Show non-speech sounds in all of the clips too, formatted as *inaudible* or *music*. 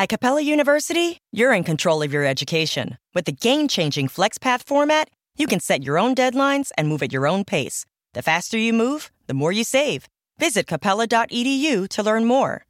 At Capella University, you're in control of your education. With the game changing FlexPath format, you can set your own deadlines and move at your own pace. The faster you move, the more you save. Visit capella.edu to learn more.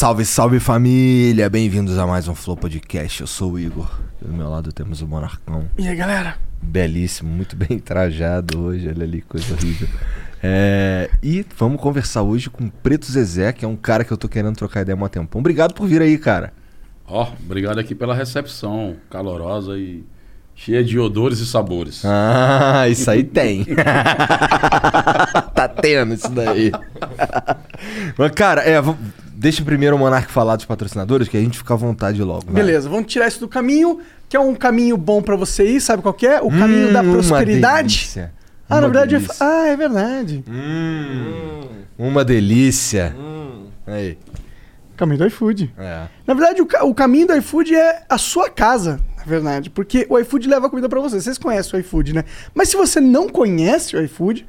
Salve, salve família! Bem-vindos a mais um Flow Podcast. Eu sou o Igor. Do meu lado temos o Monarcão. E aí, galera? Belíssimo, muito bem trajado hoje. Olha ali, coisa horrível. É, e vamos conversar hoje com o Preto Zezé, que é um cara que eu tô querendo trocar ideia há um tempão. Obrigado por vir aí, cara. Ó, obrigado aqui pela recepção calorosa e cheia de odores e sabores. Ah, isso aí tem. *laughs* tá tendo isso daí. Mas, cara, é, deixa primeiro o Monark falar dos patrocinadores, que a gente fica à vontade logo. vai. Beleza, vamos tirar isso do caminho, que é um caminho bom pra você ir, sabe qual que é? O caminho Hum, da uma prosperidade. delícia. Ah, na Uma verdade, é... delícia. ah, é verdade. Hum, uma delícia. Aí. Caminho do iFood. É. Na verdade, o, ca- o caminho do iFood é a sua casa, na verdade. Porque o iFood leva a comida pra você. Vocês conhecem o iFood, né? Mas se você não conhece o iFood,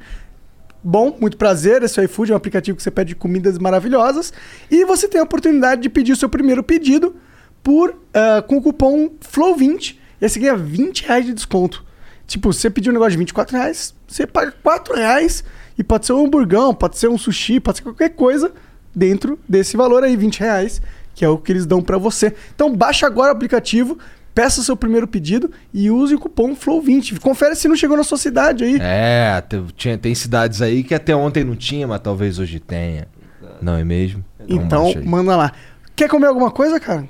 bom, muito prazer. Esse é o iFood é um aplicativo que você pede comidas maravilhosas. E você tem a oportunidade de pedir o seu primeiro pedido por, ah, com o cupom FLOW20. E aí você ganha 20 reais de desconto. Tipo, você pediu um negócio de 24 reais, você paga 4 reais e pode ser um hamburgão, pode ser um sushi, pode ser qualquer coisa dentro desse valor aí, 20 reais, que é o que eles dão pra você. Então baixa agora o aplicativo, peça o seu primeiro pedido e use o cupom FLOW20. Confere se não chegou na sua cidade aí. É, te- tinha, tem cidades aí que até ontem não tinha, mas talvez hoje tenha. Não é mesmo? Então, aí. manda lá. Quer comer alguma coisa, cara?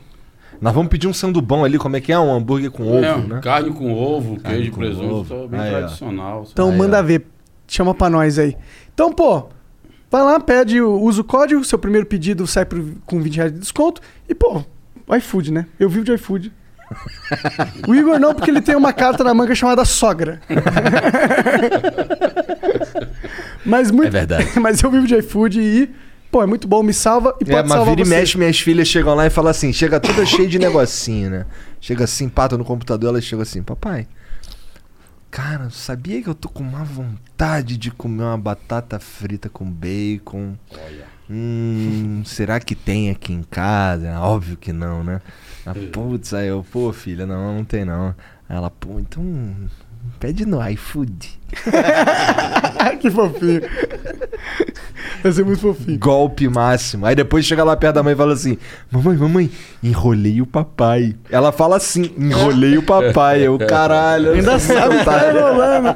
Nós vamos pedir um sandubão ali, como é que é? Um hambúrguer com ovo, É, né? Carne com ovo, Carne queijo com presunto, ovo. bem Aí, ó. tradicional. Então Aí, manda ó. ver. Chama pra nós aí. Então, pô, vai lá, pede, o- usa o código, seu primeiro pedido sai por- com 20 reais de desconto. E, pô, iFood, né? Eu vivo de iFood. *laughs* o Igor não, porque ele tem uma carta na manga chamada sogra. *laughs* mas muito, É verdade. *laughs* mas eu vivo de iFood e, pô, é muito bom, me salva e pode É, mas salvar vira e você. mexe, minhas filhas chegam lá e falam assim, chega toda cheia de negocinho, né? Chega assim, pata no computador, elas chegam assim, papai, cara, sabia que eu tô com uma vontade de comer uma batata frita com bacon? Hum, será que tem aqui em casa? Óbvio que não, né? Ah, putz, aí eu, pô, filha, não, não tem não. Aí ela, pô, então pede no iFood. *laughs* que fofinho. Vai ser muito fofinho. Golpe máximo. Aí depois chega lá perto da mãe e fala assim: Mamãe, mamãe, enrolei o papai. Ela fala assim: enrolei o papai. Eu, caralho. Ainda sabe tá enrolando.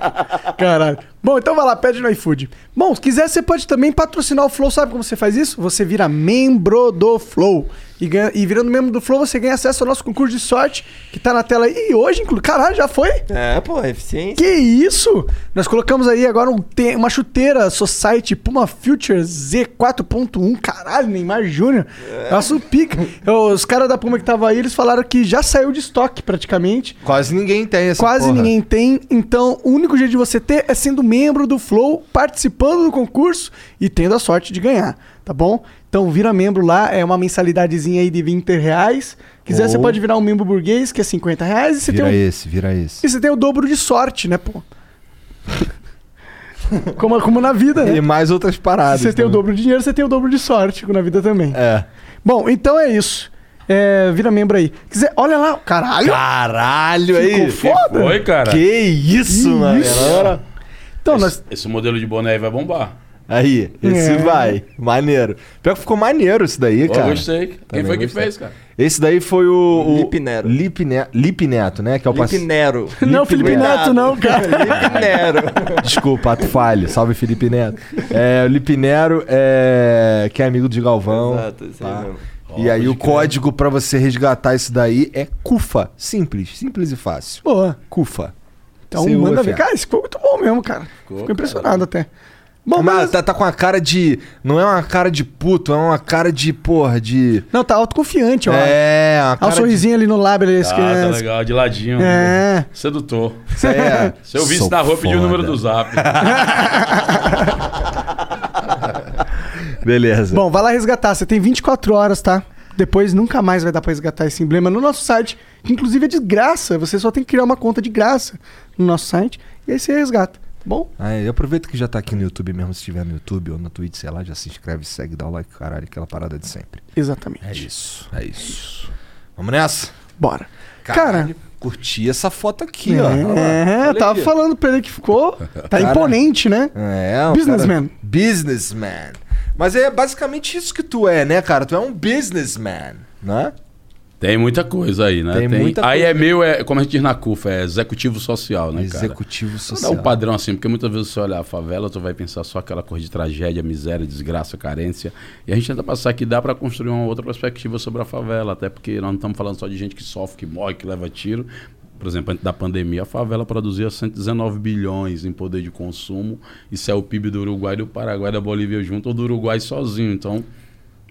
Caralho. Bom, então vai lá, pede no iFood. Bom, se quiser, você pode também patrocinar o Flow. Sabe como você faz isso? Você vira membro do Flow. E, ganha- e virando membro do Flow, você ganha acesso ao nosso concurso de sorte, que tá na tela aí. E hoje, inclu... caralho, já foi? É, pô, eficiência. Que isso? Nós colocamos aí agora um uma chuteira Society Puma Future Z4.1. Caralho, Neymar Júnior. Nosso pica. Os caras da Puma que tava aí, eles falaram que já saiu de estoque praticamente. Quase ninguém tem essa Quase porra. ninguém tem. Então, o único jeito de você ter é sendo membro do Flow, participando do concurso e tendo a sorte de ganhar, tá bom? Então, vira membro lá, é uma mensalidadezinha aí de 20 reais. Quiser, Ou- você pode virar um membro burguês, que é 50 reais. E você, tem Vira um- esse, vira esse. e você tem o dobro de sorte, né, pô? *laughs* como, como na vida, né? E mais outras paradas. Se você tem o dobro de dinheiro, você tem o dobro de sorte na vida também. É. Bom, então é isso. É, vira membro aí. Quiser, olha lá, caralho. Caralho aí. Ficou foda. Oi, cara. Que isso, Que mano. isso? Então, esse, nós, esse modelo de boné aí vai bombar. Aí, esse É. vai. Maneiro. Pior que ficou maneiro esse daí, Pô, cara. gostei. Quem Também foi que gostei. fez, cara? Esse daí foi o. o Lipe Nero. Lipe, Ne- Lipe Neto, né? Que é o Felipe parceiro. Nero. *laughs* Não, Felipe Neto, não, cara. *laughs* Felipe Nero. Desculpa, ato falho. Salve, Felipe Neto. É, o Lipe Nero, é, que é amigo de Galvão. Exato, isso aí Tá. mesmo. E aí o código pra você resgatar isso daí é CUFA. Simples, simples e fácil. Boa. CUFA. Então manda ver. Cara, isso ficou muito bom mesmo, cara. Ficou, cara. impressionado até. Bom, mas mas... tá, tá com a cara de. Não é uma cara de puto, é uma cara de, porra, de. Não, tá autoconfiante, ó. É, uma Olha o cara de- sorrisinho ali no lábio. Ali, Ah, tá legal, de ladinho. É. Sedutor. Isso aí é. *laughs* Se eu visse Sou na rua, pedir o número do zap. *laughs* Beleza. Bom, vai lá resgatar. Você tem 24 horas, tá? Depois nunca mais vai dar pra resgatar esse emblema no nosso site, que inclusive é de graça. Você só tem que criar uma conta de graça no nosso site e aí você resgata. Bom, Aí, eu aproveito que já tá aqui no YouTube mesmo, se estiver no YouTube ou no Twitch, sei lá, já se inscreve, segue, dá o like, caralho, aquela parada de sempre. exatamente. É isso, é isso. Vamos nessa? Bora. Caralho, Cara, curti essa foto aqui, ó. É, Olha eu tava aqui. falando pra ele que ficou. *laughs* Tá Cara. imponente, né? É, um Businessman. cara- Businessman. Mas é basicamente isso que tu é, né, cara? Tu é um businessman, né? Tem muita coisa aí, né? Tem muita Aí coisa. é meio, é, como a gente diz na CUFA, é executivo social, né, cara? Executivo social. dar um padrão assim, porque muitas vezes você olhar a favela, tu vai pensar só aquela coisa de tragédia, miséria, desgraça, carência. E a gente tenta passar que dá pra construir uma outra perspectiva sobre a favela, até porque nós não estamos falando só de gente que sofre, que morre, que leva tiro. Por exemplo, antes da pandemia, a favela produzia 119 bilhões em poder de consumo. Isso é o PIB do Uruguai, do Paraguai, da Bolívia junto ou do Uruguai sozinho. Então,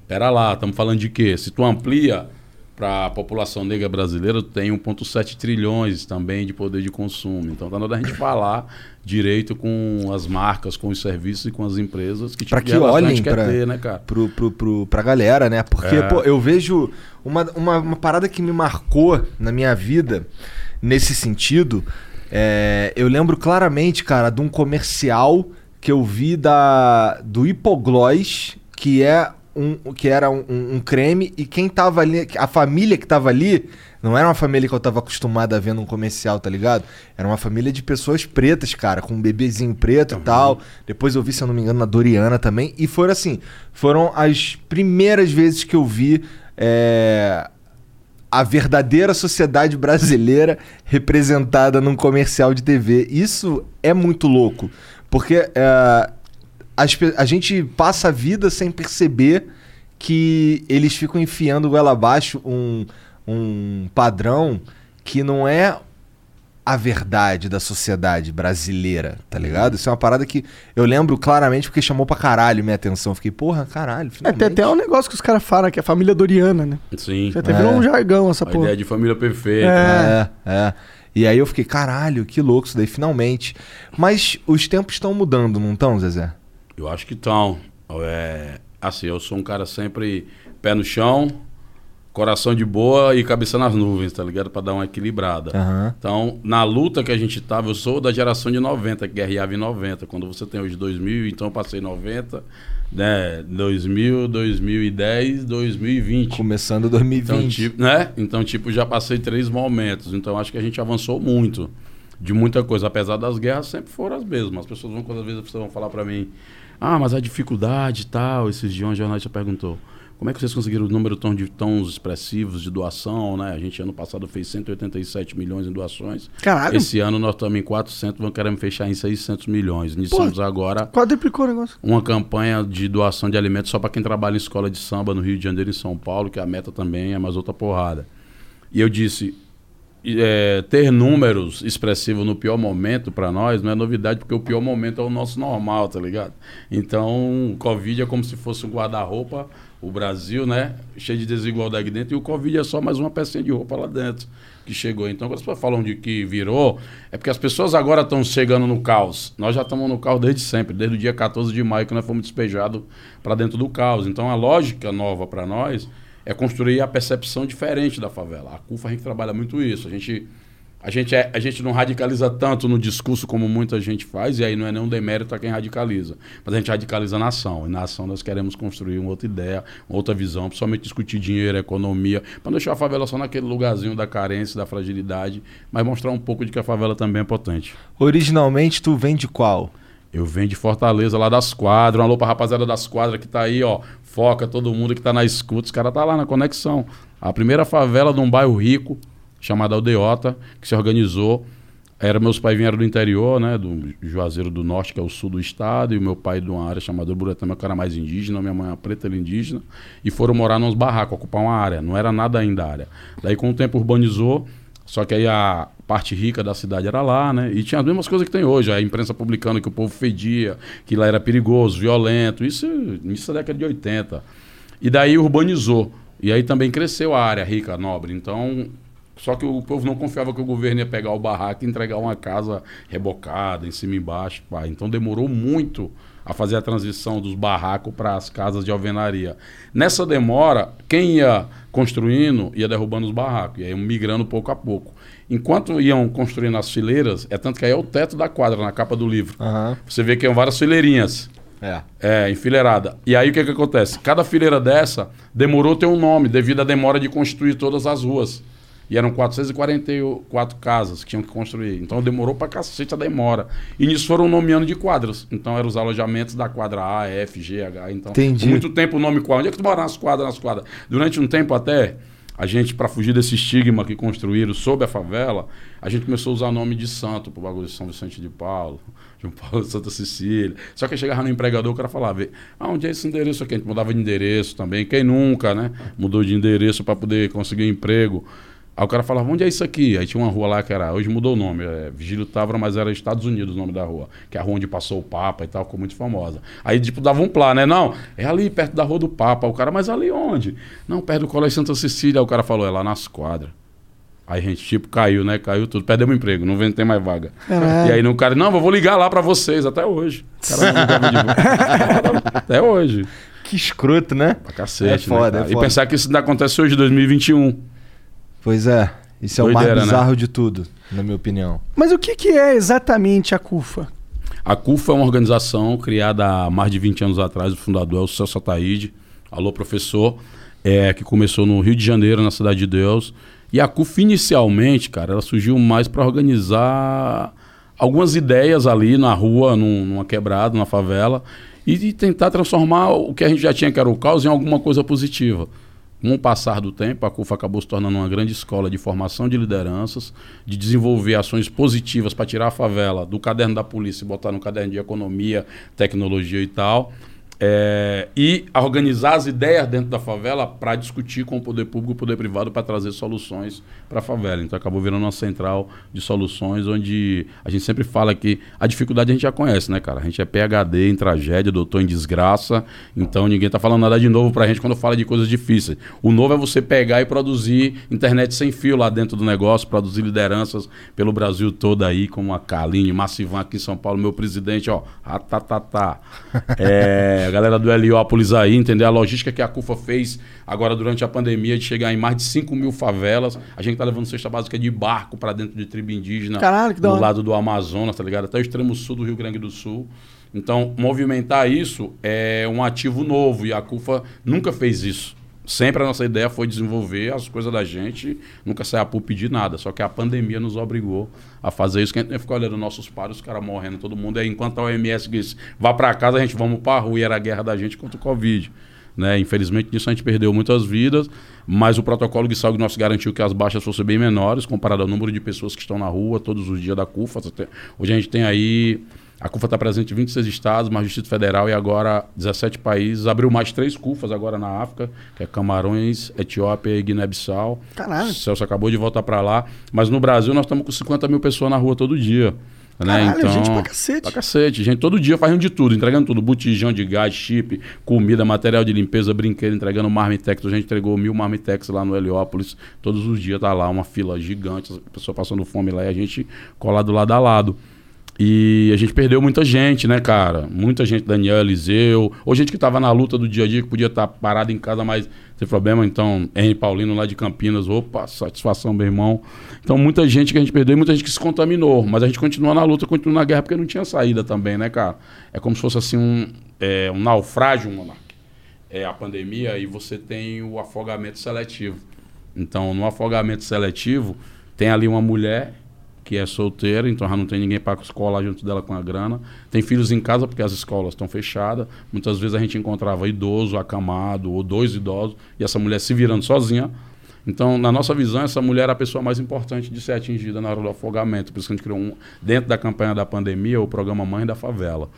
pera lá, estamos falando de quê? Se tu amplia para a população negra brasileira, tem 1,7 trilhões também de poder de consumo. Então, tá na hora da gente *clears throat* falar direito com as marcas, com os serviços e com as empresas que tipo de que olhem pra, ter, né, cara? pro, pro, pro, pra galera, né? Porque, É. pô, eu vejo uma, uma, uma parada que me marcou na minha vida nesse sentido. é, eu lembro claramente, cara, de um comercial que eu vi da, do Hipoglós, que é um, que era um, um- um creme, e quem tava ali, a família que tava ali, não era uma família que eu tava acostumado a ver num comercial, tá ligado? Era uma família de pessoas pretas, cara, com um bebezinho preto e tal. Depois eu vi, se eu não me engano, na Doriana também. E foram assim, foram as primeiras vezes que eu vi é, a verdadeira sociedade brasileira *laughs* representada num comercial de TV. Isso é muito louco, porque é, as a gente passa a vida sem perceber que eles ficam enfiando goela abaixo um, um padrão que não é a verdade da sociedade brasileira, tá ligado? Isso é uma parada que eu lembro claramente porque chamou pra caralho minha atenção. Eu Fiquei, porra, caralho, É, finalmente. tem até um negócio que os caras falam, que é a família Doriana, né? Sim. Já até É. virou um jargão essa A porra. ideia de família perfeita. É. É, é. E aí eu fiquei, caralho, que louco isso daí, finalmente. Mas os tempos estão mudando, não estão, Zezé? Eu acho que estão. É, assim, eu sou um cara sempre pé no chão, coração de boa e cabeça nas nuvens, tá ligado? Pra dar uma equilibrada. Aham. Então, na luta que a gente tava, eu sou da geração de 90, que guerreava em 90. Quando você tem hoje 2000, então eu passei 90, né? 2000, 2010, 2020. Começando Então, 2020. tipo, né? Então, tipo, já passei três momentos. Então, acho que a gente avançou muito de muita coisa. Apesar das guerras, sempre foram as mesmas. As pessoas vão, quando às vezes, vão falar pra mim, ah, mas a dificuldade e tal. Esses dias, um jornalista perguntou, como é que vocês conseguiram o número tão, de, tão expressivos de doação, né? A gente, ano passado, fez 187 milhões em doações. Caralho. Esse ano, nós estamos em 400, vamos querer fechar em 600 milhões. Iniciamos agora Quadruplicou o negócio. uma campanha de doação de alimentos só para quem trabalha em escola de samba no Rio de Janeiro e em São Paulo, que a meta também é mais outra porrada. E eu disse, é, ter números expressivos no pior momento para nós não é novidade, porque o pior momento é o nosso normal, tá ligado? Então, o Covid é como se fosse um guarda-roupa, o Brasil, né, cheio de desigualdade dentro, e o Covid é só mais uma pecinha de roupa lá dentro que chegou. Então, quando as pessoas falam de que virou, é porque as pessoas agora estão chegando no caos. Nós já estamos no caos desde sempre, desde o dia 14 de maio que nós fomos despejados para dentro do caos. Então, a lógica nova para nós é construir a percepção diferente da favela. A CUFA a gente trabalha muito isso. A gente a gente, é, a gente não radicaliza tanto no discurso como muita gente faz, e aí não é nenhum demérito a quem radicaliza. Mas a gente radicaliza na ação. E na ação nós queremos construir uma outra ideia, uma outra visão, principalmente discutir dinheiro, economia, para não deixar a favela só naquele lugarzinho da carência, da fragilidade, mas mostrar um pouco de que a favela também é potente. Originalmente, tu vem de qual? Eu venho de Fortaleza, lá das quadras. Um alô pra rapaziada das quadras que tá aí, ó. Foca todo mundo que tá na escuta. Os caras tá lá na conexão. A primeira favela de um bairro rico, chamada Aldeota, que se organizou. Era, meus pais vieram do interior, né? Do Juazeiro do Norte, que é o sul do estado, e o meu pai de uma área chamada Buretama, que era mais indígena, minha mãe é preta, ela é indígena, e foram morar nos barracos, ocupar uma área. Não era nada ainda a área. Daí, com o tempo, urbanizou, só que aí a parte rica da cidade era lá, né? E tinha as mesmas coisas que tem hoje, a imprensa publicando que o povo fedia, que lá era perigoso, violento, isso, isso é década de 80. E daí urbanizou. E aí também cresceu a área rica, nobre. Então, só que o povo não confiava que o governo ia pegar o barraco e entregar uma casa rebocada, em cima e embaixo. Pá. Então demorou muito a fazer a transição dos barracos para as casas de alvenaria. Nessa demora, quem ia construindo ia derrubando os barracos, e aí migrando pouco a pouco. Enquanto iam construindo as fileiras, é tanto que aí é o teto da quadra, na capa do livro. Aham. Você vê que é várias fileirinhas. É. É, enfileirada. E aí o que, que acontece? Cada fileira dessa demorou ter um nome, devido à demora de construir todas as ruas. E eram 444 casas que tinham que construir. Então demorou pra cacete a demora. E nisso foram nomeando de quadras. Então eram os alojamentos da quadra A, F, G, H. Então, Entendi. por muito tempo o nome quadra. Onde é que tu mora nas quadras, nas quadras? Durante um tempo até, a gente, para fugir desse estigma que construíram sob a favela, a gente começou a usar nome de santo pro bagulho de São Vicente de Paulo, *laughs* João Paulo de *laughs* Santa Cecília. Só que chegava no empregador, o cara falava, ah, onde é esse endereço aqui? A gente mudava de endereço também. Quem nunca, né? Mudou de endereço para poder conseguir emprego. Aí o cara falava, onde é isso aqui? Aí tinha uma rua lá que era, hoje mudou o nome, é Vigílio Távora, mas era Estados Unidos o nome da rua, que é a rua onde passou o Papa e tal, ficou muito famosa. Aí, tipo, dava um plá, né? Não, é ali, perto da rua do Papa. O cara, mas ali onde? Não, perto do Colégio Santa Cecília. Aí o cara falou, é lá nas quadras. Aí a gente, tipo, caiu, né? Caiu tudo. Perdemos o emprego, não tem mais vaga. Caralho. E aí no cara, não, eu vou ligar lá pra vocês, até hoje. O *laughs* cara não ligava de volta. até hoje. Que escroto, né? Pra cacete, É foda, né, é E foda. pensar que isso ainda acontece hoje, 2021. Pois é. Isso é o mais né? bizarro de tudo, na minha opinião. Mas o que, que é exatamente a CUFA? A CUFA é uma organização criada há mais de 20 anos atrás, o fundador é o Celso Ataíde, alô professor, é, que começou no Rio de Janeiro, na Cidade de Deus. E a CUFA inicialmente, cara, ela surgiu mais para organizar algumas ideias ali na rua, num- numa quebrada, numa favela, e de tentar transformar o que a gente já tinha que era o caos em alguma coisa positiva. Com o passar do tempo, a CUFA acabou se tornando uma grande escola de formação de lideranças, de desenvolver ações positivas para tirar a favela do caderno da polícia e botar no caderno de economia, tecnologia e tal. É, e a organizar as ideias dentro da favela para discutir com o poder público e o poder privado para trazer soluções para a favela. Então acabou virando uma central de soluções onde a gente sempre fala que a dificuldade a gente já conhece, né, cara? A gente é PhD em tragédia, doutor em desgraça, então ninguém tá falando nada de novo pra gente quando fala de coisas difíceis. O novo é você pegar e produzir internet sem fio lá dentro do negócio, produzir lideranças pelo Brasil todo aí, como a Kaline, Massivan aqui em São Paulo, meu presidente, ó, ratatatá. *laughs* É, a galera do Heliópolis aí, entendeu? A logística que a CUFA fez agora durante a pandemia de chegar em mais de 5 mil favelas. A gente tá levando cesta básica de barco para dentro de tribo indígena. Caralho, que hora. lado do Amazonas, tá ligado? Até o extremo sul do Rio Grande do Sul. Então, movimentar isso é um ativo novo e a CUFA nunca fez isso. Sempre a nossa ideia foi desenvolver as coisas da gente, nunca sair a pulp pedir nada. Só que a pandemia nos obrigou a fazer isso, que a gente ficou olhando nossos pares, os caras morrendo, todo mundo. Aí, enquanto a OMS disse, vá para casa, a gente vamos para rua. E era a guerra da gente contra o Covid. Né? Infelizmente, nisso a gente perdeu muitas vidas, mas o protocolo de saúde nosso garantiu que as baixas fossem bem menores, comparado ao número de pessoas que estão na rua todos os dias da CUFA. Hoje a gente tem aí. A CUFA está presente em 26 estados, mais Distrito Federal e agora 17 países. Abriu mais três CUFAs agora na África, que é Camarões, Etiópia e Guiné-Bissau. Caralho. O Celso acabou de voltar para lá. Mas no Brasil nós estamos com 50 mil pessoas na rua todo dia. Né? Caralho, gente pra cacete. Pra cacete. Gente, todo dia fazendo de tudo, entregando tudo. Botijão de gás, chip, comida, material de limpeza, brinquedo, entregando marmitex. A gente entregou mil marmitex lá no Heliópolis. Todos os dias tá lá uma fila gigante, a pessoa passando fome lá e a gente colado lado a lado. E a gente perdeu muita gente, né, cara? Muita gente, Daniel, Eliseu, ou gente que tava na luta do dia a dia, que podia estar parado em casa, mas sem problema. Então, Henry Paulino lá de Campinas, opa, satisfação, meu irmão. Então, muita gente que a gente perdeu e muita gente que se contaminou. Mas a gente continua na luta, continua na guerra, porque não tinha saída também, né, cara? É como se fosse assim um, é, um naufrágio, monarca. É a pandemia e você tem o afogamento seletivo. Então, no afogamento seletivo, tem ali uma mulher que é solteira, então já não tem ninguém para escolar junto dela com a grana. Tem filhos em casa porque as escolas estão fechadas. Muitas vezes a gente encontrava idoso, acamado, ou dois idosos, e essa mulher se virando sozinha. Então, na nossa visão, essa mulher era a pessoa mais importante de ser atingida na hora do afogamento. Por isso que a gente criou, um, dentro da campanha da pandemia, o programa Mãe da Favela.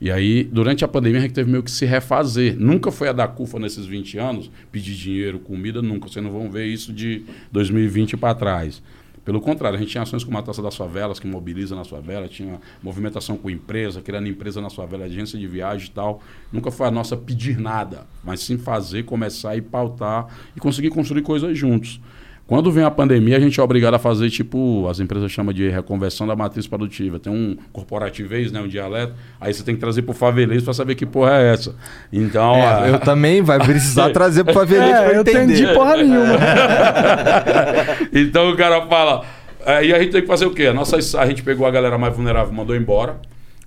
E aí, durante a pandemia, a gente teve meio que se refazer. Nunca foi a da CUFA nesses 20 anos, pedir dinheiro, comida, nunca. Vocês não vão ver isso de 2020 para trás. Pelo contrário, a gente tinha ações como a Taça das Favelas, que mobiliza na favela, tinha movimentação com empresa, criando empresa na favela, agência de viagem e tal. Nunca foi a nossa pedir nada, mas sim fazer, começar e pautar e conseguir construir coisas juntos. Quando vem a pandemia, a gente é obrigado a fazer, tipo, as empresas chamam de reconversão da matriz produtiva. Tem um corporativez, né, um dialeto, aí você tem que trazer pro favelês para saber que porra é essa. Então... É, a- eu também vai precisar *laughs* trazer pro pra É, eu entender. entendi porra nenhuma. *laughs* então o cara fala. é, e a gente tem que fazer o quê? A, nossa, a gente pegou a galera mais vulnerável, mandou embora.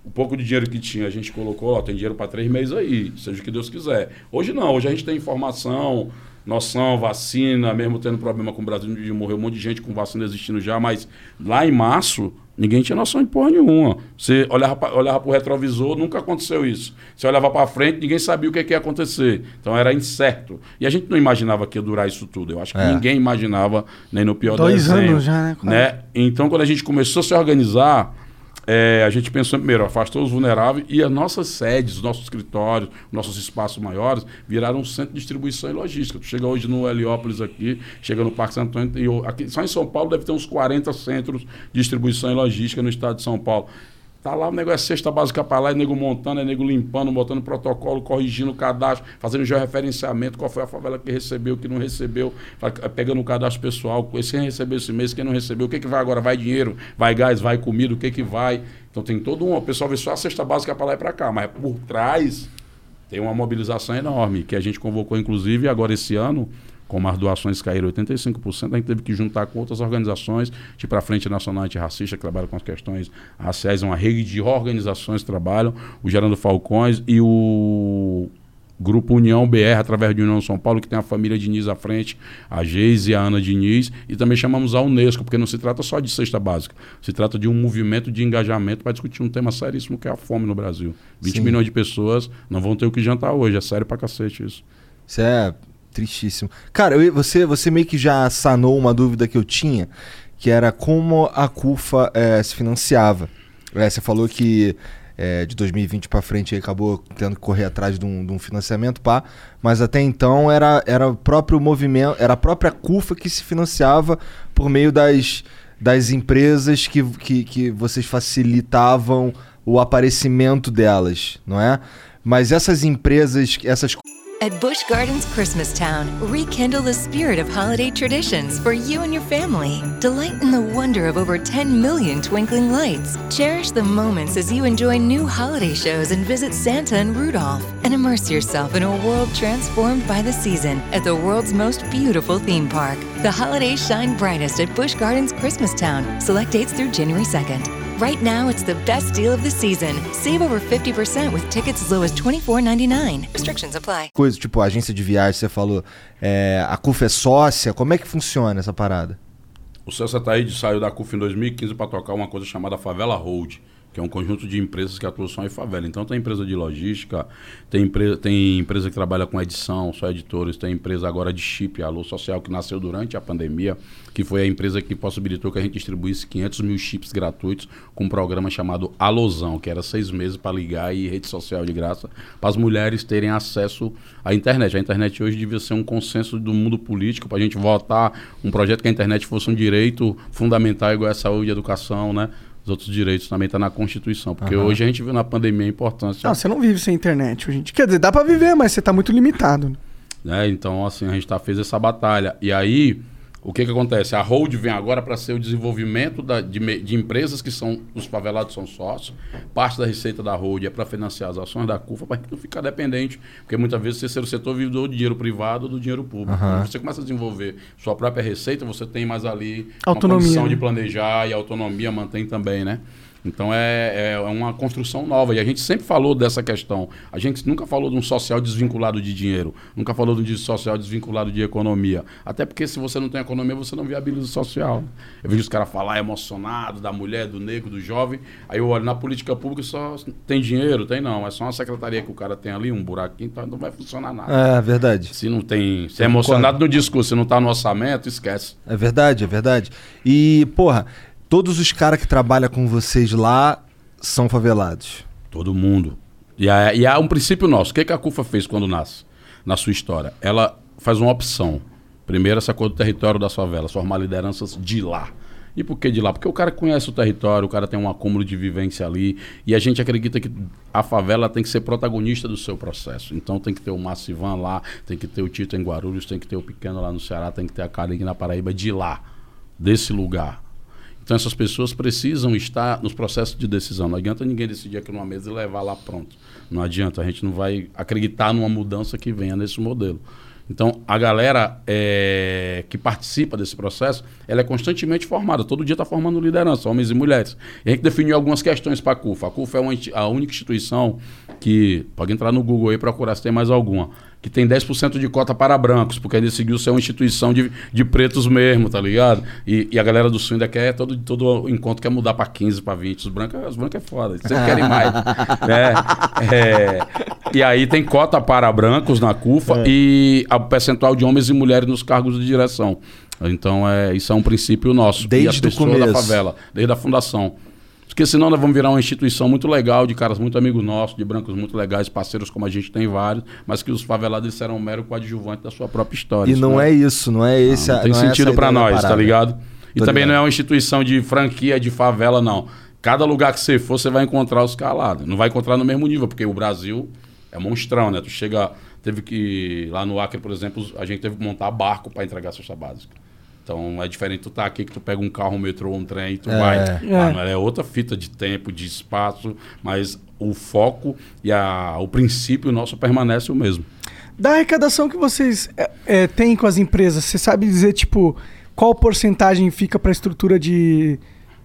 O pouco de dinheiro que tinha, a gente colocou, ó, tem dinheiro para três meses aí, seja o que Deus quiser. Hoje não, hoje a gente tem informação, noção, vacina, mesmo tendo problema com o Brasil, de morrer um monte de gente com vacina existindo já, mas lá em março, ninguém tinha noção de porra nenhuma. Você olhava, olhava pro retrovisor, nunca aconteceu isso. Você olhava para frente, ninguém sabia o que, que ia acontecer. Então era incerto. E a gente não imaginava que ia durar isso tudo. Eu acho que É. ninguém imaginava, nem no pior Dois desenho, anos já, né, né? Então, quando a gente começou a se organizar, é, a gente pensou primeiro, afastou os vulneráveis e as nossas sedes, os nossos escritórios, nossos espaços maiores viraram um centro de distribuição e logística. Tu chega hoje no Heliópolis aqui, chega no Parque Santo Antônio, e aqui, só em São Paulo deve ter uns 40 centros de distribuição e logística no estado de São Paulo. Tá lá o negócio é cesta básica para lá, é nego montando, é nego limpando, botando protocolo, corrigindo o cadastro, fazendo georreferenciamento, qual foi a favela que recebeu, que não recebeu, fa- pegando o cadastro pessoal, quem recebeu esse mês, quem não recebeu, o que, que vai agora? Vai dinheiro, vai gás, vai comida, o que, que vai? Então tem todo um. O pessoal vê só a cesta básica para lá e para cá, mas por trás tem uma mobilização enorme, que a gente convocou, inclusive, agora esse ano, como as doações caíram 85%, a gente teve que juntar com outras organizações, tipo a Frente Nacional Antirracista, que trabalha com as questões raciais, uma rede de organizações que trabalham, o Gerando Falcões e o Grupo União BR, através de União São Paulo, que tem a família Diniz à frente, a Geise e a Ana Diniz, e também chamamos a Unesco, porque não se trata só de cesta básica, se trata de um movimento de engajamento para discutir um tema seríssimo que é a fome no Brasil. 20 Sim. milhões de pessoas não vão ter o que jantar hoje, é sério pra cacete isso. Isso é tristíssimo. Cara, eu- você, você meio que já sanou uma dúvida que eu tinha, que era como a CUFA eh, se financiava. Eh, você falou que eh, de 2020 para frente acabou tendo que correr atrás de um, de um financiamento, pá, mas até então era, era o próprio movimento, era a própria CUFA que se financiava por meio das, das empresas que, que, que vocês facilitavam o aparecimento delas, não é? Mas essas empresas, essas At Busch Gardens Christmastown, rekindle the spirit of holiday traditions for you and your family. Delight in the wonder of over 10 million twinkling lights. Cherish the moments as you enjoy new holiday shows and visit Santa and Rudolph. And immerse yourself in a world transformed by the season at the world's most beautiful theme park. The holidays shine brightest at Busch Gardens Christmastown. Select dates through January 2nd. Right now, it's the best deal of the season. Save over 50% with tickets as low as $24.99. Restrictions apply. coisas, tipo agência de viagem, você falou, é, a CUFA é sócia, como é que funciona essa parada? O César Taíde saiu da CUF em 2015 para tocar uma coisa chamada Favela Hold, que é um conjunto de empresas que atuam só em favela. Então tem empresa de logística, tem, empre tem empresa que trabalha com edição, só editores, tem empresa agora de chip, Alô Social, que nasceu durante a pandemia, que foi a empresa que possibilitou que a gente distribuísse 500 mil chips gratuitos com um programa chamado Alosão, que era seis meses para ligar e rede social de graça, para as mulheres terem acesso à internet. A internet hoje devia ser um consenso do mundo político para a gente votar um projeto que a internet fosse um direito fundamental igual a saúde e educação, né? Os outros direitos também estão na Constituição. Porque hoje a gente viu na pandemia a importância. Não, você não vive sem internet hoje. Quer dizer, dá pra viver, mas você tá muito limitado. né? né? Então, assim, a gente tá, fez essa batalha. E aí, o que que acontece? A Hold vem agora para ser o desenvolvimento da- de, de empresas que são, os favelados são sócios. Parte da receita da Hold é para financiar as ações da CUFA, para não ficar dependente. Porque muitas vezes o setor vive do dinheiro privado ou do dinheiro público. Quando você começa a desenvolver sua própria receita, você tem mais ali Autonomia, uma condição né? de planejar e a autonomia mantém também, né? Então é, é uma construção nova. E a gente sempre falou dessa questão. A gente nunca falou de um social desvinculado de dinheiro. Nunca falou de um social desvinculado de economia. Até porque se você não tem economia, você não viabiliza o social. Eu vejo os caras falar emocionado da mulher, do negro, do jovem. Aí eu olho na política pública só tem dinheiro? Tem não. É só uma secretaria que o cara tem ali, um buraquinho, então não vai funcionar nada. É verdade. Se não tem. Se é emocionado no discurso, se não tá no orçamento, esquece. É verdade, é verdade. E, porra, todos os caras que trabalham com vocês lá são favelados. Todo mundo. E, há- e há um princípio nosso. O que, que a CUFA fez quando nasce? Na sua história. Ela faz uma opção. Primeiro, essa coisa do território das favelas, formar lideranças de lá. E por que de lá? Porque o cara conhece o território, o cara tem um acúmulo de vivência ali. E a gente acredita que a favela tem que ser protagonista do seu processo. Então tem que ter o Massivan lá, tem que ter o Tito em Guarulhos, tem que ter o Pequeno lá no Ceará, tem que ter a Carinha na Paraíba de lá, desse lugar. Então essas pessoas precisam estar nos processos de decisão. Não adianta ninguém decidir aqui numa mesa e levar lá pronto. Não adianta, a gente não vai acreditar numa mudança que venha nesse modelo. Então, a galera é, que participa desse processo, ela é constantemente formada. Todo dia está formando liderança, homens e mulheres. E a gente definiu algumas questões para a CUFA. A CUFA é uma, a única instituição que, pode entrar no Google aí e procurar se tem mais alguma, que tem 10% de cota para brancos, porque ele decidiu ser uma instituição de, de pretos mesmo, tá ligado? E, e a galera do Sul ainda quer, todo, todo encontro quer mudar para 15, para 20. Os brancos, os brancos é foda, eles sempre *laughs* querem mais. é, é, e aí tem cota para brancos na CUFA e a percentual de homens e mulheres nos cargos de direção. Então, é, isso é um princípio nosso. Desde e as o pessoas da começo. favela, desde a fundação. Porque senão nós vamos virar uma instituição muito legal, de caras muito amigos nossos, de brancos muito legais, parceiros como a gente tem vários, mas que os favelados eles serão um mero coadjuvante da sua própria história. E não é isso, não é esse. não, a- tem não é sentido a pra ideia da nós, tá ligado? E Tô também ligado. não é uma instituição de franquia de favela, não. Cada lugar que você for, você vai encontrar os calados. Não vai encontrar no mesmo nível, porque o Brasil é monstrão, né? Tu chega. Teve que. Lá no Acre, por exemplo, a gente teve que montar barco para entregar a cesta básica. Então é diferente tu tá aqui que tu pega um carro, um metrô, um trem e tu É. vai. É. Ah, é outra fita de tempo, de espaço, mas o foco e a, o princípio nosso permanece o mesmo. Da arrecadação que vocês é, é, têm com as empresas, você sabe dizer, tipo, qual porcentagem fica para a estrutura de,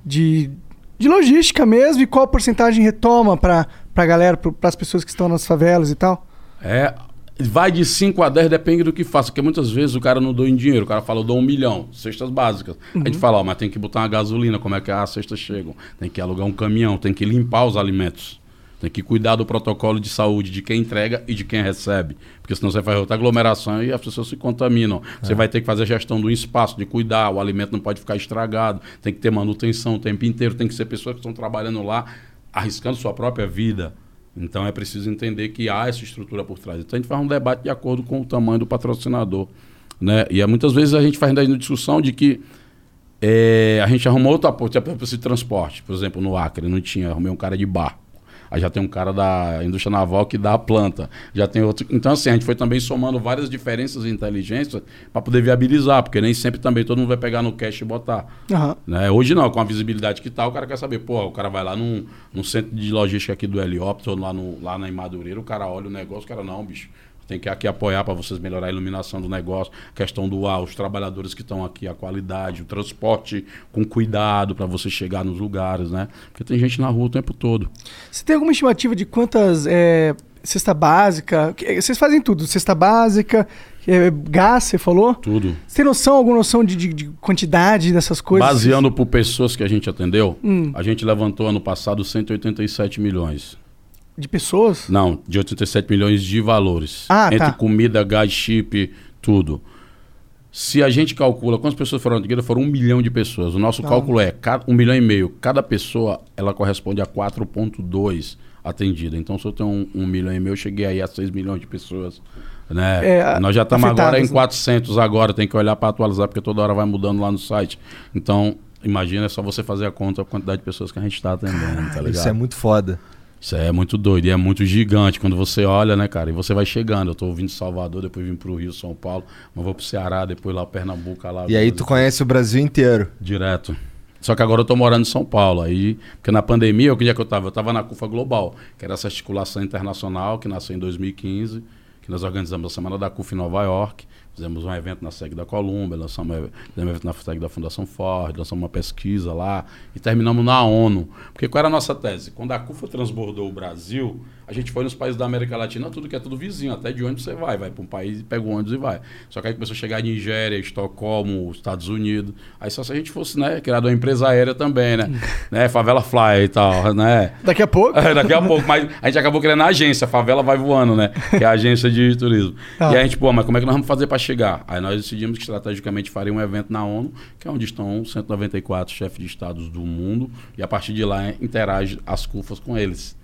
de, de logística mesmo e qual porcentagem retoma para a galera, para as pessoas que estão nas favelas e tal? É, vai de 5 a 10, depende do que faça. Porque muitas vezes o cara não doa em dinheiro. O cara fala, eu dou um milhão, cestas básicas. A gente fala, ó, mas tem que botar uma gasolina, como é que as cestas chegam? Tem que alugar um caminhão, tem que limpar os alimentos. Tem que cuidar do protocolo de saúde de quem entrega e de quem recebe. Porque senão você faz outra aglomeração e as pessoas se contaminam. Você vai ter que fazer a gestão do espaço, de cuidar, o alimento não pode ficar estragado, tem que ter manutenção o tempo inteiro, tem que ser pessoas que estão trabalhando lá, arriscando sua própria vida. Então é preciso entender que há essa estrutura por trás. Então a gente faz um debate de acordo com o tamanho do patrocinador. Né? E muitas vezes a gente faz ainda discussão de que é, a gente arrumou outra ponte para esse transporte. Por exemplo, no Acre não tinha, arrumei um cara de barco. Aí já tem um cara da indústria naval que dá a planta. Já tem outro. Então, assim, a gente foi também somando várias diferenças de inteligência para poder viabilizar, porque nem sempre também todo mundo vai pegar no cash e botar. Aham. Né? Hoje não, com a visibilidade que tá, o cara quer saber, pô, o cara vai lá num, num centro de logística aqui do Helióptero, lá, no, lá na Madureira, o cara olha o negócio, o cara, não, bicho, tem que aqui apoiar para vocês melhorar a iluminação do negócio, questão do ar, os trabalhadores que estão aqui, a qualidade, o transporte com cuidado para você chegar nos lugares, né? Porque tem gente na rua o tempo todo. Você tem alguma estimativa de quantas é, cesta básica? que- Vocês fazem tudo, cesta básica, é, gás, você falou? Tudo. Você tem noção, alguma noção de, de- de quantidade dessas coisas? Baseando por pessoas que a gente atendeu, Hum. a gente levantou ano passado 187 milhões. De pessoas? Não, de 87 milhões de valores. Ah, Entre tá. comida, gás, chip, tudo. Se a gente calcula quantas pessoas foram atendidas, foram um milhão de pessoas. O nosso Tá. cálculo é cada, um milhão e meio. Cada pessoa, ela corresponde a 4,2 atendida. Então, se eu tenho um, um milhão e meio, eu cheguei aí a 6 milhões de pessoas. Né? É, Nós já estamos agora em né? 400 agora, tem que olhar para atualizar, porque toda hora vai mudando lá no site. Então, imagina, é só você fazer a conta a quantidade de pessoas que a gente está atendendo, tá ligado? Isso é muito foda. Isso é muito doido e é muito gigante quando você olha, né, cara? E você vai chegando. Eu tô vindo de Salvador, depois vim pro Rio, São Paulo, mas vou pro Ceará, depois lá Pernambuco, lá. E aí tu conhece o Brasil inteiro. Direto. Só que agora eu tô morando em São Paulo. Aí, porque na pandemia, o que dia que eu tava? Eu tava na CUFA Global, que era essa articulação internacional que nasceu em 2015, que nós organizamos a Semana da CUFA em Nova York. Fizemos um evento na SEG da Colômbia, lançamos um evento na SEG da Fundação Ford, lançamos uma pesquisa lá e terminamos na ONU. Porque qual era a nossa tese? Quando a CUFA transbordou o Brasil, a gente foi nos países da América Latina, tudo que é tudo vizinho, até de onde você vai. Vai para um país, pega o ônibus e vai. Só que aí começou a chegar em Nigéria, Estocolmo, Estados Unidos. Aí só se a gente fosse, né, criado uma empresa aérea também, né? *laughs* né? Favela Fly e tal, né? Daqui a pouco? *laughs* É, daqui a pouco, mas a gente acabou criando a agência, a favela vai voando, né? Que é a agência de turismo. Ah. E aí a gente, pô, mas como é que nós vamos fazer para chegar? Aí nós decidimos que estrategicamente faria um evento na ONU, que é onde estão 194 chefes de estados do mundo, e a partir de lá interage as CUFAs com eles.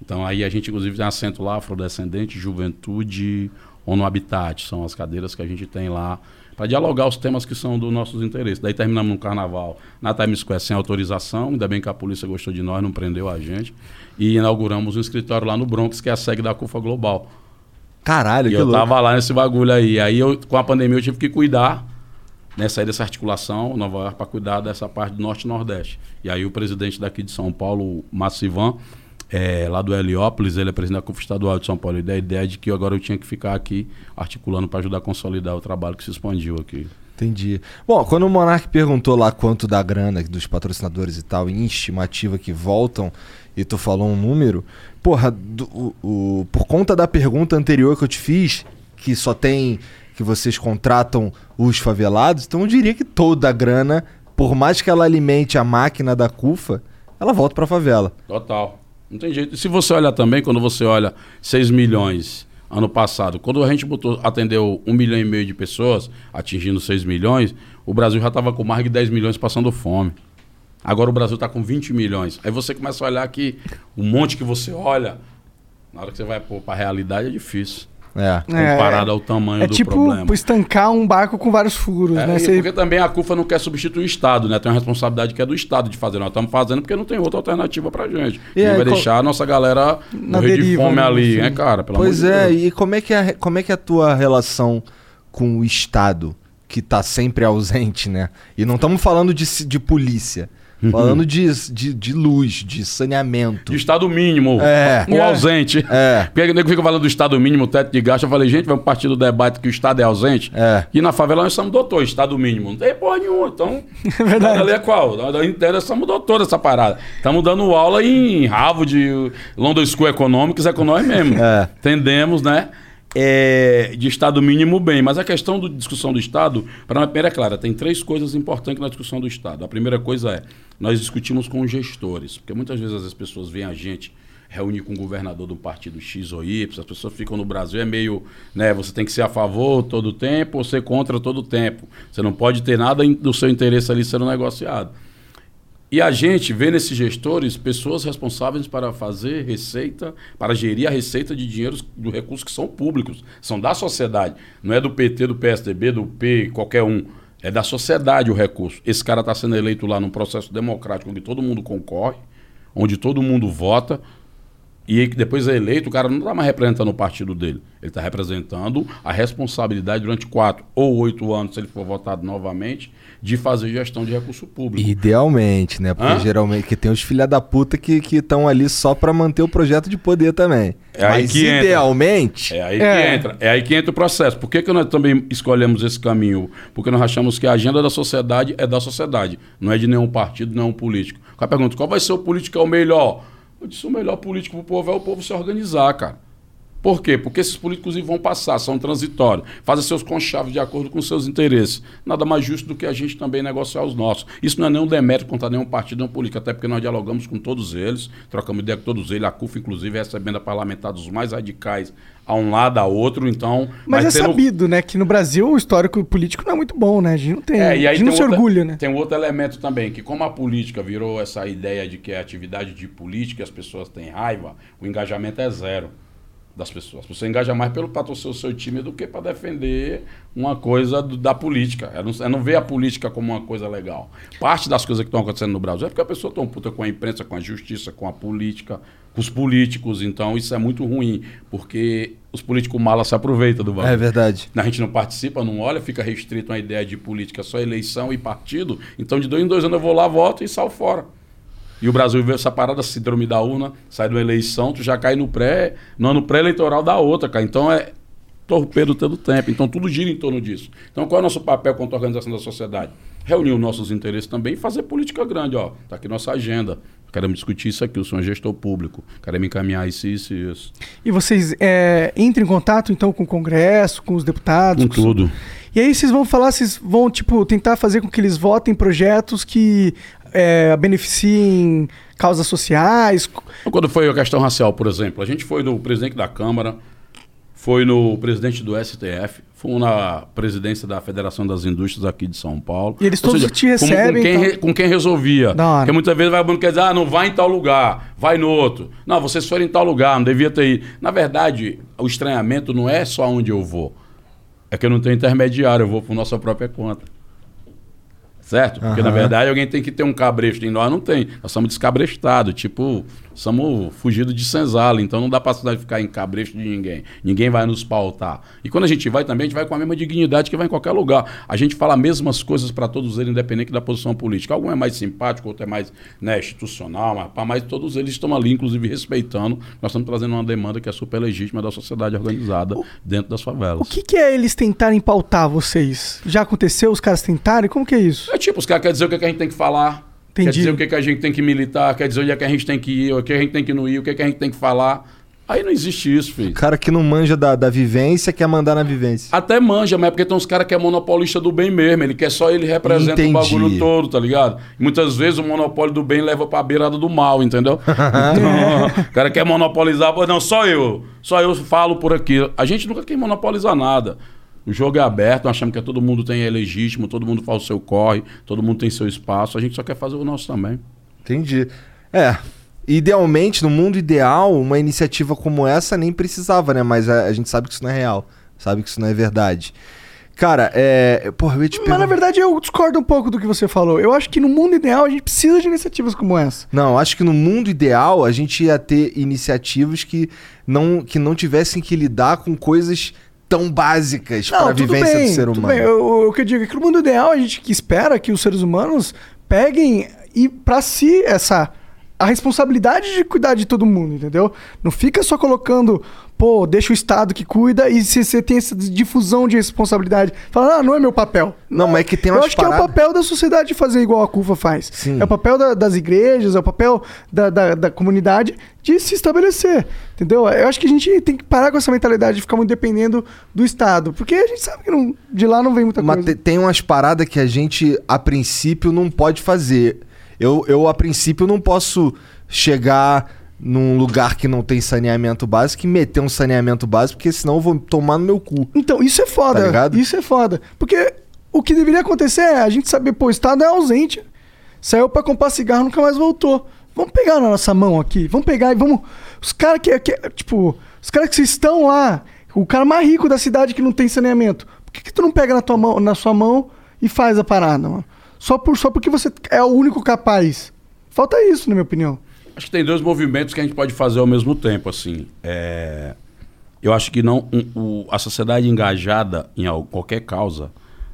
Então aí a gente inclusive tem acento lá, afrodescendente, juventude, ONU Habitat, são as cadeiras que a gente tem lá para dialogar os temas que são dos nossos interesses. Daí terminamos no carnaval, na Times Square sem autorização, ainda bem que a polícia gostou de nós, não prendeu a gente, e inauguramos um escritório lá no Bronx, que é a sede da CUFA Global. Caralho, E que eu louco. tava lá nesse bagulho aí. Aí eu, com a pandemia eu tive que cuidar, né, sair dessa articulação, Nova York, para cuidar dessa parte do Norte e Nordeste. E aí o presidente daqui de São Paulo, Massivan, é, lá do Heliópolis, ele é presidente da CUF Estadual de São Paulo. E da ideia de que agora eu tinha que ficar aqui articulando para ajudar a consolidar o trabalho que se expandiu aqui. Entendi. Bom, quando o Monark perguntou lá quanto da grana dos patrocinadores e tal, em estimativa que voltam, e tu falou um número, porra, do- o- o- por conta da pergunta anterior que eu te fiz, que só tem que vocês contratam os favelados, então eu diria que toda a grana, por mais que ela alimente a máquina da CUFA, ela volta pra favela. Total. Não tem jeito. E se você olhar também, quando você olha 6 milhões ano passado, quando a gente botou, atendeu 1 milhão e meio de pessoas, atingindo 6 milhões, o Brasil já estava com mais de 10 milhões passando fome. Agora o Brasil está com 20 milhões. Aí você começa a olhar que o monte que você olha, na hora que você vai para a realidade é difícil. É. Comparado ao tamanho É do tipo problema. estancar um barco com vários furos, É, né? Você- porque também a CUFA não quer substituir o Estado, né? Tem uma responsabilidade que é do Estado de fazer. Nós estamos fazendo porque não tem outra alternativa pra gente. E não aí, vai qual- deixar a nossa galera Na morrer de deriva, fome né, ali, assim. né, cara? Pelo Pois amor de é, Deus. e como é, que é, como é que é a tua relação com o Estado, que tá sempre ausente, né? E não estamos falando de, de polícia. Falando de, de, de luz, de saneamento. De Estado mínimo, É. ou É. ausente. É. Porque o nego fica falando do Estado mínimo, teto de gasto. Eu falei, gente, vamos partir do debate que o Estado é ausente. É. E na favela nós somos doutor, Estado mínimo. Não tem porra nenhuma. Então, *laughs* É verdade. ali é qual? Da inteira nós somos doutor dessa parada. Estamos dando aula em Harvard, London School Economics, é com nós mesmo. É. Entendemos, né? É, de Estado mínimo, bem. Mas a questão da discussão do Estado, para mim, é clara, tem três coisas importantes na discussão do Estado. A primeira coisa é, nós discutimos com os gestores, porque muitas vezes as pessoas veem a gente reunir com o governador do partido X ou Y, as pessoas ficam no Brasil, é meio, né, você tem que ser a favor todo o tempo ou ser contra todo o tempo. Você não pode ter nada do seu interesse ali sendo negociado. E a gente vê nesses gestores pessoas responsáveis para fazer receita, para gerir a receita de dinheiros do recursos que são públicos, são da sociedade. Não é do PT, do PSDB, do P, qualquer um. É da sociedade o recurso. Esse cara está sendo eleito lá num processo democrático onde todo mundo concorre, onde todo mundo vota, e aí que depois é eleito, o cara não está mais representando o partido dele. Ele está representando a responsabilidade durante quatro ou oito anos, se ele for votado novamente, de fazer gestão de recurso público. Idealmente, né? Porque Hã? geralmente que tem os filha da puta que estão ali só pra manter o projeto de poder também. É aí Mas que entra. idealmente, É aí É. que entra. É aí que entra o processo. Por que, que nós também escolhemos esse caminho? Porque nós achamos que a agenda da sociedade é da sociedade, não é de nenhum partido, nenhum político. O cara pergunta, qual vai ser o político que é o melhor? Eu disse, o melhor político pro povo é o povo se organizar, cara. Por quê? Porque esses políticos vão passar, são transitórios, fazem seus conchavos de acordo com seus interesses. Nada mais justo do que a gente também negociar os nossos. Isso não é nenhum demérito contra nenhum partido, nenhum político, até porque nós dialogamos com todos eles, trocamos ideia com todos eles, a CUF, inclusive, recebendo a parlamentar dos mais radicais a um lado, a outro, então... Mas é tendo- sabido, né, que no Brasil o histórico político não é muito bom, né? A gente não tem. é, e a aí gente não se outra- orgulha, né? Tem um outro elemento também, que como a política virou essa ideia de que é atividade de política e as pessoas têm raiva, o engajamento é zero das pessoas. Você engaja mais pelo para torcer o seu time do que para defender uma coisa do- da política. É não, é não ver a política como uma coisa legal. Parte das coisas que estão acontecendo no Brasil é porque a pessoa tão puta com a imprensa, com a justiça, com a política, com os políticos. Então isso é muito ruim, porque os políticos malas se aproveitam do bagulho. é verdade. A gente não participa, não olha, fica restrito a uma ideia de política, só eleição e partido. Então, de dois em dois anos eu vou lá, voto e saio fora. E o Brasil vê essa parada, síndrome da urna, sai de uma eleição, tu já cai no pré, no ano pré-eleitoral da outra, cara. Então é torpedo todo tempo. Então tudo gira em torno disso. Então qual é o nosso papel quanto à organização da sociedade? Reunir os nossos interesses também e fazer política grande, ó. Tá aqui nossa agenda. Queremos discutir isso aqui, eu sou um gestor público. Queremos encaminhar isso, isso e isso. E vocês é, entram em contato, então, com o Congresso, com os deputados? Com tudo. E aí vocês vão falar, vocês vão, tipo, tentar fazer com que eles votem projetos que é, beneficiem causas sociais. Então, Quando foi a questão racial, por exemplo, a gente foi no presidente da Câmara, foi no presidente do STF, foi na presidência da Federação das Indústrias aqui de São Paulo. E eles Ou todos te como- recebem, Com quem, então? re- com quem resolvia. Porque muitas vezes vai quer dizer, ah, não vai em tal lugar, vai no outro. Não, vocês foram em tal lugar, não devia ter ido. Na verdade, o estranhamento não é só onde eu vou. É que eu não tenho intermediário, eu vou por nossa própria conta. Certo? Porque, na Aham. verdade, alguém tem que ter um cabresto. E nós não tem. Nós somos descabrestados. Tipo, somos fugidos de senzala. Então não dá pra ficar em cabresto de ninguém. Ninguém vai nos pautar. E quando a gente vai também, a gente vai com a mesma dignidade que vai em qualquer lugar. A gente fala as mesmas coisas para todos eles, independente da posição política. Algum é mais simpático, outro é mais né, institucional, mas, mas todos eles estão ali, inclusive, respeitando. Nós estamos trazendo uma demanda que é super legítima da sociedade organizada dentro das favelas. O que, que é eles tentarem pautar vocês? Já aconteceu os caras tentarem? Como que é isso? É tipo, os caras querem dizer o que, é que a gente tem que falar. Quer Entendi. dizer o que, que a gente tem que militar, quer dizer onde é que a gente tem que ir, o que a gente tem que não ir, o que, é que a gente tem que falar. Aí não existe isso, filho. O cara que não manja da, da vivência quer mandar na vivência. Até manja, mas é porque tem uns caras que é monopolista do bem mesmo. Ele quer só ele representa Entendi. o bagulho todo, tá ligado? E muitas vezes o monopólio do bem leva pra beirada do mal, entendeu? *laughs* então, o cara quer monopolizar. Não, só eu. Só eu falo por aqui. A gente nunca quer monopolizar nada. O jogo é aberto, nós achamos que todo mundo tem é legítimo, todo mundo faz o seu corre, todo mundo tem seu espaço. A gente só quer fazer o nosso também. Entendi. É. Idealmente, no mundo ideal, uma iniciativa como essa nem precisava, né? Mas a, a gente sabe que isso não é real. Sabe que isso não é verdade. Cara, é. Porra, eu ia te Mas na verdade eu discordo um pouco do que você falou. Eu acho que no mundo ideal a gente precisa de iniciativas como essa. Não, acho que no mundo ideal a gente ia ter iniciativas que não, que não tivessem que lidar com coisas tão básicas para a vivência bem, do ser humano. bem. O que eu digo é que no mundo ideal a gente que espera que os seres humanos peguem e pra si essa a responsabilidade de cuidar de todo mundo, entendeu? Não fica só colocando, pô, deixa o Estado que cuida e se você tem essa difusão de responsabilidade, fala, ah, não é meu papel. Não, mas é que tem Eu umas acho que é paradas- o papel da sociedade fazer igual a CUFA faz. Sim. É o papel da- das igrejas, é o papel da, da, da comunidade de se estabelecer, entendeu? Eu acho que a gente tem que parar com essa mentalidade de ficar muito dependendo do Estado, porque a gente sabe que não- de lá não vem muita Mas coisa. te- tem umas paradas que a gente, a princípio, não pode fazer. Eu, eu a princípio, não posso chegar num lugar que não tem saneamento básico e meter um saneamento básico, porque senão eu vou tomar no meu cu. Então, isso é foda. Tá? Isso é foda. Porque o que deveria acontecer é a gente saber, pô, o Estado é ausente. Saiu pra comprar cigarro, nunca mais voltou. Vamos pegar na nossa mão aqui. Vamos pegar e vamos. Os caras que, que. Tipo, os caras que estão lá, o cara mais rico da cidade que não tem saneamento. Por que, que tu não pega na, tua mão, na sua mão e faz a parada, mano? Só, por, só porque você é o único capaz. Falta isso, na minha opinião. Acho que tem dois movimentos que a gente pode fazer ao mesmo tempo, assim. É, Eu acho que não um- o- a sociedade engajada em al- qualquer causa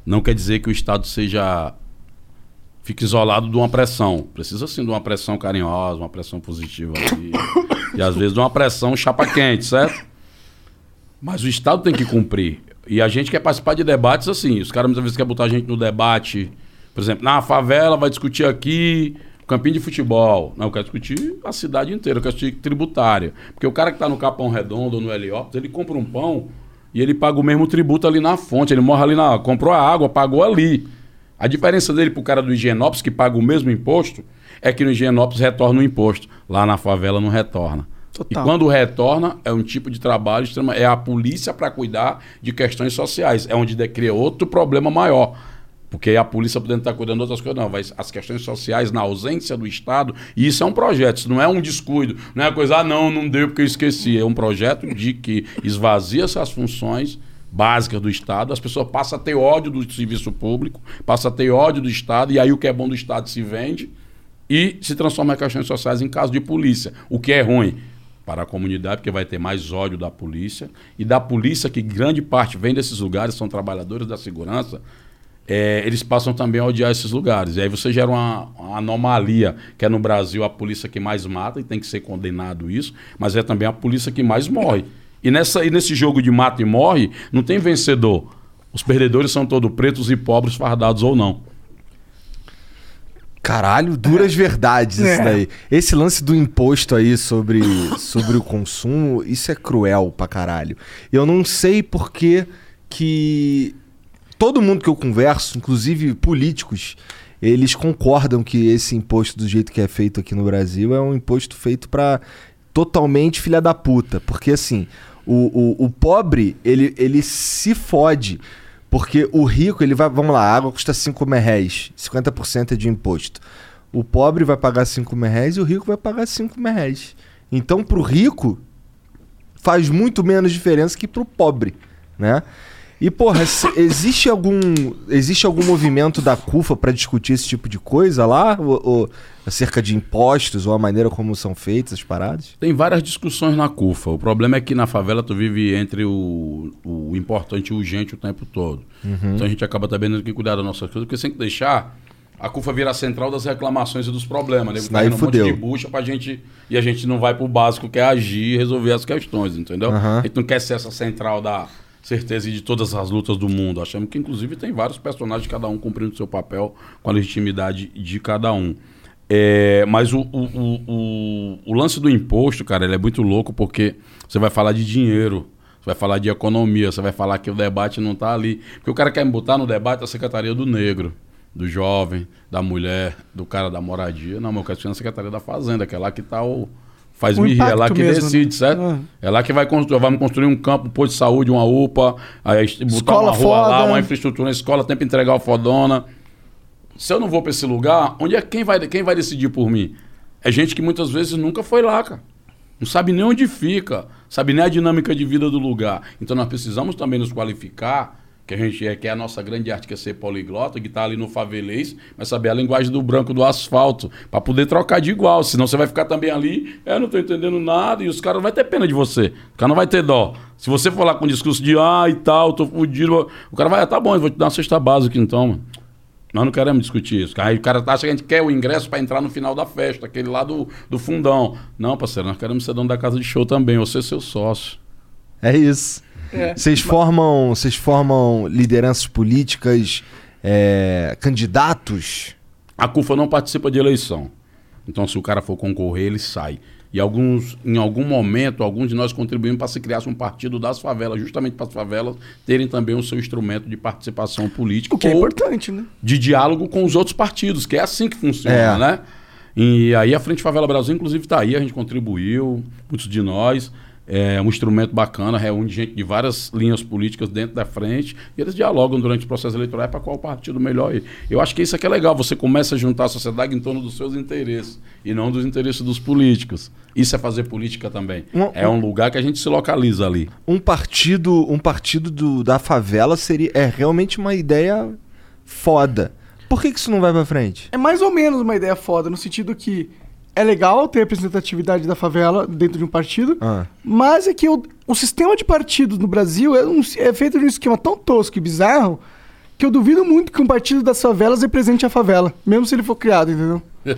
não quer dizer que o Estado seja fique isolado de uma pressão. Precisa sim de uma pressão carinhosa, uma pressão positiva e às vezes de uma pressão chapa quente, certo? Mas o Estado tem que cumprir. E a gente quer participar de debates assim. Os caras muitas vezes querem botar a gente no debate. Por exemplo, na favela vai discutir aqui campinho de futebol. Não, eu quero discutir a cidade inteira, eu quero discutir tributária. Porque o cara que está no Capão Redondo ou no Heliópolis, ele compra um pão e ele paga o mesmo tributo ali na fonte. Ele morre ali na. comprou a água, pagou ali. A diferença dele pro cara do Higienópolis, que paga o mesmo imposto, é que no Higienópolis retorna o imposto. Lá na favela não retorna. Total. E quando retorna, é um tipo de trabalho extrema. É a polícia para cuidar de questões sociais. É onde de- cria outro problema maior. Porque a polícia podendo estar cuidando de outras coisas, não. Mas as questões sociais na ausência do Estado, e isso é um projeto, isso não é um descuido. Não é coisa, ah, não, não deu porque eu esqueci. É um projeto de que esvazia essas funções básicas do Estado, as pessoas passam a ter ódio do serviço público, passam a ter ódio do Estado, e aí o que é bom do Estado se vende e se transforma em questões sociais em caso de polícia, o que é ruim para a comunidade, porque vai ter mais ódio da polícia, e da polícia, que grande parte vem desses lugares, são trabalhadores da segurança, é, eles passam também a odiar esses lugares. E aí você gera uma, uma anomalia, que é no Brasil a polícia que mais mata, e tem que ser condenado isso, mas é também a polícia que mais morre. E, nessa, e nesse jogo de mata e morre, não tem vencedor. Os perdedores são todos pretos e pobres, fardados ou não. Caralho, duras verdades isso É. daí. Esse lance do imposto aí sobre, sobre o consumo, isso é cruel pra caralho. Eu não sei por que que todo mundo que eu converso, inclusive políticos, eles concordam que esse imposto do jeito que é feito aqui no Brasil é um imposto feito pra totalmente filha da puta, porque assim, O, o, o pobre, ele, ele se fode. Porque o rico, ele vai. Vamos lá, a água custa 5 merréis, 50% é de imposto. O pobre vai pagar 5 merréis e o rico vai pagar 5 merréis. Então, pro rico, faz muito menos diferença que pro pobre, né? E, porra, existe algum existe algum movimento da CUFA pra discutir esse tipo de coisa lá? Ou, ou acerca de impostos ou a maneira como são feitas as paradas? Tem várias discussões na CUFA. O problema é que na favela tu vive entre o, o importante e o urgente o tempo todo. Então a gente acaba também tendo que cuidar das nossas coisas, porque sem que deixar a CUFA virar a central das reclamações e dos problemas. Né? Senão aí um monte fudeu. de bucha pra gente e a gente não vai pro básico que é agir e resolver as questões, entendeu? Aham. A gente não quer ser essa central da certeza de todas as lutas do mundo. Achamos que inclusive tem vários personagens, cada um cumprindo seu papel com a legitimidade de cada um. É, mas o, o, o, o, lance do imposto, cara, ele é muito louco porque você vai falar de dinheiro, você vai falar de economia, você vai falar que o debate não está ali. Porque o cara quer me botar no debate a Secretaria do Negro, do jovem, da mulher, do cara da moradia. Não, meu, eu quero na Secretaria da Fazenda, que é lá que está o. Faz O me rir, é lá que mesmo, decide, né? certo? Ah. É lá que vai construir, vamos construir um campo, um posto de saúde, uma UPA, aí botar Escola uma rua lá, foda. uma infraestrutura na escola, tempo entregar o fodona. Se eu não vou para esse lugar, onde é quem vai, quem vai decidir por mim? É gente que muitas vezes nunca foi lá, cara. Não sabe nem onde fica, sabe nem a dinâmica de vida do lugar. Então nós precisamos também nos qualificar, que a gente é, que é a nossa grande arte, que é ser poliglota, que está ali no favelês, mas saber a linguagem do branco do asfalto, para poder trocar de igual. Senão você vai ficar também ali, é, não tô entendendo nada, e os caras não vai ter pena de você. O cara não vai ter dó. Se você for lá com um discurso de ah e tal, tô fudido, o cara vai, ah, tá bom, eu vou te dar uma cesta básica então, mano. Nós não queremos discutir isso. Aí o cara acha que a gente quer o ingresso para entrar no final da festa, aquele lá do, do fundão. Não, parceiro, nós queremos ser dono da casa de show também, ou ser seu sócio. É isso. É. Vocês formam, vocês formam lideranças políticas, é, candidatos? A CUFA não participa de eleição. Então, se o cara for concorrer, ele sai. E alguns, em algum momento, alguns de nós contribuímos para se criasse um partido das favelas, justamente para as favelas terem também o seu instrumento de participação política. O que é importante, né? de diálogo com os outros partidos, que é assim que funciona, É. né? E aí a Frente Favela Brasil, inclusive, está aí, a gente contribuiu, muitos de nós. É um instrumento bacana, reúne gente de várias linhas políticas dentro da frente e eles dialogam durante o processo eleitoral para qual partido melhor ir. Eu acho que isso aqui é legal, você começa a juntar a sociedade em torno dos seus interesses e não dos interesses dos políticos. Isso é fazer política também. Um- É um lugar que a gente se localiza ali. Um partido, um partido do- da favela seria é realmente uma ideia foda. Por que, que isso não vai pra frente? É mais ou menos uma ideia foda, no sentido que é legal ter representatividade da favela dentro de um partido, Ah. mas é que o, o sistema de partidos no Brasil é, um- é feito de um esquema tão tosco e bizarro que eu duvido muito que um partido das favelas represente a favela, mesmo se ele for criado, entendeu? *laughs*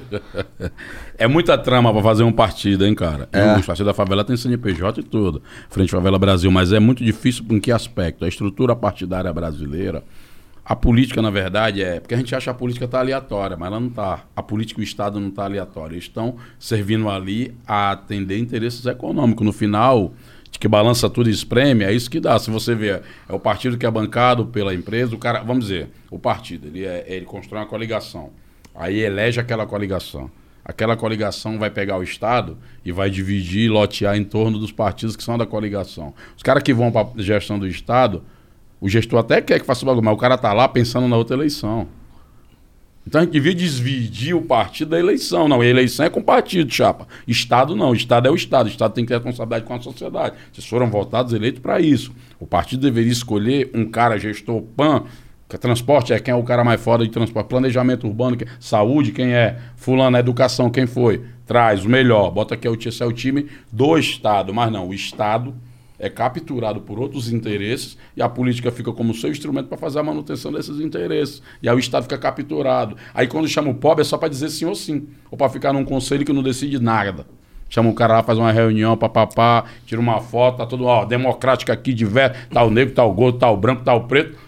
É muita trama pra fazer um partido, hein, cara? É. O partido da favela tem CNPJ e tudo. Frente Favela Brasil, mas é muito difícil em que aspecto? A estrutura partidária brasileira, a política, na verdade, é. Porque a gente acha que a política tá aleatória, mas ela não tá. A política e o Estado não tá aleatório. Eles estão servindo ali a atender interesses econômicos. No final, de que balança tudo e espreme, é isso que dá. Se você vê, é o partido que é bancado pela empresa, o cara, vamos dizer, o partido, ele, é, ele constrói uma coligação. Aí elege aquela coligação. Aquela coligação vai pegar o Estado e vai dividir lotear em torno dos partidos que são da coligação. Os caras que vão para a gestão do Estado, o gestor até quer que faça o bagulho, mas o cara tá lá pensando na outra eleição. Então a gente devia desvidir o partido da eleição. Não, a eleição é com partido, chapa. Estado não. Estado é o Estado. O Estado tem que ter responsabilidade com a sociedade. Vocês foram votados, eleitos para isso. O partido deveria escolher um cara gestor PAN, que transporte é quem é o cara mais foda de transporte, planejamento urbano, que- saúde, quem é, fulano, educação, quem foi? Traz o melhor. Bota aqui é o, esse é o time do Estado. Mas não, o Estado é capturado por outros interesses e a política fica como seu instrumento para fazer a manutenção desses interesses. E aí o Estado fica capturado. Aí quando chama o pobre é só para dizer sim ou sim, ou para ficar num conselho que não decide nada. Chama o cara lá, faz uma reunião, papapá, tira uma foto, tá tudo, ó, democrática aqui, diverso, tá o negro, tá o gordo, tá o branco, tá o preto.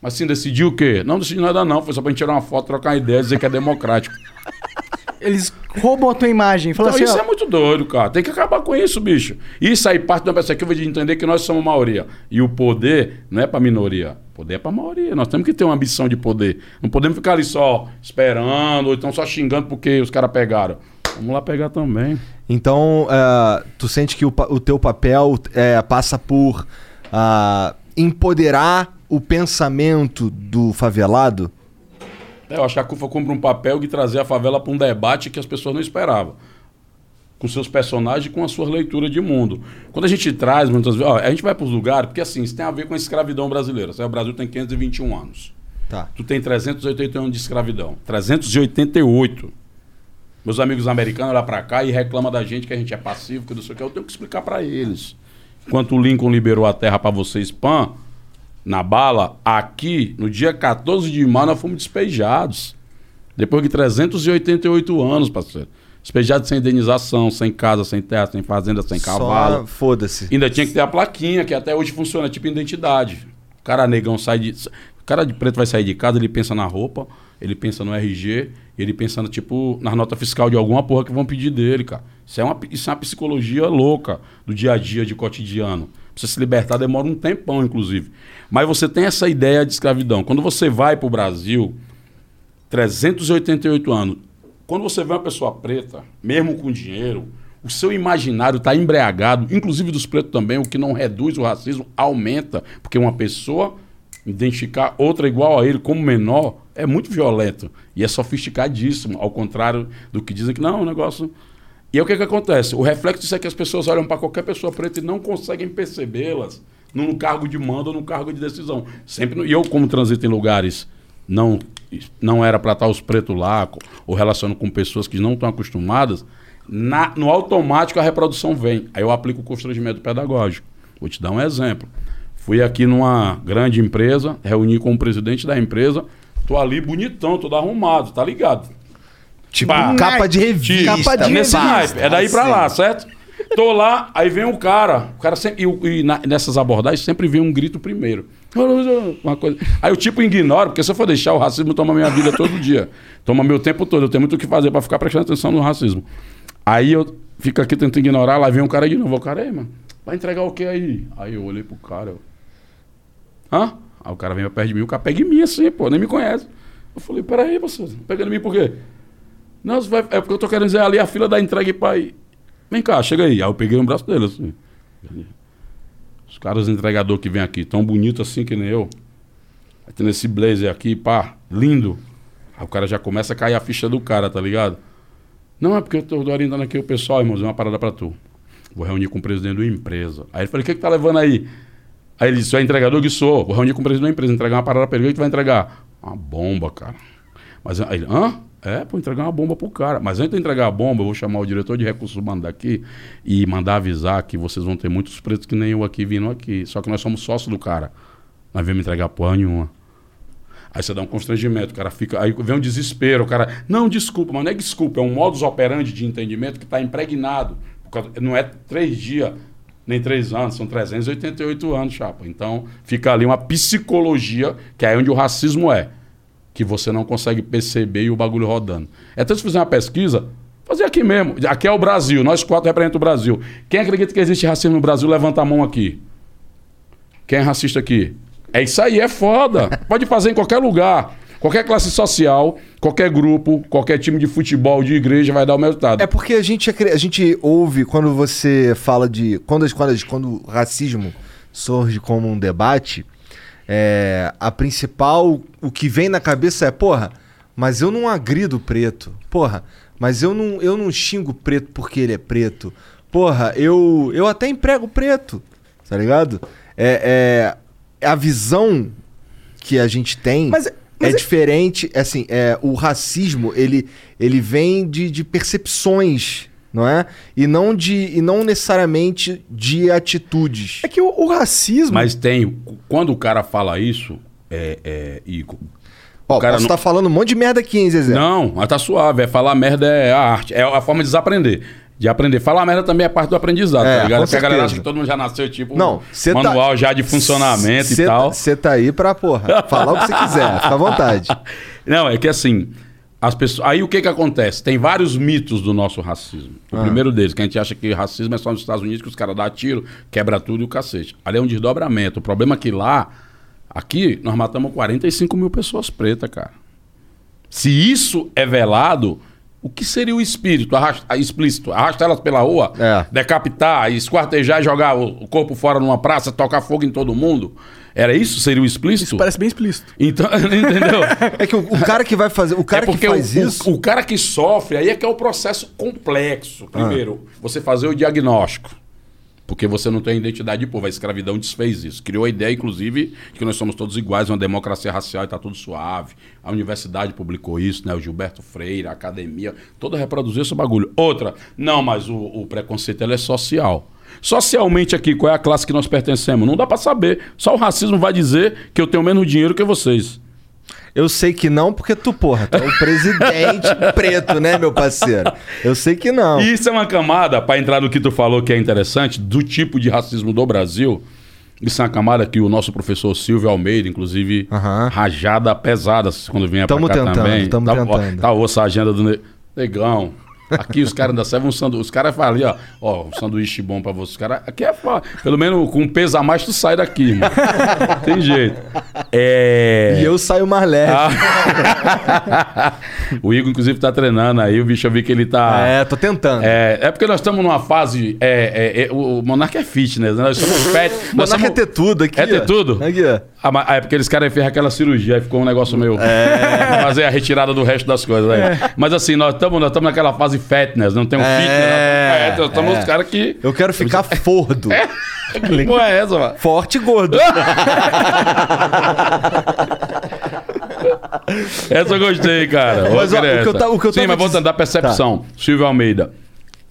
Mas sim, decidiu o quê? Não decidiu nada não, foi só pra gente tirar uma foto, trocar uma ideia, dizer que é democrático. *laughs* Eles roubam a tua imagem. Então, assim, isso ó, é muito doido, cara. Tem que acabar com isso, bicho. Isso aí parte uma perspectiva de entender que nós somos maioria. E o poder não é pra minoria. O poder é pra maioria. Nós temos que ter uma ambição de poder. Não podemos ficar ali só esperando, ou então só xingando porque os caras pegaram. Vamos lá pegar também. Então, ah, tu sente que o, o teu papel é, passa por ah, empoderar o pensamento do favelado? É, Eu acho que a CUFA cumpre um papel de trazer a favela para um debate que as pessoas não esperavam. Com seus personagens e com a sua leitura de mundo. Quando a gente traz, muitas vezes, ó, a gente vai para os lugares, porque assim, isso tem a ver com a escravidão brasileira. O Brasil tem 521 anos. Tá. Tu tem 381 anos de escravidão. 388. Meus amigos americanos olham para cá e reclamam da gente que a gente é passivo, que não sei o que. Eu tenho que explicar para eles. Enquanto o Lincoln liberou a terra para vocês, pan, na bala, aqui, no dia 14 de maio, nós fomos despejados. Depois de 388 anos, parceiro. Despejados sem indenização, sem casa, sem terra, sem fazenda, sem cavalo. Só foda-se. Ainda tinha que ter a plaquinha, que até hoje funciona, tipo identidade. O cara negão sai de. O cara de preto vai sair de casa, ele pensa na roupa, ele pensa no RG, ele pensa no, tipo, na nota fiscal de alguma porra que vão pedir dele, cara. Isso é uma, isso é uma psicologia louca do dia a dia, de cotidiano. Pra você se libertar demora um tempão, inclusive. Mas você tem essa ideia de escravidão. Quando você vai pro Brasil, 388 anos. Quando você vê uma pessoa preta, mesmo com dinheiro, o seu imaginário está embriagado, inclusive dos pretos também, o que não reduz o racismo, aumenta. Porque uma pessoa identificar outra igual a ele como menor é muito violento. E é sofisticadíssimo, ao contrário do que dizem que não, um negócio. E aí o que, que acontece? O reflexo disso é que as pessoas olham para qualquer pessoa preta e não conseguem percebê-las num cargo de mando ou num cargo de decisão. Sempre E eu, como transito em lugares não não era para estar os pretos lá, ou relaciono com pessoas que não estão acostumadas, na- no automático a reprodução vem. Aí eu aplico o constrangimento pedagógico. Vou te dar um exemplo. Fui aqui numa grande empresa, reuni com o presidente da empresa, tô ali bonitão, todo arrumado, tá ligado? Tipo, Pá. capa de revista. Capa de nesse revista. naipe. É daí pra lá, certo? Tô lá, aí vem o cara. O cara sempre. E, e na- nessas abordagens sempre vem um grito primeiro. Uma coisa. Aí o tipo ignora, porque se eu for deixar, o racismo toma minha vida todo dia. Toma meu tempo todo. Eu tenho muito o que fazer pra ficar prestando atenção no racismo. Aí eu fico aqui tentando ignorar, lá vem um cara de novo. O cara, aí, mano, vai entregar o que aí? Aí eu olhei pro cara. Eu, Hã? Aí o cara vem perto de mim, o cara pega em mim assim, pô, nem me conhece. Eu falei, peraí, você, pegando em mim por quê? Não, vai, é porque eu tô querendo dizer ali a fila da entrega pai. Vem cá, chega aí. Aí eu peguei no braço dele, assim. Os caras entregador que vem aqui, tão bonito assim que nem eu. Aí tendo esse blazer aqui, pá, lindo. Aí o cara já começa a cair a ficha do cara, tá ligado? Não, é porque eu tô orientando aqui o pessoal, irmãos, uma parada pra tu. Vou reunir com o presidente da empresa. Aí ele falou, o que que tá levando aí? Aí ele disse, é entregador que sou. Vou reunir com o presidente da empresa, entregar uma parada pra ele. O que tu vai entregar? Uma bomba, cara. Mas aí ele, hã? É, pô, entregar uma bomba pro cara. Mas antes de entregar a bomba, eu vou chamar o diretor de recursos humanos daqui e mandar avisar que vocês vão ter muitos pretos que nem eu aqui vindo aqui. Só que nós somos sócios do cara. Nós viemos entregar porra nenhuma. Aí você dá um constrangimento, o cara fica. Aí vem um desespero, o cara. Não, desculpa, mas não é desculpa, é um modus operandi de entendimento que está impregnado. Não é três dias, nem três anos, são 388 anos, chapa. Então fica ali uma psicologia, que é onde o racismo é. Que você não consegue perceber e o bagulho rodando. É tanto se fizer uma pesquisa, fazer aqui mesmo. Aqui é o Brasil, nós quatro representamos o Brasil. Quem acredita que existe racismo no Brasil, levanta a mão aqui. Quem é racista aqui? É isso aí, é foda. Pode fazer em qualquer lugar. Qualquer classe social, qualquer grupo, qualquer time de futebol, de igreja vai dar o resultado. É porque a gente, a gente ouve quando você fala de. Quando, quando, quando o racismo surge como um debate, é, a principal. O que vem na cabeça é, porra, mas eu não agrido preto. Porra, mas eu não, eu não xingo preto porque ele é preto. Porra, eu, eu até emprego preto. Tá ligado? É, é a visão que a gente tem Mas- mas é é- diferente. Assim, é, o racismo ele, ele vem de, de percepções, não é? E não de e não necessariamente de atitudes. É que o, o racismo. Mas tem. Quando o cara fala isso, é, é, Igor, Ó, cara posso não- estar falando um monte de merda aqui, hein, Zezé? Não, mas tá suave. É falar merda é a arte. É a forma de desaprender. De aprender. Falar merda também é parte do aprendizado, É, tá ligado? Porque a galera acha que todo mundo já nasceu, tipo, Não, tá- manual já de funcionamento Cê e tal. Você tá aí pra, porra, falar o que você quiser, fica à vontade. *laughs* Não, é que assim, as pessoas. Aí o que que acontece? Tem vários mitos do nosso racismo. O Ah. primeiro deles, que a gente acha que racismo é só nos Estados Unidos, que os caras dão tiro, quebra tudo e o cacete. Ali é um desdobramento. O problema é que lá, aqui, nós matamos 45 mil pessoas pretas, cara. Se isso é velado, o que seria o espírito arrasta, explícito? Arrastar elas pela rua, É. decapitar, esquartejar, jogar o corpo fora numa praça, tocar fogo em todo mundo? Era isso? Seria o explícito? Parece bem explícito. Então, *laughs* entendeu? É que o, o cara que vai fazer. O cara é que faz o, isso. O, o cara que sofre, aí é que é o processo complexo. Primeiro, você fazer o diagnóstico. Porque você não tem identidade de povo. A escravidão desfez isso. Criou a ideia, inclusive, que nós somos todos iguais, uma democracia racial e está tudo suave. A universidade publicou isso, né? O Gilberto Freire, a academia, toda reproduziu esse bagulho. Outra, não, mas o, o preconceito é social. Socialmente aqui, qual é a classe que nós pertencemos? Não dá para saber. Só o racismo vai dizer que eu tenho menos dinheiro que vocês. Eu sei que não, porque tu, porra, tu é o presidente *laughs* preto, né, meu parceiro? Eu sei que não. E isso é uma camada, para entrar no que tu falou que é interessante, do tipo de racismo do Brasil. Isso é uma camada que o nosso professor Silvio Almeida, inclusive, Aham. rajada pesada quando vem Tamo pra cá tentando, também. tamo tá, tentando. Ó, tá osso a agenda do ne- negão. Aqui os caras ainda servem um sanduíche. Os caras falam ali, ó, ó, um sanduíche bom pra você. Os caras, aqui é fa- pelo menos com um peso a mais tu sai daqui, mano. Tem jeito. É... E eu saio mais leve. Ah. o Igor, inclusive, tá treinando aí. O bicho, eu vi que ele tá. É, tô tentando. É, é porque nós estamos numa fase. É, é, é, o Monarca é fitness, né? Nós somos pet. Monarca é somos- ter tudo aqui. É ter ó. tudo? Aqui, ó. Mas- ah, é porque eles caras fez aquela cirurgia, aí ficou um negócio meio. *laughs* Fazer a retirada do resto das coisas. Aí. Mas assim, nós estamos nós tamo naquela fase fitness, não tem um É, fitness. É, nós estamos é. os caras que. Eu quero ficar *laughs* fordo. Que porra é essa, mano? Forte e gordo. *laughs* Essa eu gostei, cara. Mas, Vou ó, o que eu ta- o que eu Sim, mas diz- da percepção. Silvio Almeida.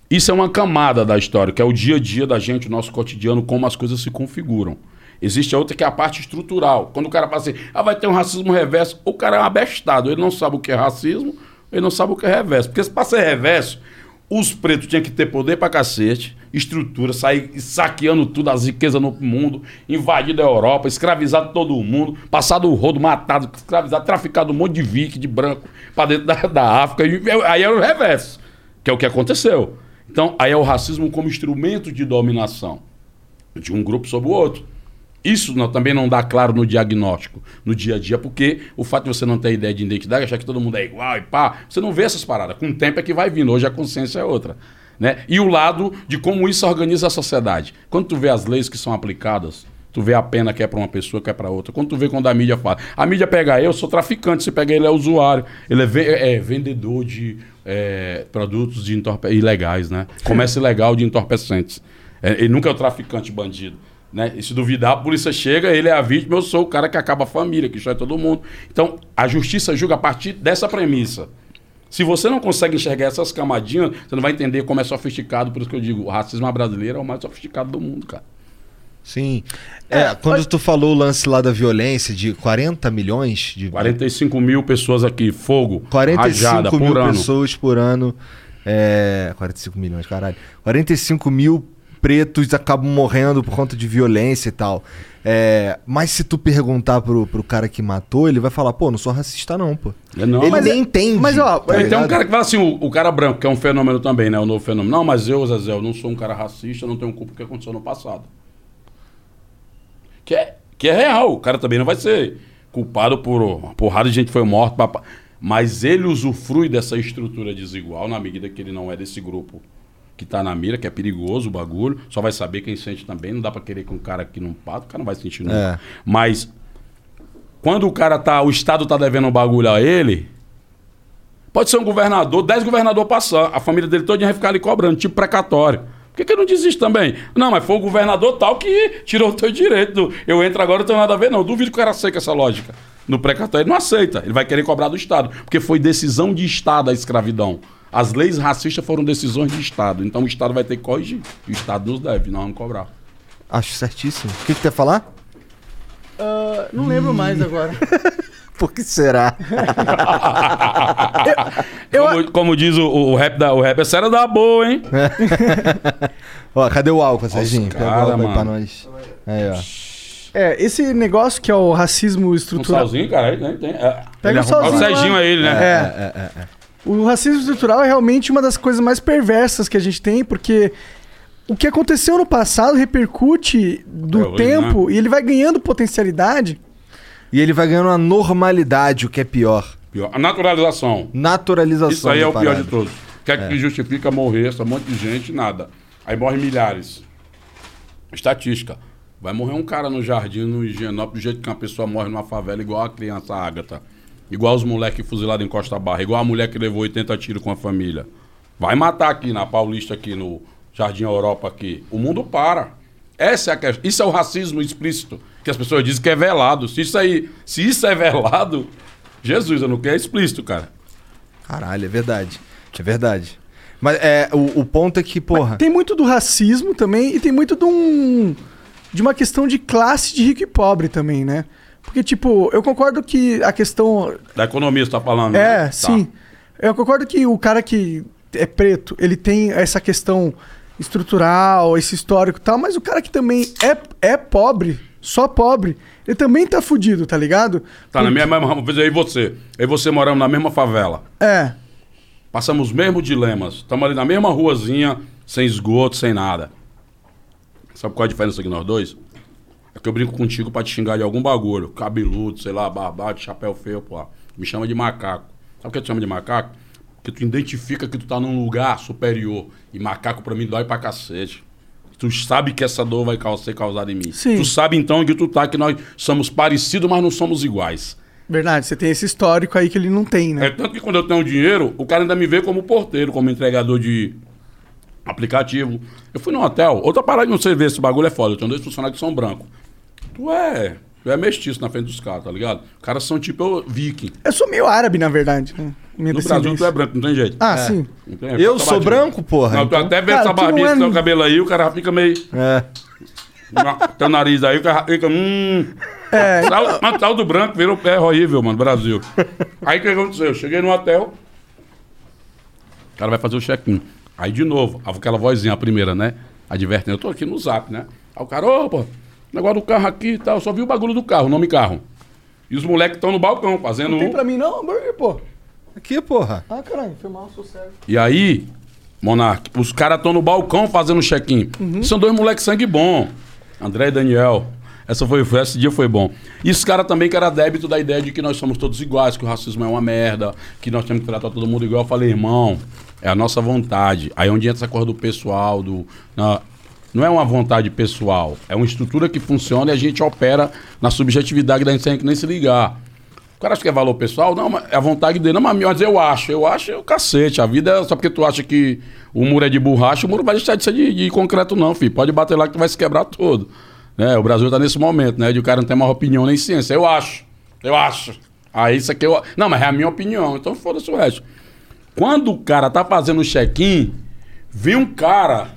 Isso é uma camada da história, que é o dia a dia da gente, o nosso cotidiano, como as coisas se configuram. Existe a outra que é a parte estrutural. Quando o cara fala assim, ah, vai ter um racismo reverso, o cara é um abestado. Ele não sabe o que é racismo, ele não sabe o que é reverso. Porque se pra ser reverso, os pretos tinham que ter poder pra cacete, estrutura, sair saqueando tudo, as riquezas no mundo, invadido a Europa, escravizado todo mundo, passado o rodo, matado, escravizado, traficado um monte de vique, de branco, pra dentro da, da África. E aí é o reverso, que é o que aconteceu. Então, aí é o racismo como instrumento de dominação de um grupo sobre o outro. Isso não- também não dá claro no diagnóstico, no dia a dia, porque o fato de você não ter ideia de identidade, achar que todo mundo é igual e pá, você não vê essas paradas. Com o tempo é que vai vindo, hoje a consciência é outra. Né? E o lado de como isso organiza a sociedade. Quando tu vê as leis que são aplicadas, tu vê a pena que é para uma pessoa, que é para outra. Quando tu vê quando a mídia fala, a mídia pega eu, sou traficante, você pega ele é usuário, ele é, ve- é vendedor de é, produtos de ilegais, né? Comércio ilegal de entorpecentes. É, ele nunca é o traficante bandido. Né? E se duvidar, a polícia chega, ele é a vítima, eu sou o cara que acaba a família, que destrói todo mundo. Então, a justiça julga a partir dessa premissa. Se você não consegue enxergar essas camadinhas, você não vai entender como é sofisticado. Por isso que eu digo, o racismo brasileiro é o mais sofisticado do mundo, cara. Sim. É, quando tu falou o lance lá da violência de 40 milhões de 45 mil pessoas aqui, fogo, 45 rajada mil por ano. pessoas por ano. É, 45 milhões, caralho. 45 mil pretos acabam morrendo por conta de violência e tal. É, mas se tu perguntar pro, pro cara que matou, ele vai falar, pô, não sou racista não, pô. É, não, ele mas nem entende. mas, ó, tá tem um cara que fala assim, o, o cara branco, que é um fenômeno também, né? O novo fenômeno. Não, mas eu, Zezé, eu não sou um cara racista, não tenho culpa do que aconteceu no passado. Que é, que é real. O cara também não vai ser culpado por uma porrada de gente foi morta. Mas ele usufrui dessa estrutura desigual na medida que ele não é desse grupo que tá na mira, que é perigoso o bagulho. Só vai saber quem sente também. Não dá pra querer que um cara que não pata, o cara não vai sentir nunca. É. Mas quando o cara tá, o Estado tá devendo um bagulho a ele, pode ser um governador, dez governadores passar, a família dele toda vai ficar ali cobrando, tipo precatório. Por que, que ele não desiste também? Não, mas foi o governador tal que tirou o teu direito. Eu entro agora, não tenho nada a ver, não. Duvido que o cara aceite essa lógica. No precatório ele não aceita. Ele vai querer cobrar do Estado. Porque foi decisão de Estado a escravidão. As leis racistas foram decisões de Estado. Então o Estado vai ter que corrigir. E o Estado nos deve, não vamos cobrar. Acho certíssimo. O que, que tu ia falar? Ah, não lembro mais agora. *laughs* Por que será? Eu- como, como diz o, o rap da o rap, essa era da boa, hein? *laughs* Ó, cadê o álcool, Serginho? Pega o álcool aí mano. pra nós. Aí, ó. É, esse negócio que é o racismo Um estrutural. salzinho, cara, aí, né? Tem, é. Pega Ele o é- salzinho O Serginho lá. é ele, né? É. O racismo estrutural é realmente uma das coisas mais perversas que a gente tem, porque o que aconteceu no passado repercute do É, hoje, tempo e ele vai ganhando potencialidade. E ele vai ganhando uma normalidade, o que é pior. Pior. A naturalização. Naturalização. Isso aí é o pior de todos. O que é que justifica morrer essa monte de gente? Nada. Aí morre milhares. Estatística. Vai morrer um cara no jardim, no Higienópolis, do jeito que uma pessoa morre numa favela, igual a criança Ágata. Igual os moleques fuzilados em Costa Barra. Igual a mulher que levou 80 tiros com a família. Vai matar aqui na Paulista, aqui no Jardim Europa, aqui. O mundo para. Essa é a questão. Isso é o racismo explícito. Que as pessoas dizem que é velado. Se isso aí, se isso é velado, Jesus, eu não quero é explícito, cara. Caralho, é verdade. É verdade. Mas é, o, o ponto é que, porra. Tem muito do racismo também e tem muito de um. de uma questão de classe de rico e pobre também, né? Porque, tipo, eu concordo que a questão. Da economia você tá falando. É, né? Tá. sim. Eu concordo que o cara que é preto, ele tem essa questão estrutural, esse histórico e tal, mas o cara que também é, é pobre, só pobre, ele também tá fudido, tá ligado? Tá na mesma. Eu e você. Eu e você moramos na mesma favela. É. Passamos os mesmos dilemas. Estamos ali na mesma ruazinha, sem esgoto, sem nada. Sabe qual é a diferença aqui nós dois? É que eu brinco contigo pra te xingar de algum bagulho. Cabeludo, sei lá, barbado, chapéu feio, pô. Me chama de macaco. Sabe o que eu te chamo de macaco? Porque tu identifica que tu tá num lugar superior. E macaco pra mim dói pra cacete. Tu sabe que essa dor vai ser causada em mim. Sim. Tu sabe então que tu tá, que nós somos parecidos, mas não somos iguais. Verdade, você tem esse histórico aí que ele não tem, né? É tanto que quando eu tenho dinheiro, o cara ainda me vê como porteiro, como entregador de aplicativo. Eu fui num hotel, outra parada de não sei ver, esse bagulho é foda. Eu tenho dois funcionários que são brancos. Tu é. Tu é mestiço na frente dos caras, tá ligado? Os caras são tipo eu, viking. Eu sou meio árabe, na verdade, né? Minha No Brasil tu é branco, não tem jeito. Ah, sim. Não tem- Eu tá sou branco, porra. Não, tu então- até vê Cara, essa tu barbinha, é- esse teu cabelo aí, o cara fica meio. É. Teu nariz aí, o cara fica. Hum. É. Sal, mas sal do branco virou pé horrível, mano, Brasil. Aí o que aconteceu? Eu cheguei no hotel, o cara vai fazer o check-in. Aí de novo, aquela vozinha, a primeira, né? Advertendo, eu tô aqui no zap, né? Aí o cara, opa, negócio do carro aqui e tal, eu só vi o bagulho do carro, o nome carro. E os moleques estão no balcão fazendo. Não tem pra mim não, hambúrguer, pô. Aqui, porra. Ah, caralho, foi mal, sou sério. E aí, Monark, os caras estão no balcão fazendo check-in. São dois moleques sangue bom. André e Daniel. Essa foi, foi- esse dia foi bom. E os caras também que era débito da ideia de que nós somos todos iguais, que o racismo é uma merda, que nós temos que tratar todo mundo igual. Eu falei, irmão, é a nossa vontade. Aí é onde entra essa coisa do pessoal, do. na- não é uma vontade pessoal, é uma estrutura que funciona e a gente opera na subjetividade da gente sem nem se ligar. O cara acha que é valor pessoal? Não, é a vontade dele. Não, mas eu acho. Eu acho é o cacete. A vida é só porque tu acha que o muro é de borracha, o muro vai deixar de ser de, de concreto, não, filho. Pode bater lá que tu vai se quebrar todo. Né? O Brasil tá nesse momento, né? De o cara não ter mais opinião nem ciência. Eu acho. Eu acho. Aí isso aqui eu. Não, mas é a minha opinião. Então foda-se o resto. Quando o cara tá fazendo o check-in, vem um cara.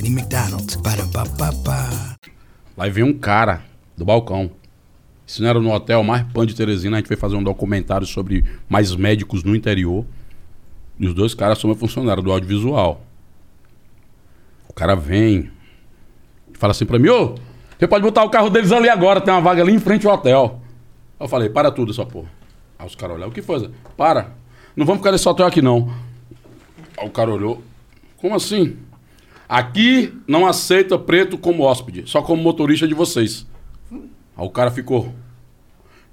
McDonald's. Ba-da-ba-ba-ba. Lá vem um cara do balcão. Isso não era no hotel mais pan de Teresina. A gente foi fazer um documentário sobre mais médicos no interior. E os dois caras são meu funcionário do audiovisual. O cara vem e fala assim pra mim: Ô, você pode botar o carro deles ali agora, tem uma vaga ali em frente ao hotel. Eu falei: Para tudo essa porra. Aí os caras olharam: O que foi? Para. Não vamos ficar nesse hotel aqui não. Aí o cara olhou: Como assim? Aqui não aceita preto como hóspede, só como motorista de vocês. Aí o cara ficou.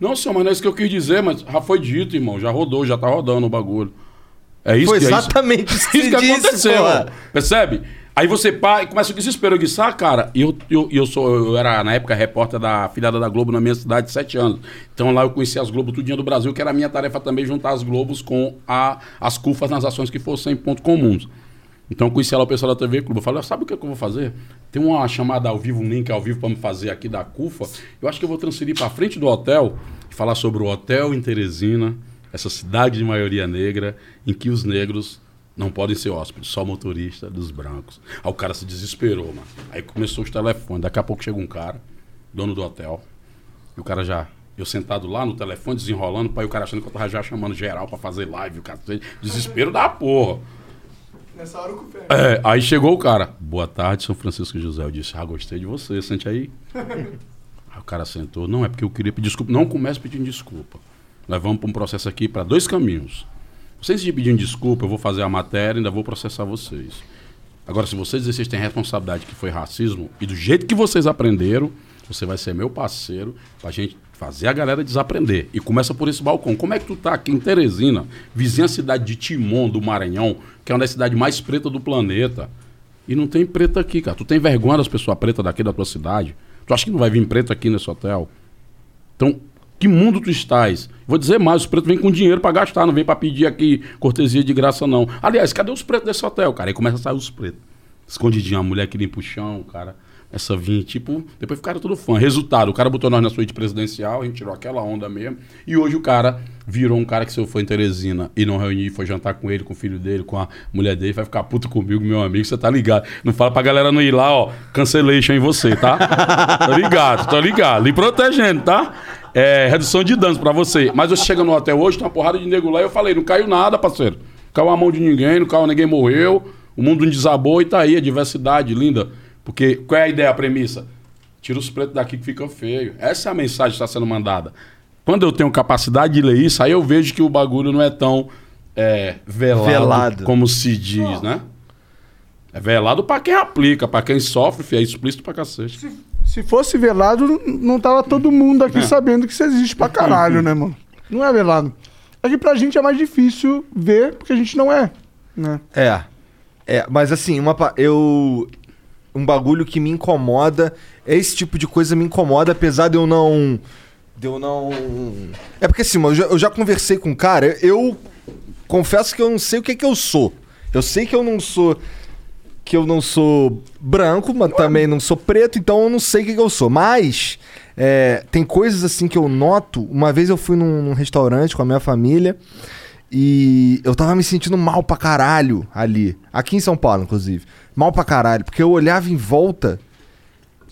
Não, senhor, mas não é isso que eu quis dizer, mas já foi dito, irmão. Já rodou, já tá rodando o bagulho. É isso Foi que é isso. exatamente isso *laughs* que disse, aconteceu. porra. Percebe? Aí você pá, e começa o desespero. Eu disse, ah, cara, eu, eu, eu sou, eu era na época repórter da filhada da Globo na minha cidade, sete anos. Então lá eu conheci as Globos tudinho do Brasil, que era a minha tarefa também juntar as Globos com a, as CUFAs nas ações que fossem pontos comuns. Então eu conheci lá o pessoal da TV Clube. Eu falei, sabe o que, é que eu vou fazer? Tem uma chamada ao vivo, um link ao vivo para me fazer aqui da CUFA. Eu acho que eu vou transferir para frente do hotel e falar sobre o hotel em Teresina, essa cidade de maioria negra, em que os negros não podem ser hóspedes, só motorista dos brancos. Aí o cara se desesperou, mano. Aí começou os telefones. Daqui a pouco chega um cara, dono do hotel, e o cara já Eu sentado lá no telefone, desenrolando, pai, o cara achando que eu tava já chamando geral pra fazer live, o cacete. Desespero da porra. Nessa hora o cu É, aí chegou o cara. Boa tarde, São Francisco José. Eu disse, ah, gostei de você, sente aí. *laughs* aí o cara sentou. Não, é porque eu queria pedir desculpa. Não comece pedindo desculpa. Nós vamos para um processo aqui para dois caminhos. Vocês de pedindo desculpa, eu vou fazer a matéria e ainda vou processar vocês. Agora, se vocês dizem vocês têm responsabilidade que foi racismo, e do jeito que vocês aprenderam, você vai ser meu parceiro pra gente fazer a galera desaprender. E começa por esse balcão. Como é que tu tá aqui em Teresina, vizinha cidade de Timon, do Maranhão, que é uma das cidades mais pretas do planeta, e não tem preta aqui, cara. Tu tem vergonha das pessoas pretas daqui da tua cidade? Tu acha que não vai vir preto aqui nesse hotel? Então, que mundo tu estás? Vou dizer mais, os pretos vêm com dinheiro pra gastar, não vem pra pedir aqui cortesia de graça, não. Aliás, cadê os pretos desse hotel, cara? Aí começa a sair os pretos. Escondidinho, a mulher que limpa o chão, cara. Essa vinha, tipo, depois ficaram tudo fã. Resultado, o cara botou nós na suíte presidencial, a gente tirou aquela onda mesmo. E hoje o cara virou um cara que se eu for em Teresina e não reunir, foi jantar com ele, com o filho dele, com a mulher dele, vai ficar puto comigo, meu amigo, você tá ligado. Não fala pra galera não ir lá, ó, cancellation em você, tá? *laughs* tá ligado, tá ligado. Lhe protegendo, tá? É, redução de danos pra você. Mas você chega no hotel hoje, tem uma porrada de nego lá e eu falei, não caiu nada, parceiro. Não caiu a mão de ninguém, não caiu ninguém morreu. O mundo não desabou e tá aí, a diversidade linda. Porque qual é a ideia, a premissa? Tira os pretos daqui que fica feio. Essa é a mensagem que está sendo mandada. Quando eu tenho capacidade de ler isso, aí eu vejo que o bagulho não é tão é, velado, Velado. como se diz, né? É velado pra quem aplica, pra quem sofre, filho, é explícito pra cacete. Se fosse velado, não- tava todo mundo aqui sabendo que isso existe pra caralho, né, mano? Não é velado. É que pra gente é mais difícil ver, porque a gente não é, né? É. É, mas assim, uma, eu. Um bagulho que me incomoda. Esse tipo de coisa me incomoda, apesar de eu não. De eu não. É porque assim, eu já, eu já conversei com um cara, eu confesso que eu não sei o que, que eu sou. Eu sei que eu não sou. Que eu não sou branco, mas também não sou preto, então eu não sei o que, que eu sou. Mas é, tem coisas assim que eu noto. Uma vez eu fui num, num restaurante com a minha família. E eu tava me sentindo mal pra caralho ali. Aqui em São Paulo, inclusive. Mal pra caralho. Porque eu olhava em volta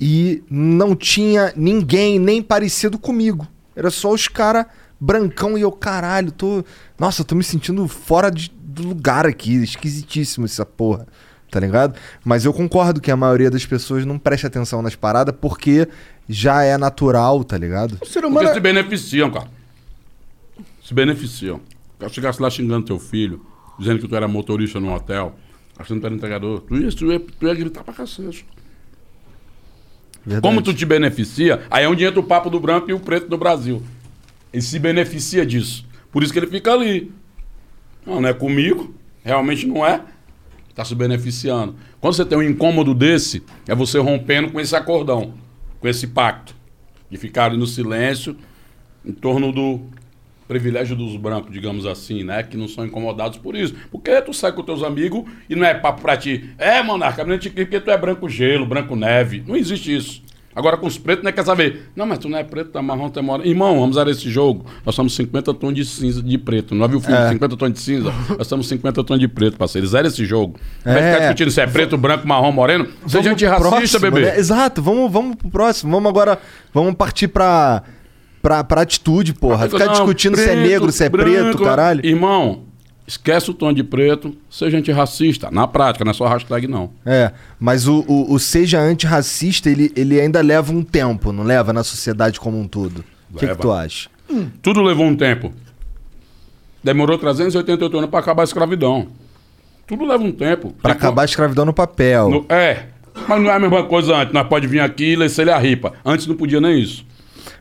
e não tinha ninguém nem parecido comigo. Era só os caras brancão e eu, caralho, tô. Nossa, eu tô me sentindo fora de, do lugar aqui. Esquisitíssimo essa porra. Tá ligado? Mas eu concordo que a maioria das pessoas não presta atenção nas paradas porque já é natural, tá ligado? O ser Porque humano. se beneficiam, cara. Se beneficiam. Eu chegasse lá xingando teu filho, dizendo que tu era motorista num hotel, achando que tu era entregador, tu ia, tu ia, tu ia gritar pra cacete. Verdade. Como tu te beneficia, aí é onde entra o papo do branco e o preto do Brasil. Ele se beneficia disso. Por isso que ele fica ali. Não, não é comigo, realmente não é. Tá se beneficiando. Quando você tem um incômodo desse, é você rompendo com esse acordão, com esse pacto. De ficar ali no silêncio, em torno do privilégio dos brancos, digamos assim, né? Que não são incomodados por isso. Porque tu sai com teus amigos e não é papo pra ti. É, monarca, menina te porque tu é branco gelo, branco neve. Não existe isso. Agora com os pretos, né? Quer saber? Não, mas tu não é preto, tá marrom, tá moreno. Irmão, vamos usar esse jogo. Nós somos 50 tons de cinza de preto. Não viu o filme 50 tons de cinza? Nós somos 50 tons de preto, parceiro. Zero esse jogo. Vai É. ficar discutindo se é preto, branco, marrom, moreno. Seja antirracista, próximo, bebê. né? Exato, vamos, vamos pro próximo. Vamos agora. Vamos partir pra. Pra, pra atitude, porra. Ficar Não, discutindo se é preto, negro, se é branco, preto, caralho. Irmão, esquece o tom de preto, seja antirracista. Na prática, não é só hashtag, não. É, mas o, o, o seja antirracista, ele, ele ainda leva um tempo, não leva na sociedade como um todo. O que, que tu acha? Tudo levou um tempo. Demorou 388 anos para acabar a escravidão. Tudo leva um tempo. Pra Tipo, acabar a escravidão no papel. no- é. Mas não é a mesma coisa antes. Nós pode vir aqui e descer a ripa. Antes não podia nem isso.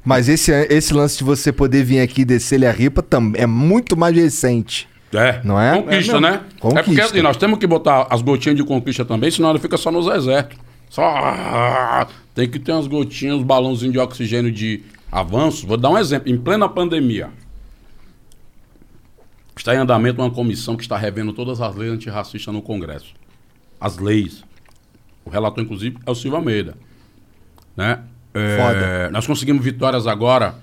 Mas esse, esse lance de você poder vir aqui e descer-lhe a ripa também é muito mais recente. É. Não é? Conquista, É né? Conquista. É porque assim, nós temos que botar as gotinhas de conquista também, senão ela fica só nos exércitos. Só. Tem que ter umas gotinhas, uns balãozinhos de oxigênio de avanço. Vou dar um exemplo. Em plena pandemia, está em andamento uma comissão que está revendo todas as leis antirracistas no Congresso. As leis. O relator, inclusive, é o Silva Almeida. Né? É. Nós conseguimos vitórias agora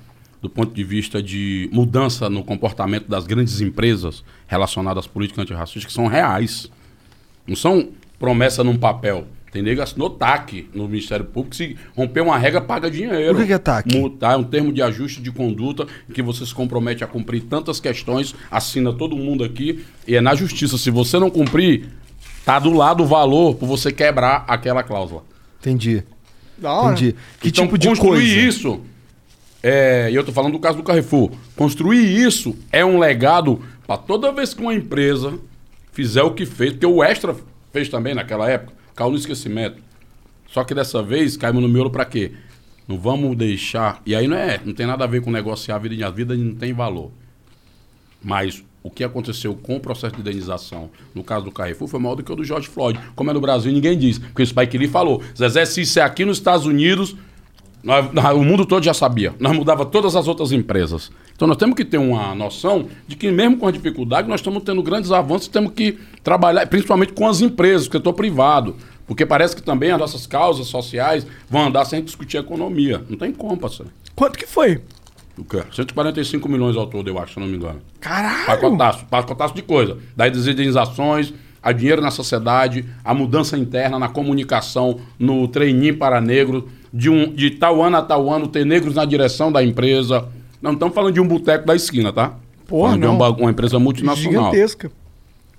do ponto de vista de mudança no comportamento das grandes empresas relacionadas às políticas antirracistas, que são reais. Não são promessa num papel. Tem nego assinou TAC no Ministério Público. Se romper uma regra, paga dinheiro. O que é TAC? Multar, é um termo de ajuste de conduta em que você se compromete a cumprir tantas questões, assina todo mundo aqui, e é na justiça. Se você não cumprir, tá do lado o valor por você quebrar aquela cláusula. Entendi. Da hora. Entendi. Que Então, tipo de construir coisa? isso, é, e eu tô falando do caso do Carrefour, construir isso é um legado para toda vez que uma empresa fizer o que fez, porque o Extra fez também naquela época, caiu no esquecimento. Só que dessa vez caímos no miolo para quê? Não vamos deixar. E aí não é, não tem nada a ver com negociar a vida, a vida não tem valor. Mas o que aconteceu com o processo de indenização no caso do Carrefour foi maior do que o do George Floyd. Como é no Brasil, ninguém diz. Porque o Spike Lee falou: Zezé, se isso é aqui nos Estados Unidos, nós- nós- o mundo todo já sabia. Nós mudava todas as outras empresas. Então nós temos que ter uma noção de que, mesmo com a dificuldade, nós estamos tendo grandes avanços temos que trabalhar, principalmente com as empresas, porque eu estou privado. Porque parece que também as nossas causas sociais vão andar sem discutir economia. Não tem como. Quanto que foi? O quê? 145 milhões ao todo, eu acho, se não me engano. Caralho! Pacotaço, pacotaço de coisa. Daí das indenizações, a dinheiro na sociedade, a mudança interna na comunicação, no treininho para negros, de, um, de tal ano a tal ano ter negros na direção da empresa. Não estamos falando de um boteco da esquina, tá? Porra, Falando de não. uma, uma empresa multinacional. Gigantesca.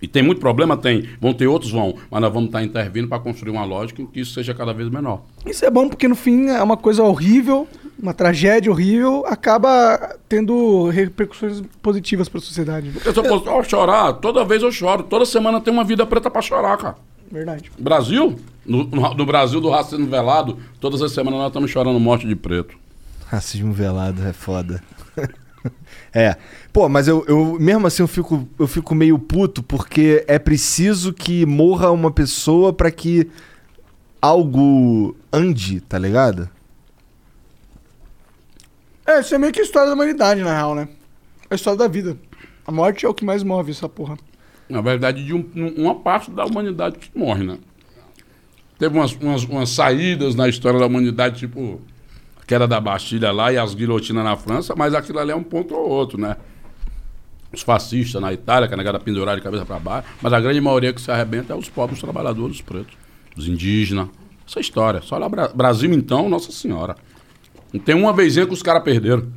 E tem muito problema? Tem. Vão ter outros? Vão. Mas nós vamos estar intervindo para construir uma lógica em que isso seja cada vez menor. Isso é bom porque no fim é uma coisa horrível, uma tragédia horrível, acaba tendo repercussões positivas para a sociedade. Porque se eu fosse ó, chorar, toda vez eu choro. Toda semana tem uma vida preta para chorar, cara. Verdade. Brasil, no, no- no Brasil do racismo velado, todas as semanas nós estamos chorando morte de preto. Racismo velado é foda. *laughs* é. Pô, mas eu, eu mesmo assim eu fico, eu fico meio puto porque é preciso que morra uma pessoa pra que algo ande, tá ligado? É, isso é meio que a história da humanidade, na real, né? A história da vida. A morte é o que mais move essa porra. Na verdade, de um- um- uma parte da humanidade que morre, né? Teve umas, umas, umas saídas na história da humanidade, tipo, queda da Bastilha lá e as guilhotinas na França, mas aquilo ali é um ponto ou outro, né? Os fascistas na Itália, que a negada pendurar de cabeça para baixo, mas a grande maioria que se arrebenta é os pobres trabalhadores, os pretos, os indígenas. Essa história. Só olha Bra Brasil, então, Nossa Senhora. Não tem uma vezinha que os caras perderam.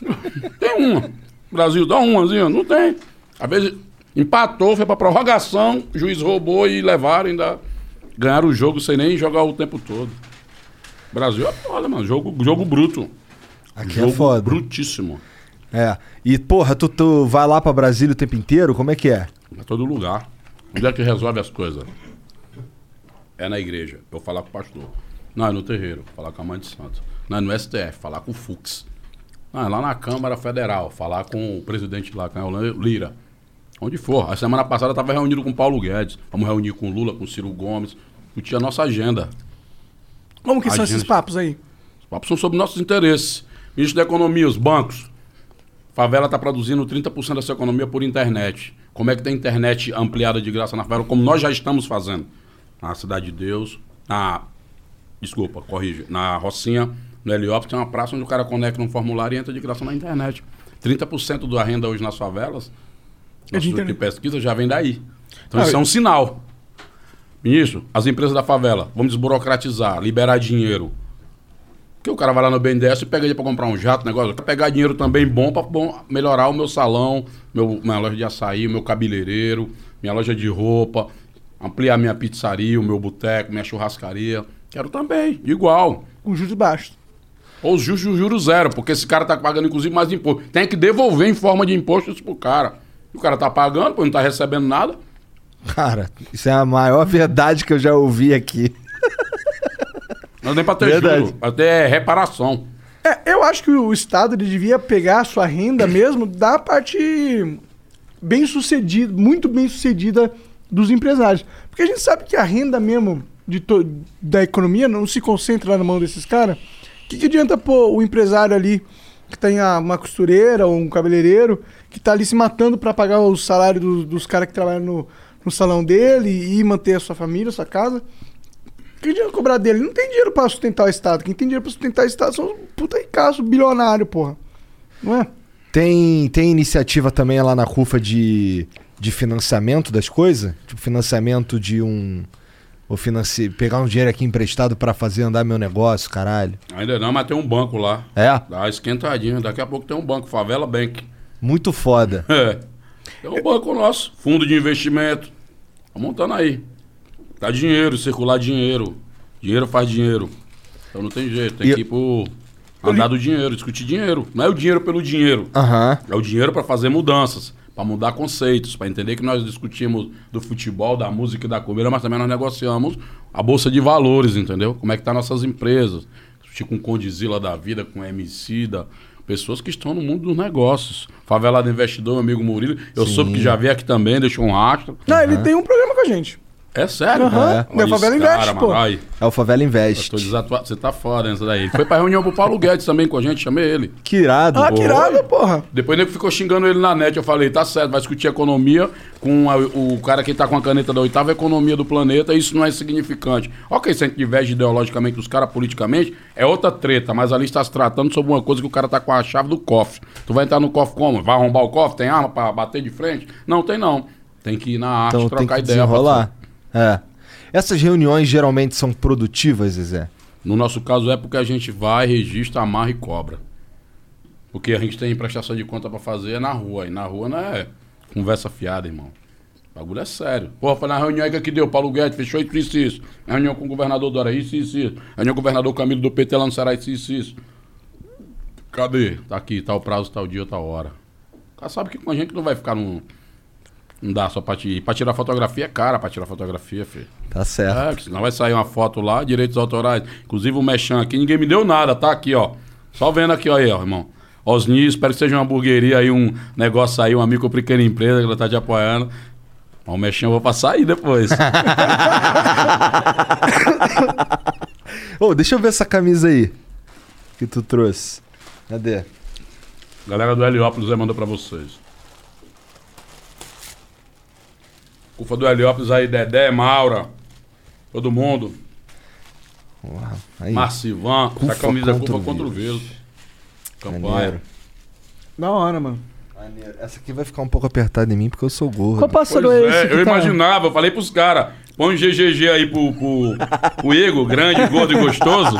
*laughs* tem uma. Brasil, dá umazinha. Não tem. Às vezes empatou, foi pra prorrogação, o juiz roubou e levaram ainda. Ganharam o jogo sem nem jogar o tempo todo. Brasil é foda, mano. Jogo, jogo bruto. Aqui jogo é foda. brutíssimo. É. E, porra, tu, tu vai lá pra Brasília o tempo inteiro? Como é que é? Em todo lugar. Onde é que resolve as coisas? É na igreja. Eu falar com o pastor. Não, é no terreiro. Falar com a mãe de santo. Não, é no STF. Falar com o Fux. Não, é lá na Câmara Federal. Falar com o presidente lá, com o Lira. Onde for. A semana passada eu estava reunido com o Paulo Guedes. Vamos reunir com o Lula, com o Ciro Gomes. Discutir a nossa agenda. Como que são Agenda. esses papos aí? Os papos são sobre nossos interesses. Ministro da Economia, os bancos. Favela está produzindo 30% da sua economia por internet. Como é que tem internet ampliada de graça na favela? Como nós já estamos fazendo. Na Cidade de Deus, na. Desculpa, corrige. Na Rocinha, no Heliópolis, tem uma praça onde o cara conecta um formulário e entra de graça na internet. 30% da renda hoje nas favelas, É de de pesquisa já vem daí. Então Ah, isso é um sinal. Ministro, as empresas da favela, vamos desburocratizar, liberar dinheiro. Porque o cara vai lá no BNDES e pega dinheiro pra comprar um jato, negócio. Eu quero pegar dinheiro também bom bom, melhorar o meu salão, meu, minha loja de açaí, meu cabeleireiro, minha loja de roupa, ampliar minha pizzaria, o meu boteco, minha churrascaria. Quero também, igual. Com juros baixos. Ou os juros, juros zero, porque esse cara tá pagando, inclusive, mais imposto. Tem que devolver em forma de imposto isso pro cara. O cara tá pagando, pô, não tá recebendo nada. Cara, isso é a maior verdade que eu já ouvi aqui. Não tem pra ter Verdade. juro, até reparação. É, eu acho que o Estado ele devia pegar a sua renda mesmo da parte bem sucedida, muito bem sucedida dos empresários. Porque a gente sabe que a renda mesmo de da economia não se concentra lá na mão desses caras. O que, que adianta pôr o empresário ali que tem a- uma costureira ou um cabeleireiro que tá ali se matando para pagar o salário do- dos caras que trabalham no, no salão dele e manter a sua família, a sua casa? Que dinheiro cobrar dele? Não tem dinheiro pra sustentar o Estado. Quem tem dinheiro pra sustentar o Estado são os puta ricaço, bilionário, porra. Não é? Tem, tem iniciativa também lá na RUFA de, de financiamento das coisas? Tipo, financiamento de um. Ou financi... pegar um dinheiro aqui emprestado pra fazer andar meu negócio, caralho. Ainda não, mas tem um banco lá. É? Dá uma esquentadinha. Daqui a pouco tem um banco, Favela Bank. Muito foda. *laughs* É. Tem um banco nosso, fundo de investimento. Tá montando aí. Tá dinheiro, circular dinheiro. Dinheiro faz dinheiro. Então não tem jeito, tem E- que ir pro andar do dinheiro, discutir dinheiro. Não é o dinheiro pelo dinheiro. Aham. É o dinheiro para fazer mudanças, para mudar conceitos, para entender que nós discutimos do futebol, da música e da comida, mas também nós negociamos a bolsa de valores, entendeu? Como é que tá nossas empresas? Discutir com Condizila da vida, com MC da pessoas que estão no mundo dos negócios. Favelado Investidor, meu amigo Murilo, eu soube que já veio aqui também, deixou um rastro. Não, ele tem um programa com a gente. É sério? Aham. Olha É. Meu Favela Investe, cara, pô. mano. É o Favela eu Invest. tô desatuado. Você tá foda nessa daí. Ele foi pra reunião pro Paulo Guedes também com a gente, chamei ele. Que irado. Ah, que irado, porra. Depois nego ficou xingando ele na net. Eu falei, tá certo, vai discutir economia com a- o cara que tá com a caneta da oitava economia do planeta, isso não é insignificante. Ok, se a gente diverge ideologicamente dos caras politicamente, é outra treta, mas ali está se tratando sobre uma coisa que o cara tá com a chave do cofre. Tu vai entrar no cofre como? Vai arrombar o cofre? Tem arma pra bater de frente? Não, tem não. Tem que ir na arte, Então tem trocar que ideia. desenrolar. É. Essas reuniões geralmente são produtivas, Zezé? No nosso caso é porque a gente vai, registra, amarra e cobra. Porque a gente tem prestação de conta pra fazer na rua. E na rua não é conversa fiada, irmão. O bagulho é sério. Porra, foi na reunião aí que deu. Paulo Guedes fechou isso, isso, isso. Na reunião com o governador Dora, isso, isso, isso. Na reunião com o governador Camilo do PT lá no Ceará, isso, isso, isso. Cadê? Tá aqui, tá o prazo, tá o dia, tá a hora. O cara sabe que com a gente não vai ficar num. Não dá só pra, ti, pra tirar fotografia é cara pra tirar fotografia, filho. Tá certo. É, que senão vai sair uma foto lá, direitos autorais. Inclusive o Mechan aqui, ninguém me deu nada, tá aqui, ó. Só vendo aqui, ó, aí, ó, irmão. Osni, espero que seja uma hamburgueria aí, um negócio aí, uma micro pequena empresa que ela tá te apoiando. Mas o Mechan eu vou passar aí depois. *laughs* Ô, deixa eu ver essa camisa aí. Que tu trouxe. Cadê? Galera do Heliópolis aí mandou pra vocês. Ufa do Heliópolis aí, Dedé, Maura, todo mundo. Uau, aí. Marcivan, essa camisa é contra Cufa o contra o vírus. vírus. Campanha. Maneiro. Da hora, mano. Maneiro. Essa aqui vai ficar um pouco apertada em mim porque eu sou gordo. Qual pássaro Pois é esse? é, eu tá- imaginava, eu falei pros caras, põe um GGG aí pro, pro, pro Igor, grande, gordo e gostoso.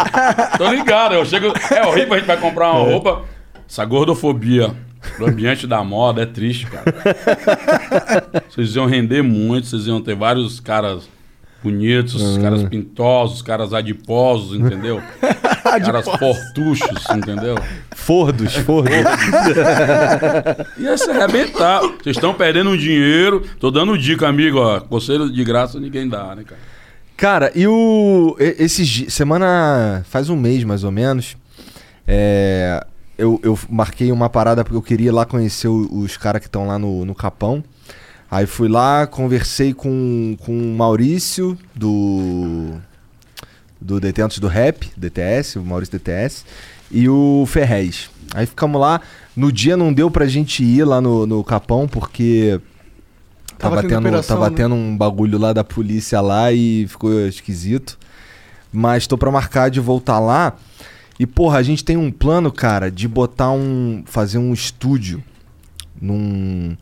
Tô ligado, eu chego. É horrível, a gente vai comprar uma roupa. Essa gordofobia do ambiente da moda é triste, cara. *laughs* Vocês iam render muito, vocês iam ter vários caras bonitos, caras pintosos, caras adiposos, entendeu? *laughs* caras fortuchos, entendeu? Fordos, fordos. *laughs* Ia se arrebentar. Vocês estão perdendo um dinheiro. Tô dando dica, amigo, ó. Conselho de graça ninguém dá, né, cara? Cara, e o. e- Esses di- Semana. Faz um mês mais ou menos. É. Eu, eu marquei uma parada porque eu queria ir lá conhecer o- os caras que estão lá no, no Capão. Aí fui lá, conversei com, com o Maurício do. Do Detentos do Rap, DTS, o Maurício DTS, e o Ferrez. Aí ficamos lá. No dia não deu pra gente ir lá no, no Capão porque. Tava Tava, tendo tendo, operação, tava né? tendo um bagulho lá da polícia lá e ficou esquisito. Mas tô pra marcar de voltar lá. E, porra, a gente tem um plano, cara, de botar um. fazer um estúdio num.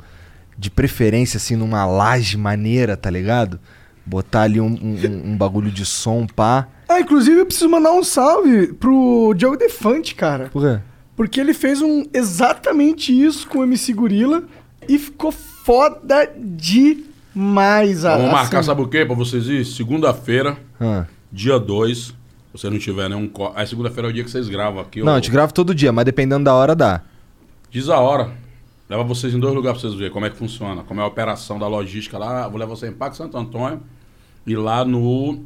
De preferência, assim, numa laje maneira, tá ligado? Botar ali um, um- um bagulho de som, pá. Ah, inclusive eu preciso mandar um salve pro Diogo Defante, cara. Por quê? Porque ele fez um exatamente isso com o MC Gorila e ficou foda demais. Vamos marcar, assim. sabe o quê? Pra vocês ir? Segunda-feira, Ah. dia 2. Se você não tiver nenhum. Co... Aí segunda-feira é o dia que vocês gravam aqui. Não, ó. a gente grava todo dia, mas dependendo da hora dá. Diz a hora. Leva vocês em dois lugares pra vocês verem como é que funciona. Como é a operação da logística lá. Vou levar você em Parque Santo Antônio. E lá no.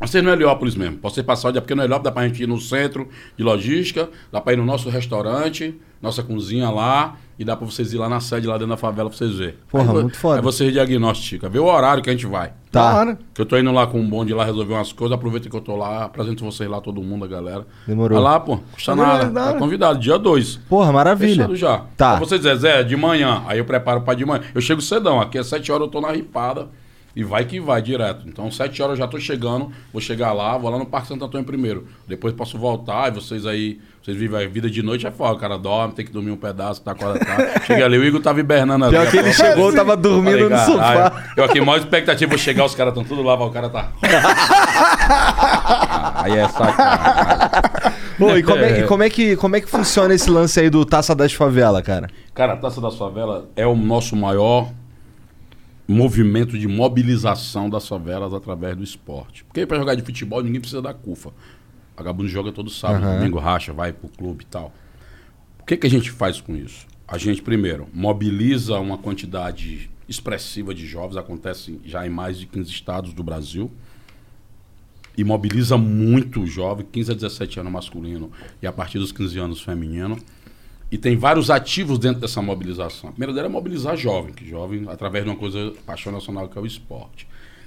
Vocês no Heliópolis mesmo. Pode ser passar o dia, porque no Heliópolis dá pra gente ir no centro de logística, dá pra ir no nosso restaurante, nossa cozinha lá, e dá pra vocês ir lá na sede, lá dentro da favela, pra vocês verem. Porra, aí, muito foda. Aí vocês diagnosticam, vê o horário que a gente vai. Tá. Que eu tô indo lá com um bonde lá resolver umas coisas, aproveita que eu tô lá, apresento vocês lá, todo mundo, a galera. Demorou. Vai lá, pô, custa nada. Tá convidado, dia 2. Porra, maravilha. Fechado já. Tá. Pra você dizer, Zé, de manhã. Aí eu preparo pra de manhã. Eu chego cedão, aqui às 7 horas eu tô na ripada. E vai que vai direto. Então, sete horas eu já tô chegando, vou chegar lá, vou lá no Parque Santo Antônio primeiro. Depois posso voltar, e vocês aí, vocês vivem a vida de noite, é foda. O cara dorme, tem que dormir um pedaço, tá quase tá. *laughs* Chega ali, o Igor tava hibernando ali. Pior que ele chegou, tava dormindo no Falei, sofá. caralho. Eu aqui, maior expectativa, vou chegar, os caras estão tudo lá, o cara tá. *laughs* aí é sacanagem. Pô, e como é, e como é que, como é que funciona esse lance aí do Taça das Favelas, cara? Cara, a Taça das Favelas é o nosso maior movimento de mobilização das favelas através do esporte. Porque para jogar de futebol ninguém precisa da CUFA. Vagabundo joga todo sábado, Aham. domingo racha, vai pro clube e tal. O que, que a gente faz com isso? A gente, primeiro, mobiliza uma quantidade expressiva de jovens, acontece já em mais de 15 estados do Brasil, e mobiliza muito o jovem, 15 a 17 anos masculino e a partir dos 15 anos feminino. E tem vários ativos dentro dessa mobilização. A primeira dela é mobilizar jovem, que jovem, através de uma coisa, paixão nacional, que é o esporte.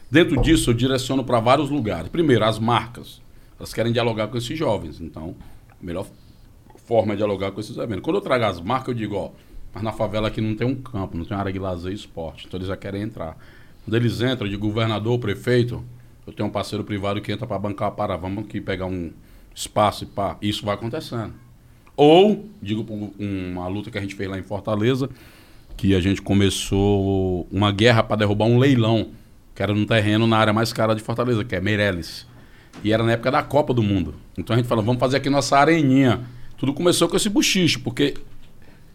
Dentro disso, eu direciono para vários lugares. Primeiro, as marcas. Elas querem dialogar com esses jovens. Então, a melhor forma é dialogar com esses eventos. Quando eu trago as marcas, eu digo, ó, mas na favela aqui não tem um campo, não tem uma área de lazer e esporte. Então, eles já querem entrar. Quando eles entram, digo, governador, prefeito, eu tenho um parceiro privado que entra para bancar para vamos aqui pegar um espaço e pá. Isso vai acontecendo. Ou, digo uma luta que a gente fez lá em Fortaleza, que a gente começou uma guerra para derrubar um leilão, que era num terreno na área mais cara de Fortaleza, que é Meireles. E era na época da Copa do Mundo. Então a gente falou, vamos fazer aqui nossa areninha. Tudo começou com esse buchicho, porque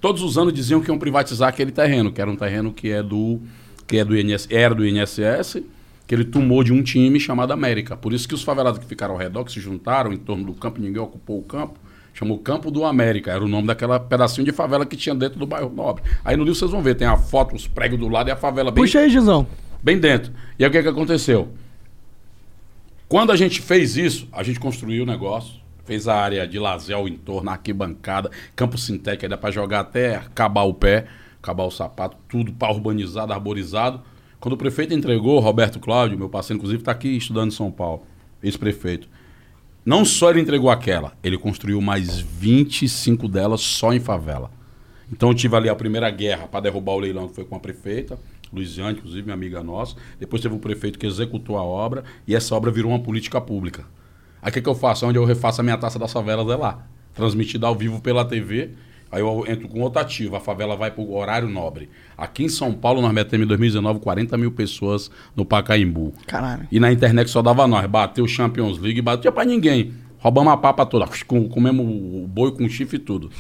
todos os anos diziam que iam privatizar aquele terreno, que era um terreno que é do que é do INS, era do INSS, que ele tomou de um time chamado América. Por isso que os favelados que ficaram ao redor, que se juntaram em torno do campo, ninguém ocupou o campo, chamou Campo do América. Era o nome daquela pedacinho de favela que tinha dentro do bairro Nobre. Aí no livro vocês vão ver, tem a foto, os pregos do lado e a favela bem Puxa aí, Gizão. bem dentro. E aí o que, que aconteceu? Quando a gente fez isso, a gente construiu o negócio, fez a área de lazer ao entorno, arquibancada, campo sintético, aí dá para jogar até acabar o pé, acabar o sapato, tudo para urbanizado, arborizado. Quando o prefeito entregou, Roberto Cláudio, meu parceiro, inclusive, está aqui estudando em São Paulo, ex-prefeito. Não só ele entregou aquela, ele construiu mais 25 delas só em favela. Então eu tive ali a primeira guerra para derrubar o leilão, que foi com a prefeita, Luiziane, inclusive minha amiga nossa. Depois teve o prefeito que executou a obra e essa obra virou uma política pública. Aí o que, que eu faço? Onde eu refaço a minha taça das favelas é lá. Transmitida ao vivo pela TV. Aí eu entro com outro ativo, a favela vai para o horário nobre. Aqui em São Paulo, nós metemos em 2019 40 mil pessoas no Pacaembu. Caralho. E na internet só dava nós. Bateu Champions League, batia pra ninguém. Roubamos a papa toda. Com- Comemos o boi com chifre e tudo.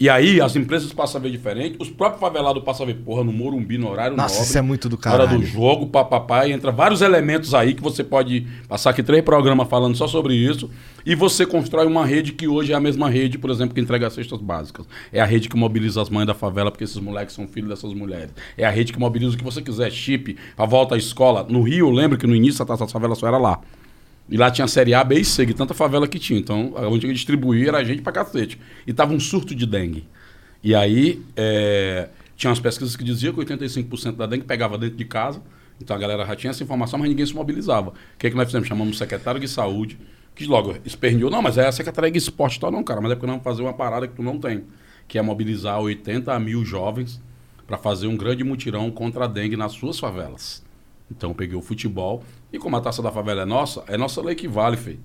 E aí as empresas passam a ver diferente. Os próprios favelados passam a ver, porra, no Morumbi, no horário Nossa, nobre. isso é muito do Hora caralho. do jogo, papapá. e Entra vários elementos aí que você pode passar aqui três programas falando só sobre isso. E você constrói uma rede que hoje é a mesma rede, por exemplo, que entrega as cestas básicas. É a rede que mobiliza as mães da favela, porque esses moleques são filhos dessas mulheres. É a rede que mobiliza o que você quiser, chip, a volta à escola. No Rio, eu lembro que no início a taça das favelas só era lá. E lá tinha série A, B e C, de tanta favela que tinha. Então, onde eu distribuía era gente pra cacete. E tava um surto de dengue. E aí, é, tinha umas pesquisas que diziam que 85% da dengue pegava dentro de casa. Então a galera já tinha essa informação, mas ninguém se mobilizava. O que, é que nós fizemos? Chamamos o secretário de saúde, que logo esperneou. Não, mas é a secretaria de esporte tal, não, cara. Mas é porque nós vamos fazer uma parada que tu não tem. Que é mobilizar 80 mil jovens para fazer um grande mutirão contra a dengue nas suas favelas. Então eu peguei o futebol. E como a taça da favela é nossa, é nossa lei que vale, feio.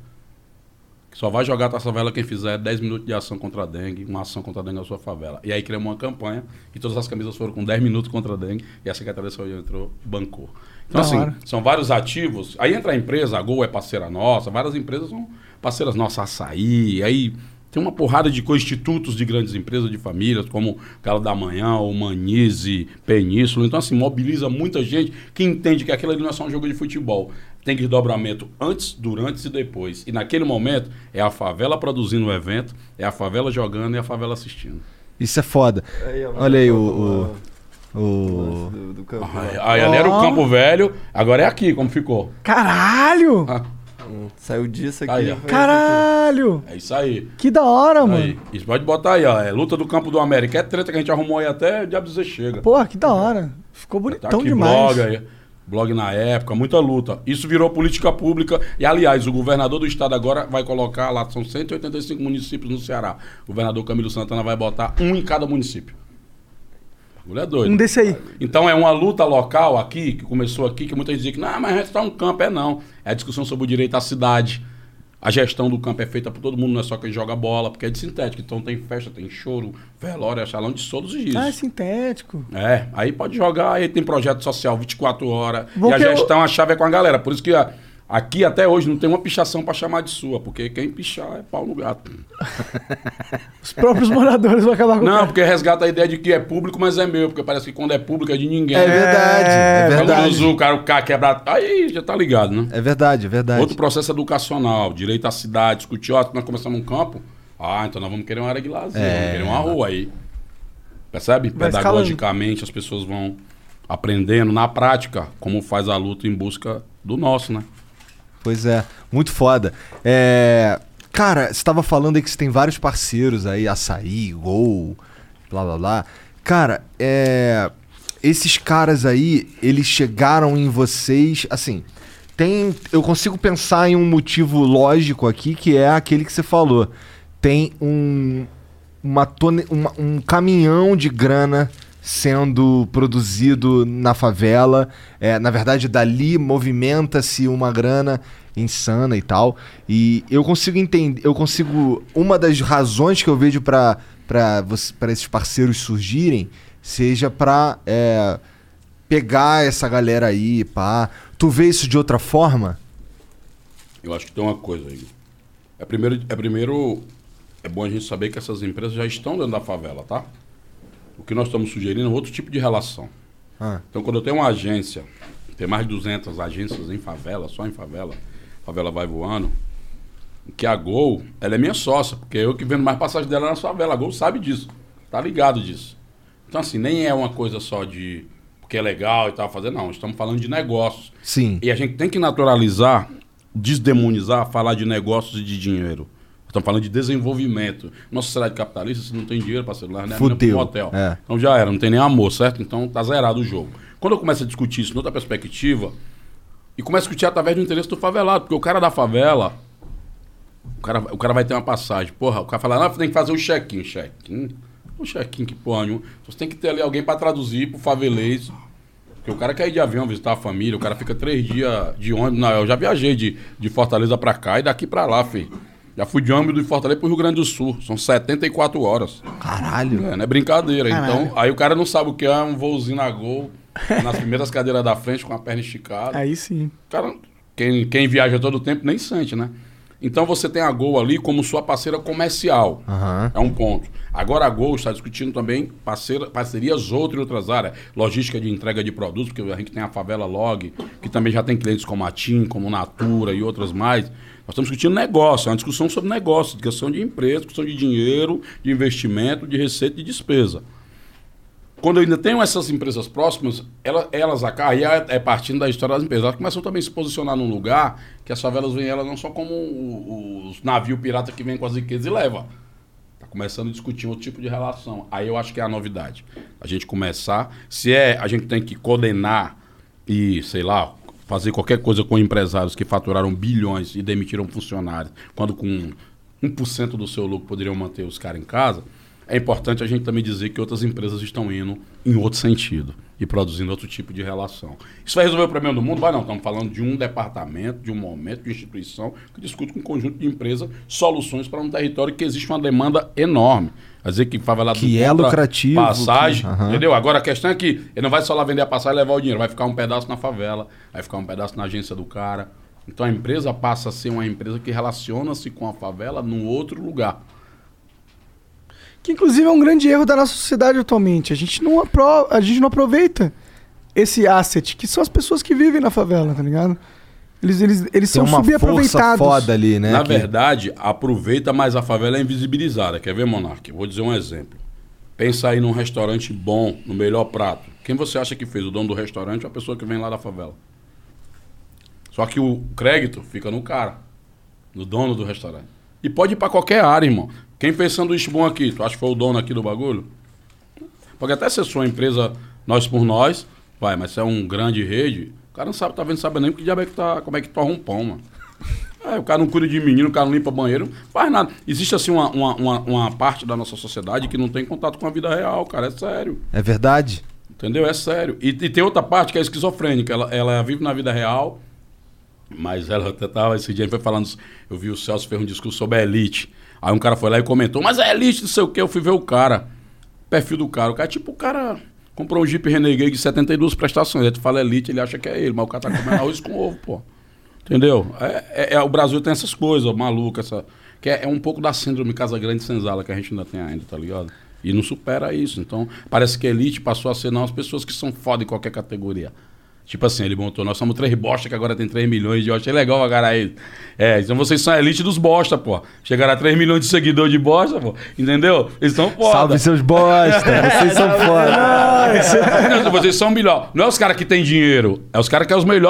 Só vai jogar a Taça Favela quem fizer 10 minutos de ação contra a dengue, uma ação contra a dengue na sua favela. E aí criamos uma campanha e todas as camisas foram com 10 minutos contra a dengue e a Secretaria de Saúde entrou e bancou. Então, Da assim, hora. são vários ativos. Aí entra a empresa, a Gol é parceira nossa, várias empresas são parceiras nossas, Açaí, aí tem uma porrada de institutos de grandes empresas, de famílias, como Galo da Manhã, o Manize, Península. Então, assim, mobiliza muita gente que entende que aquilo ali não é só um jogo de futebol. Tem desdobramento antes, durante e depois. E naquele momento, é a favela produzindo o evento, é a favela jogando e a favela assistindo. Isso é foda. Aí, Olha aí o. o- o, do, do campo. Aí, lá. aí ali era o. Campo Velho, agora é aqui, como ficou. Caralho! Ah, Saiu disso aqui. Aí, ó. foi isso Caralho! é isso aí. Que da hora, Aí, mano. isso pode botar aí, ó. É luta do Campo do América. É treta que a gente arrumou aí até diabo dizer chega. Porra, que da hora. Ficou Tá bonitão aqui demais. blog aí. Blog na época, muita luta. Isso virou política pública. E, aliás, o governador do estado agora vai colocar lá, são 185 municípios no Ceará. O governador Camilo Santana vai botar um em cada município. Bagulho é doido. Um desse aí. Então é uma luta local aqui, que começou aqui, que muita gente que não, mas a gente tá um campo. É não. É a discussão sobre o direito à cidade. A gestão do campo é feita por todo mundo, não é só quem joga bola, porque é de sintético. Então tem festa, tem choro, velório, é salão de todos os dias. Ah, é sintético. É, aí pode jogar, aí tem projeto social 24 horas. E a que eu- gestão, a chave é com a galera. Por isso que a- aqui até hoje não tem uma pichação pra chamar de sua, porque quem pichar é pau no gato. *laughs* Os próprios moradores vão acabar com o Não, cara. porque resgata a ideia de que é público, mas é meu, porque parece que quando é público é de ninguém. É verdade, é Quando verdade. usa o cara, o cara quebra. Aí já tá ligado, né? É verdade, é verdade. Outro processo educacional, direito à cidade, discutir, ó, nós começamos um campo, ah, então nós vamos querer uma área de lazer, É. vamos querer uma rua aí. Percebe? Vai Pedagogicamente as pessoas vão aprendendo na prática como faz a luta em busca do nosso, né? Pois é, muito foda. É, Cara, você tava falando aí que você tem vários parceiros aí, Açaí, Gol, blá blá blá. Cara, é. Esses caras aí, eles chegaram em vocês, assim. Tem. Eu consigo pensar em um motivo lógico aqui, que é aquele que você falou. Tem um. Uma tone, uma- um caminhão de grana sendo produzido na favela. É, na verdade, dali movimenta-se uma grana insana e tal. E eu consigo entender, eu consigo. Uma das razões que eu vejo para para esses parceiros surgirem seja para pegar essa galera aí, pá. Tu vê isso de outra forma? Eu acho que tem uma coisa aí. É primeiro, é primeiro, é bom a gente saber que essas empresas já estão dentro da favela, tá? O que nós estamos sugerindo é outro tipo de relação. Ah. Então, quando eu tenho uma agência, tem mais de 200 agências em favela, só em favela, favela vai voando, que a Gol, ela é minha sócia, porque eu que vendo mais passagem dela na favela. A Gol sabe disso, tá ligado disso. Então, assim, nem é uma coisa só de porque é legal e tal fazer, não. Estamos falando de negócios. Sim. E a gente tem que naturalizar, desdemonizar, falar de negócios e de dinheiro. Estamos falando de desenvolvimento. Nossa sociedade capitalista, se não tem dinheiro para celular, né? Fudeu. Um hotel. É. Então já era, não tem nem amor, certo? Então tá zerado o jogo. Quando eu começo a discutir isso noutra perspectiva, e começo a discutir através do interesse do favelado, porque o cara da favela, o cara, o cara vai ter uma passagem. Porra, o cara fala, não, tem que fazer o check-in. Check-in? O check-in, que porra nenhuma. Você tem que ter ali alguém para traduzir pro favelês. Porque o cara quer ir de avião visitar a família, o cara fica três dias de ônibus. Não, eu já viajei de, de Fortaleza para cá e daqui para lá, filho. Já fui de ônibus de Fortaleza pro Rio Grande do Sul. São 74 horas. Caralho. É, não é brincadeira. Caralho. Então, aí o cara não sabe o que é um voozinho na gol, nas primeiras cadeiras da frente, com a perna esticada. Aí sim. Cara, quem, quem viaja todo o tempo nem sente, né? Então você tem a Gol ali como sua parceira comercial. Aham. É um ponto. Agora a Gol está discutindo também parceira, parcerias outras em outras áreas. Logística de entrega de produtos, porque a gente tem a Favela Log, que também já tem clientes como a TIM, como Natura e outras mais. Nós estamos discutindo negócio, é uma discussão sobre negócio, questão de empresa, questão de dinheiro, de investimento, de receita e de despesa. Quando eu ainda tenho essas empresas próximas, ela- elas, acá- aí é é partindo da história das empresas, elas começam também a se posicionar num lugar que as favelas veem elas não só como os navios pirata que vêm com as riquezas e leva. Tá começando a discutir outro tipo de relação. Aí eu acho que é a novidade. A gente começar, se é, a gente tem que condenar e, sei lá, fazer qualquer coisa com empresários que faturaram bilhões e demitiram funcionários, quando com 1% do seu lucro poderiam manter os caras em casa, é importante a gente também dizer que outras empresas estão indo em outro sentido e produzindo outro tipo de relação. Isso vai resolver o problema do mundo? Vai não. Estamos falando de um departamento, de um momento, de instituição que discute com um conjunto de empresas soluções para um território que existe uma demanda enorme. Quer dizer que favelado Que é lucrativo, Passagem, que- aham. entendeu? Agora a questão é que ele não vai só lá vender a passagem e levar o dinheiro, vai ficar um pedaço na favela, vai ficar um pedaço na agência do cara. Então a empresa passa a ser uma empresa que relaciona-se com a favela num outro lugar. Que inclusive é um grande erro da nossa sociedade atualmente. A gente não, apro a gente não aproveita esse asset, que são as pessoas que vivem na favela, tá ligado? Eles, eles, eles Tem são uma força subaproveitados. foda ali, né? Na que- verdade, aproveita, mas a favela é invisibilizada. Quer ver, Monark? Vou dizer um exemplo. Pensa aí num restaurante bom, no melhor prato. Quem você acha que fez? O dono do restaurante ou a pessoa que vem lá da favela? Só que o crédito fica no cara, no dono do restaurante. E pode ir pra qualquer área, irmão. Quem fez sanduíche bom aqui? Tu acha que foi o dono aqui do bagulho? Pode até ser sua empresa, nós por nós, vai, mas se é um grande rede, cara não sabe, tá vendo, sabe nem que diabo é que tá, como é que torra um pão, mano. É, o cara não cuida de menino, o cara não limpa banheiro, não faz nada. Existe, assim, uma, uma, uma, uma parte da nossa sociedade que não tem contato com a vida real, cara. É sério. É verdade? Entendeu? É sério. E, e tem outra parte que é esquizofrênica. Ela, ela vive na vida real, mas ela até tava, esse dia foi falando, eu vi o Celso fez um discurso sobre a elite. Aí um cara foi lá e comentou, mas é elite, não sei o quê. Eu fui ver o cara, perfil do cara. O cara, tipo, o cara comprou um Jeep Renegade de 72 prestações. Aí tu fala elite, ele acha que é ele, mas o cara tá comendo arroz com ovo, pô. Entendeu? É, é- é- o Brasil tem essas coisas, maluca, essa. Que é, é um pouco da síndrome Casa Grande Senzala que a gente ainda tem ainda, tá ligado? E não supera isso. Então, parece que elite passou a ser não as pessoas que são foda em qualquer categoria. Tipo assim, ele montou, nós somos três bosta que agora tem 3 milhões de. Eu achei legal a cara aí. É, então vocês são a elite dos bosta, pô. Chegaram a 3 milhões de seguidores de bosta, pô. Entendeu? Eles são foda. Salve seus bosta, *laughs* vocês são foda. Não, Vocês são melhor. Não é os caras que têm dinheiro, é os caras que é os melhores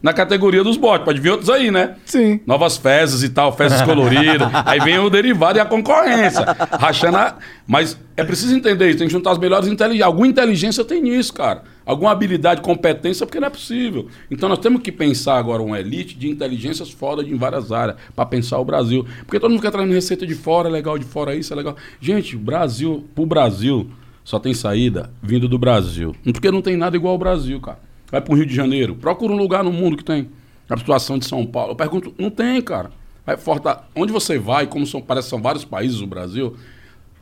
na categoria dos bots. Pode vir outros aí, né? Sim. Novas fezes e tal, fezes coloridas. aí vem o derivado e a concorrência. Rachando a... Mas é preciso entender isso, tem que juntar as melhores inteligências. Alguma inteligência tem nisso, cara. Alguma habilidade, competência, porque não é possível. Então nós temos que pensar agora uma elite de inteligências foda em várias áreas, para pensar o Brasil. Porque todo mundo fica trazendo receita de fora, é legal de fora isso, é legal. Gente, o Brasil, pro Brasil, só tem saída vindo do Brasil. Porque não tem nada igual ao Brasil, cara. Vai pro Rio de Janeiro, procura um lugar no mundo que tem. A situação de São Paulo. Eu pergunto, não tem, cara. Vai Forta... Onde você vai, como são, parece que são vários países do Brasil,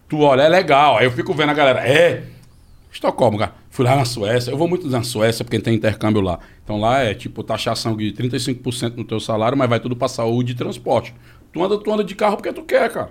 tu olha, é legal. Aí eu fico vendo a galera, é, Estocolmo, cara. Fui lá na Suécia. Eu vou muito na Suécia porque tem intercâmbio lá. Então lá é tipo taxação de 35% no teu salário, mas vai tudo pra saúde e transporte. Tu anda, tu anda de carro porque tu quer, cara.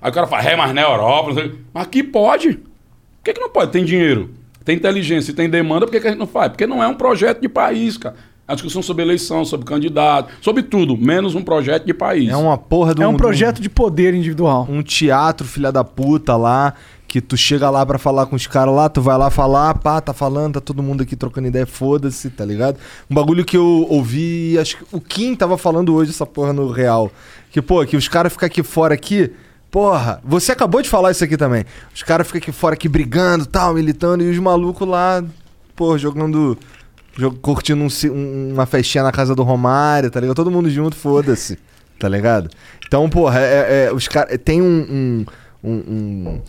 Aí o cara fala, é, mas na Europa. não sei. Mas aqui pode. Por que, que não pode? Tem dinheiro, tem inteligência e tem demanda, por que, que a gente não faz? Porque não é um projeto de país, cara. A discussão sobre eleição, sobre candidato, sobre tudo, menos um projeto de país. É uma porra do É um projeto de poder individual. um teatro, filha da puta lá, que tu chega lá pra falar com os caras lá, tu vai lá falar, pá, tá falando, tá todo mundo aqui trocando ideia, foda-se, tá ligado? Um bagulho que eu ouvi, acho que o Kim tava falando hoje essa porra no Real. Que, pô, que os caras ficam aqui fora aqui, porra, você acabou de falar isso aqui também. Os caras ficam aqui fora aqui brigando, tal, militando, e os malucos lá, pô, jogando... jog- Curtindo um um- uma festinha na casa do Romário, tá ligado? Todo mundo junto, foda-se, tá ligado? Então, porra, é, é- os caras. Tem um. um, um- um-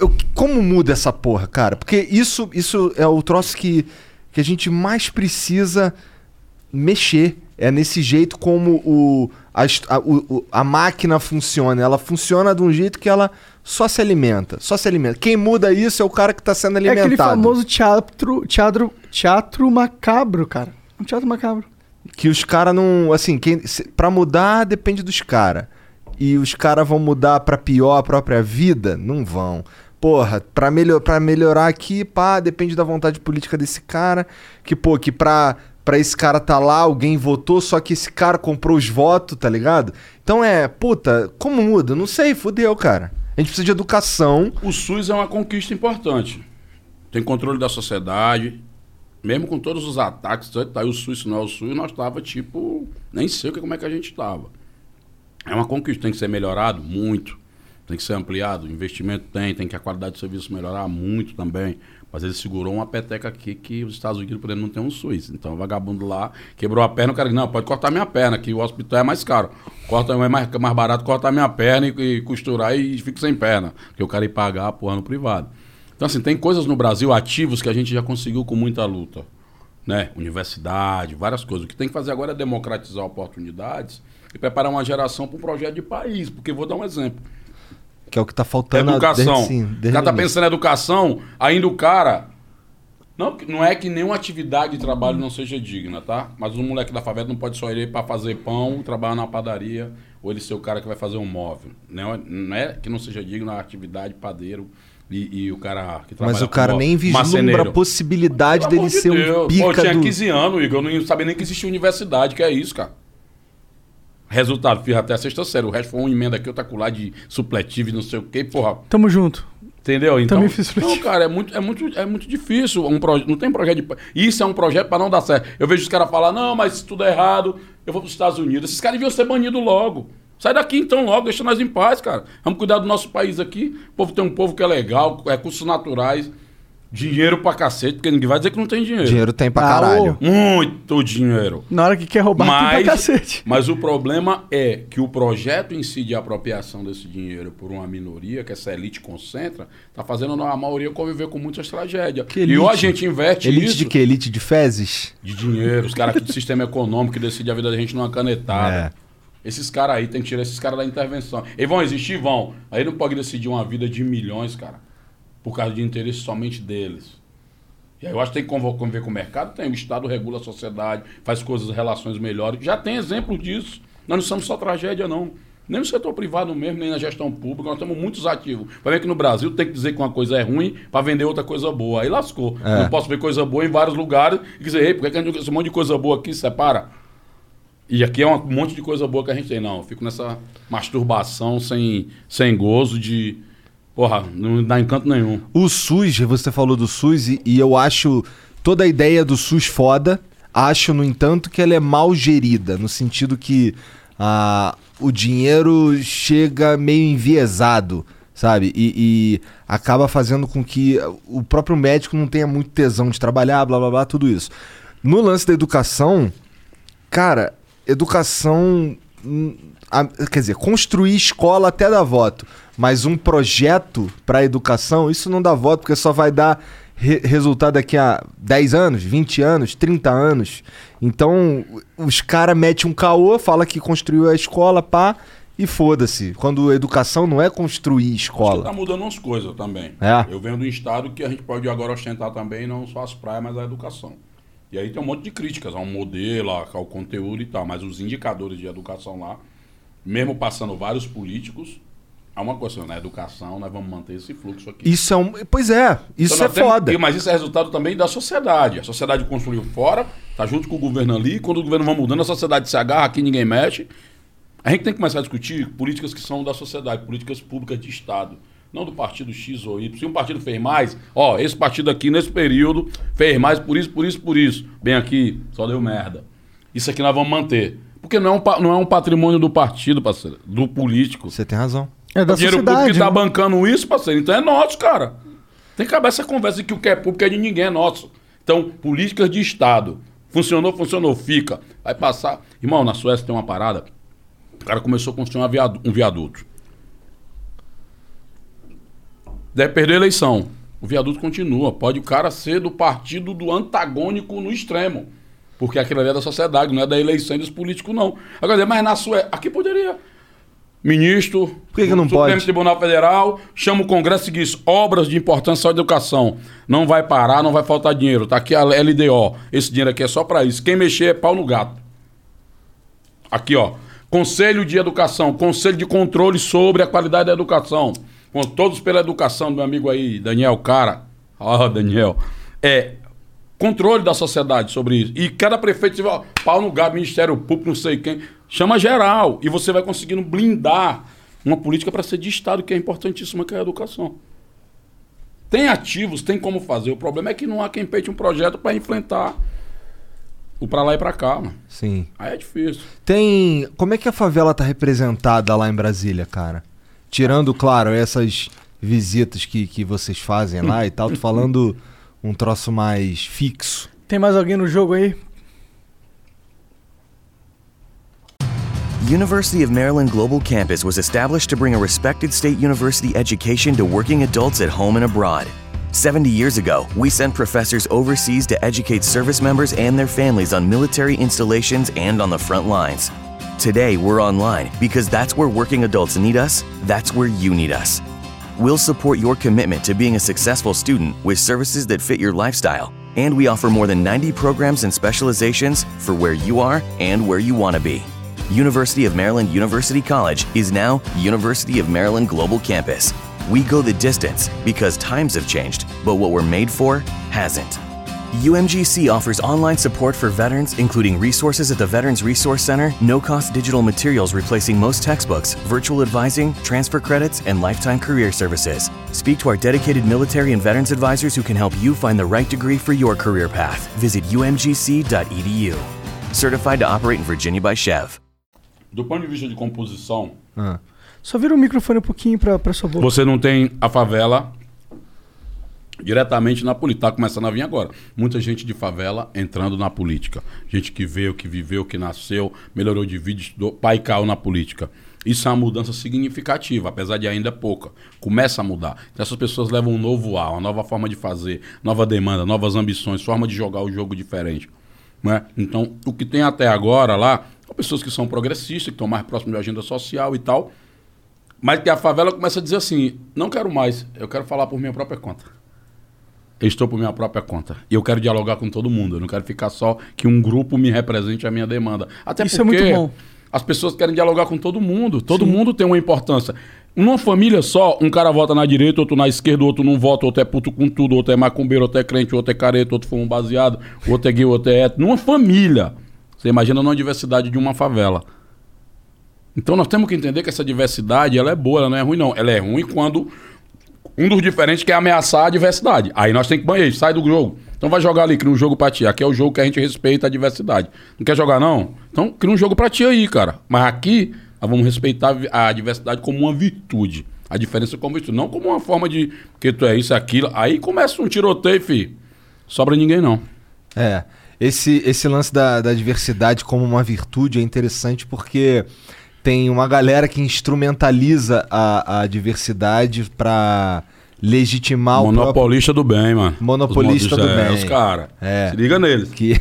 eu- como muda essa porra, cara? Porque isso, isso é o troço que, que a gente mais precisa mexer. É nesse jeito como o, a, a, o- a máquina funciona. Ela funciona de um jeito que ela só se alimenta. Só se alimenta. Quem muda isso é o cara que tá sendo É alimentado. aquele famoso teatro, teatro, teatro macabro, cara. Um teatro macabro. Que os caras não. Assim, quem, pra mudar depende dos caras. E os caras vão mudar pra pior a própria vida? Não vão. Porra, pra, melhor, pra melhorar aqui, pá, depende da vontade política desse cara. Que, pô, que pra, pra esse cara tá lá, alguém votou, só que esse cara comprou os votos, tá ligado? Então é, puta, como muda? Não sei, fudeu, cara. A gente precisa de educação. O SUS é uma conquista importante. Tem controle da sociedade. Mesmo com todos os ataques, tá o SUS, não é o SUS, nós tava tipo. Nem sei como é que a gente tava. É uma conquista, tem que ser melhorado muito. Tem que ser ampliado. Investimento tem, tem que a qualidade do serviço melhorar muito também. Mas ele segurou uma peteca aqui que os Estados Unidos, por exemplo, não tem um SUS. Então o vagabundo lá quebrou a perna, o cara disse, não, pode cortar minha perna, que o hospital é mais caro. Corta, é mais, mais barato cortar minha perna e, e costurar e fico sem perna. Porque o cara ia pagar a porra no privado. Então, assim, tem coisas no Brasil ativos que a gente já conseguiu com muita luta. Né? Universidade, várias coisas. O que tem que fazer agora é democratizar oportunidades e preparar uma geração para um projeto de país. Porque vou dar um exemplo. Que é o que tá faltando Educação. desde, sim, o desde cara tá o pensando em educação, ainda o cara. Não, não é que nenhuma atividade de trabalho não seja digna, tá? Mas um moleque da favela não pode só ir para fazer pão, trabalhar na padaria, ou ele ser o cara que vai fazer um móvel. Não é, não é que não seja digna a atividade padeiro e, e o cara que trabalha Mas o cara nem vislumbra Marceneiro. a possibilidade Pelo dele de ser um Deus. pica Pô, eu tinha do... 15 anos, Igor, eu não sabia nem que existia universidade, que é isso, cara. Resultado, fiz até a sexta série. O resto foi uma emenda aqui, outra colar de supletivo e não sei o quê, porra. Tamo junto. Entendeu? Então, Também fiz não, supletivo. cara, é muito, é muito, é muito difícil. Um proje- não tem projeto de. Isso é um projeto para não dar certo. Eu vejo os caras falar, não, mas se tudo é errado, eu vou para os Estados Unidos. Esses caras deviam ser banidos logo. Sai daqui então logo, deixa nós em paz, cara. Vamos cuidar do nosso país aqui. O povo tem um povo que é legal, recursos naturais. Dinheiro pra cacete, porque ninguém vai dizer que não tem dinheiro. Dinheiro tem pra Ah, caralho. Muito dinheiro. Na hora que quer roubar, tem pra cacete. *laughs* mas o problema é que o projeto em si de apropriação desse dinheiro por uma minoria, que essa elite concentra, tá fazendo a maioria conviver com muitas tragédias. Que E elite? ou a gente inverte Elite isso de quê? Elite de fezes? de dinheiro, os caras aqui do sistema econômico que decidem a vida da gente numa canetada. É. Esses caras aí, tem que tirar esses caras da intervenção. Eles vão existir? Vão. Aí não pode decidir uma vida de milhões, cara, por causa de interesse somente deles. E aí eu acho que tem que conviver com o mercado, tem. O Estado regula a sociedade, faz coisas, relações melhores. Já tem exemplo disso. Nós não somos só tragédia, não. Nem no setor privado mesmo, nem na gestão pública, nós temos muitos ativos. Para ver que no Brasil tem que dizer que uma coisa é ruim para vender outra coisa boa. Aí lascou. É. Não posso ver coisa boa em vários lugares e dizer, ei, por que que a gente esse monte de coisa boa aqui separa? E aqui é um monte de coisa boa que a gente tem. Não, eu fico nessa masturbação sem, sem gozo de. Porra, não dá encanto nenhum. O SUS, você falou do SUS e, e eu acho toda a ideia do SUS foda. Acho, no entanto, que ela é mal gerida, no sentido que ah, o dinheiro chega meio enviesado, sabe? E, e acaba fazendo com que o próprio médico não tenha muito tesão de trabalhar, blá blá blá, tudo isso. No lance da educação, cara, educação. hum, quer dizer, construir escola até dá voto, mas um projeto para educação, isso não dá voto, porque só vai dar re- resultado daqui a 10 anos, 20 anos, 30 anos. Então, os caras metem um caô, fala que construiu a escola, pá, e foda-se. Quando educação não é construir Tá escola. mudando umas coisas também. É. Eu venho de um estado que a gente pode agora ostentar também não só as praias, mas a educação. E aí tem um monte de críticas ao modelo, ao conteúdo e tal, mas os indicadores de educação lá, mesmo passando vários políticos, há uma coisa, na educação nós vamos manter esse fluxo aqui. Isso é um. Pois é, isso Então, é temos- foda. Mas isso é resultado também da sociedade. A sociedade construiu fora, tá junto com o governo ali. Quando o governo vai mudando, a sociedade se agarra, aqui ninguém mexe. A gente tem que começar a discutir políticas que são da sociedade, políticas públicas de Estado. Não do partido X ou Y. Se um partido fez mais, ó, esse partido aqui nesse período fez mais por isso, por isso, por isso. Bem aqui, só deu merda. Isso aqui nós vamos manter. Porque não é um, não é um patrimônio do partido, parceiro, do político. Você tem razão. É da O dinheiro público sociedade. que tá né? bancando isso, parceiro, então é nosso, cara. Tem que acabar essa conversa de que o que é público é de ninguém, é nosso. Então, políticas de Estado. Funcionou, funcionou, fica. Vai passar. Irmão, na Suécia tem uma parada. O cara começou a construir viadu- um viaduto. Deve perder a eleição. O viaduto continua. Pode o cara ser do partido do antagônico no extremo. Porque aquilo ali é da sociedade, não é da eleição e dos políticos, não. Agora, mas na Suécia. Aqui poderia ministro Por que que não do Supremo pode? Tribunal Federal, chama o Congresso e diz obras de importância à educação. Não vai parar, não vai faltar dinheiro. Tá aqui a LDO. Esse dinheiro aqui é só para isso. Quem mexer é pau no gato. Aqui, ó. Conselho de Educação, Conselho de Controle sobre a qualidade da educação. Com todos pela educação, meu amigo aí, Daniel Cara. Ó, Daniel. É controle da sociedade sobre isso. E cada prefeito, ó, pau no gato, Ministério Público, não sei quem, chama geral. E você vai conseguindo blindar uma política para ser de Estado, que é importantíssima, que é a educação. Tem ativos, tem como fazer. O problema é que não há quem peite um projeto para enfrentar o para lá e para cá, mano. Sim. Aí é difícil. Tem. Como é que a favela tá representada lá em Brasília, cara? Tirando, claro, essas visitas que, que vocês fazem lá e tal, tô falando um troço mais fixo. Tem mais alguém no jogo aí? University of Maryland Global Campus was established to bring a respected state university education to working adults at home and abroad. 70 years ago, we sent professors overseas to educate service members and their families on military installations and on the front lines. Today, we're online because that's where working adults need us, that's where you need us. We'll support your commitment to being a successful student with services that fit your lifestyle, and we offer more than 90 programs and specializations for where you are and where you want to be. University of Maryland University College is now University of Maryland Global Campus. We go the distance because times have changed, but what we're made for hasn't. UMGC offers online support for veterans, including resources at the Veterans Resource Center, no cost digital materials replacing most textbooks, virtual advising, transfer credits, and lifetime career services. Speak to our dedicated military and veterans advisors who can help you find the right degree for your career path. Visit umgc.edu. Certified to operate in Virginia by Chev. Do ponto de vista de composição, Só vira o microfone um pouquinho pra, pra sua boca. você não tem a favela diretamente na política. Está começando a vir agora. Muita gente de favela entrando na política. Gente que veio, que viveu, que nasceu, melhorou de vida, estudou, pai caiu na política. Isso é uma mudança significativa, apesar de ainda pouca. Começa a mudar. Então, essas pessoas levam um novo ar, uma nova forma de fazer, nova demanda, novas ambições, forma de jogar o jogo diferente. Né? Então, o que tem até agora lá, são pessoas que são progressistas, que estão mais próximas da agenda social e tal, mas que a favela começa a dizer assim: não quero mais, eu quero falar por minha própria conta. Eu estou por minha própria conta. E eu quero dialogar com todo mundo. Eu não quero ficar só que um grupo me represente a minha demanda. Até Isso é porque muito bom. as pessoas querem dialogar com todo mundo. Todo mundo tem uma importância. Numa família só, um cara vota na direita, outro na esquerda, outro não vota, outro é puto com tudo, outro é macumbeiro, outro é crente, outro é careta, outro foi um baseado, outro é gay, outro é hétero. Numa família. Você imagina numa diversidade de uma favela. Então nós temos que entender que essa diversidade ela é boa, ela não é ruim, não. Ela é ruim quando um dos diferentes quer ameaçar a diversidade. Aí nós temos que banhar, sai do jogo. Então vai jogar ali, cria um jogo pra ti. Aqui é o jogo que a gente respeita a diversidade. Não quer jogar, não? Então cria um jogo pra ti aí, cara. Mas aqui nós vamos respeitar a diversidade como uma virtude. A diferença como virtude. Não como uma forma de que tu é isso, aquilo. Aí começa um tiroteio, fi. Sobra ninguém, não. É. Esse, esse lance da, da diversidade como uma virtude é interessante porque tem uma galera que instrumentaliza a, a diversidade pra legitimar o próprio... Monopolista do bem, mano. Monopolista Os do é, bem. Os caras. É. Se liga neles. Que...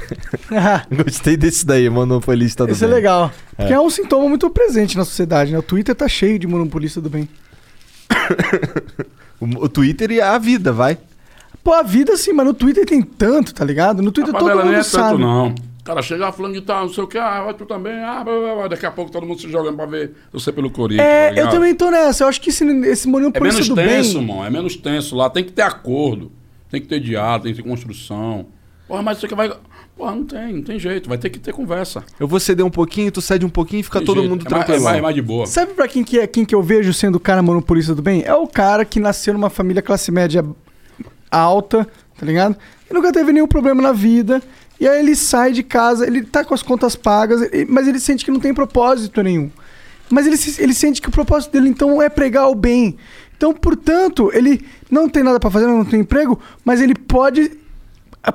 *laughs* Gostei desse daí, monopolista do Isso é bem. legal. Porque é. um sintoma muito presente na sociedade, né? O Twitter tá cheio de monopolista do bem. *coughs* O, o Twitter e a vida, vai. Pô, a vida sim, mas no Twitter tem tanto, tá ligado? No Twitter todo mundo nem é sabe. tanto, não. O cara chega falando de tal, não sei o que, ah, vai tu também, ah, blá, blá, blá. daqui a pouco todo mundo se jogando pra ver você pelo Corinthians. É, tá eu também tô nessa. Eu acho que esse, esse É monopolista menos do tenso, bem... mano, é menos tenso lá. Tem que ter acordo, tem que ter diálogo, tem que ter construção. Porra, mas você que vai. Porra, não tem, não tem jeito, vai ter que ter conversa. Eu vou ceder um pouquinho, tu cede um pouquinho e fica Tem todo jeito. mundo é mais, é mais, é mais de boa. Sabe pra quem que, é, quem que eu vejo sendo o cara monopolista do bem? É o cara que nasceu numa família classe média alta, tá ligado? E nunca teve nenhum problema na vida. E aí ele sai de casa, ele tá com as contas pagas, ele- mas ele sente que não tem propósito nenhum. Mas ele, ele sente que o propósito dele então é pregar o bem. Então, portanto, ele não tem nada pra fazer, não tem emprego, mas ele pode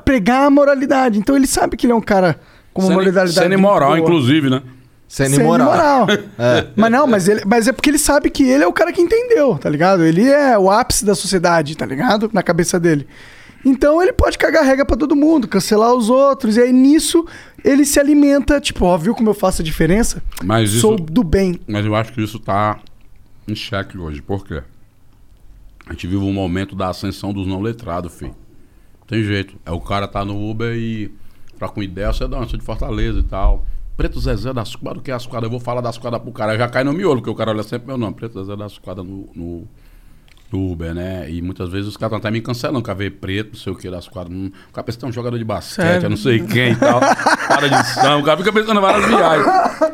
pregar a moralidade. Então ele sabe que ele é um cara com uma moralidade sendo boa. inclusive, né? Sendo Sendo imoral. imoral. *laughs* Mas não, mas, ele, mas é porque ele sabe que ele é o cara que entendeu, tá ligado? Ele é o ápice da sociedade, tá ligado? Na cabeça dele. Então ele pode cagar regra pra todo mundo, cancelar os outros. E aí nisso ele se alimenta, tipo, ó, viu como eu faço a diferença? Mas isso. Sou do bem. Mas eu acho que isso tá em xeque hoje. Por quê? A gente vive um momento da ascensão dos não letrados, filho. Tem jeito. É o cara tá no Uber e tá com ideia, você dá uma, sou de Fortaleza e tal. Preto Zezé das Quadras, o que é as quadras? Eu vou falar das quadras pro cara. Já cai no miolo, porque o cara olha sempre meu nome. Preto Zezé das Quadras no, no Uber, né? E muitas vezes os caras estão até me cancelando, cavei preto, não sei o que das quadras. Hum, O cara pensa que tem um jogador de basquete, eu não sei quem e tal. Para de samba, o cara fica pensando em várias viagens.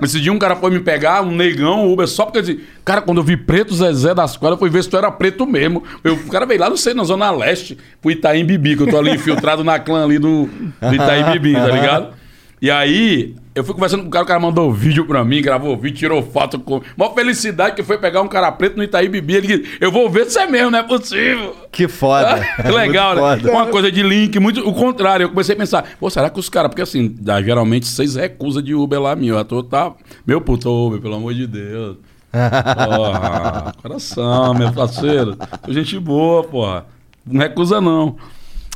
Esse dia um cara foi me pegar, um negão, Uber, só porque eu disse, cara, quando eu vi preto Zezé das quadras, eu fui ver se tu era preto mesmo. Eu, o cara veio lá, não sei, na Zona Leste, pro Itaim Bibi, que eu tô ali infiltrado na clã ali do, do Itaim Bibi, tá ligado? E aí, eu fui conversando com o cara, o cara mandou vídeo pra mim, gravou vídeo, tirou foto com. Mó felicidade que foi pegar um cara preto no Itaí Bibi. Ele disse, eu vou ver se é mesmo, não é possível. Que foda. Que legal, Muito né? foda. Uma coisa de link, muito o contrário. Eu comecei a pensar, pô, será que os caras, porque assim, dá, geralmente vocês recusam de Uber lá, meu. Eu tô, tá. Meu puto Uber, pelo amor de Deus. Porra, *laughs* coração, meu parceiro. Gente boa, porra. Não recusa, não.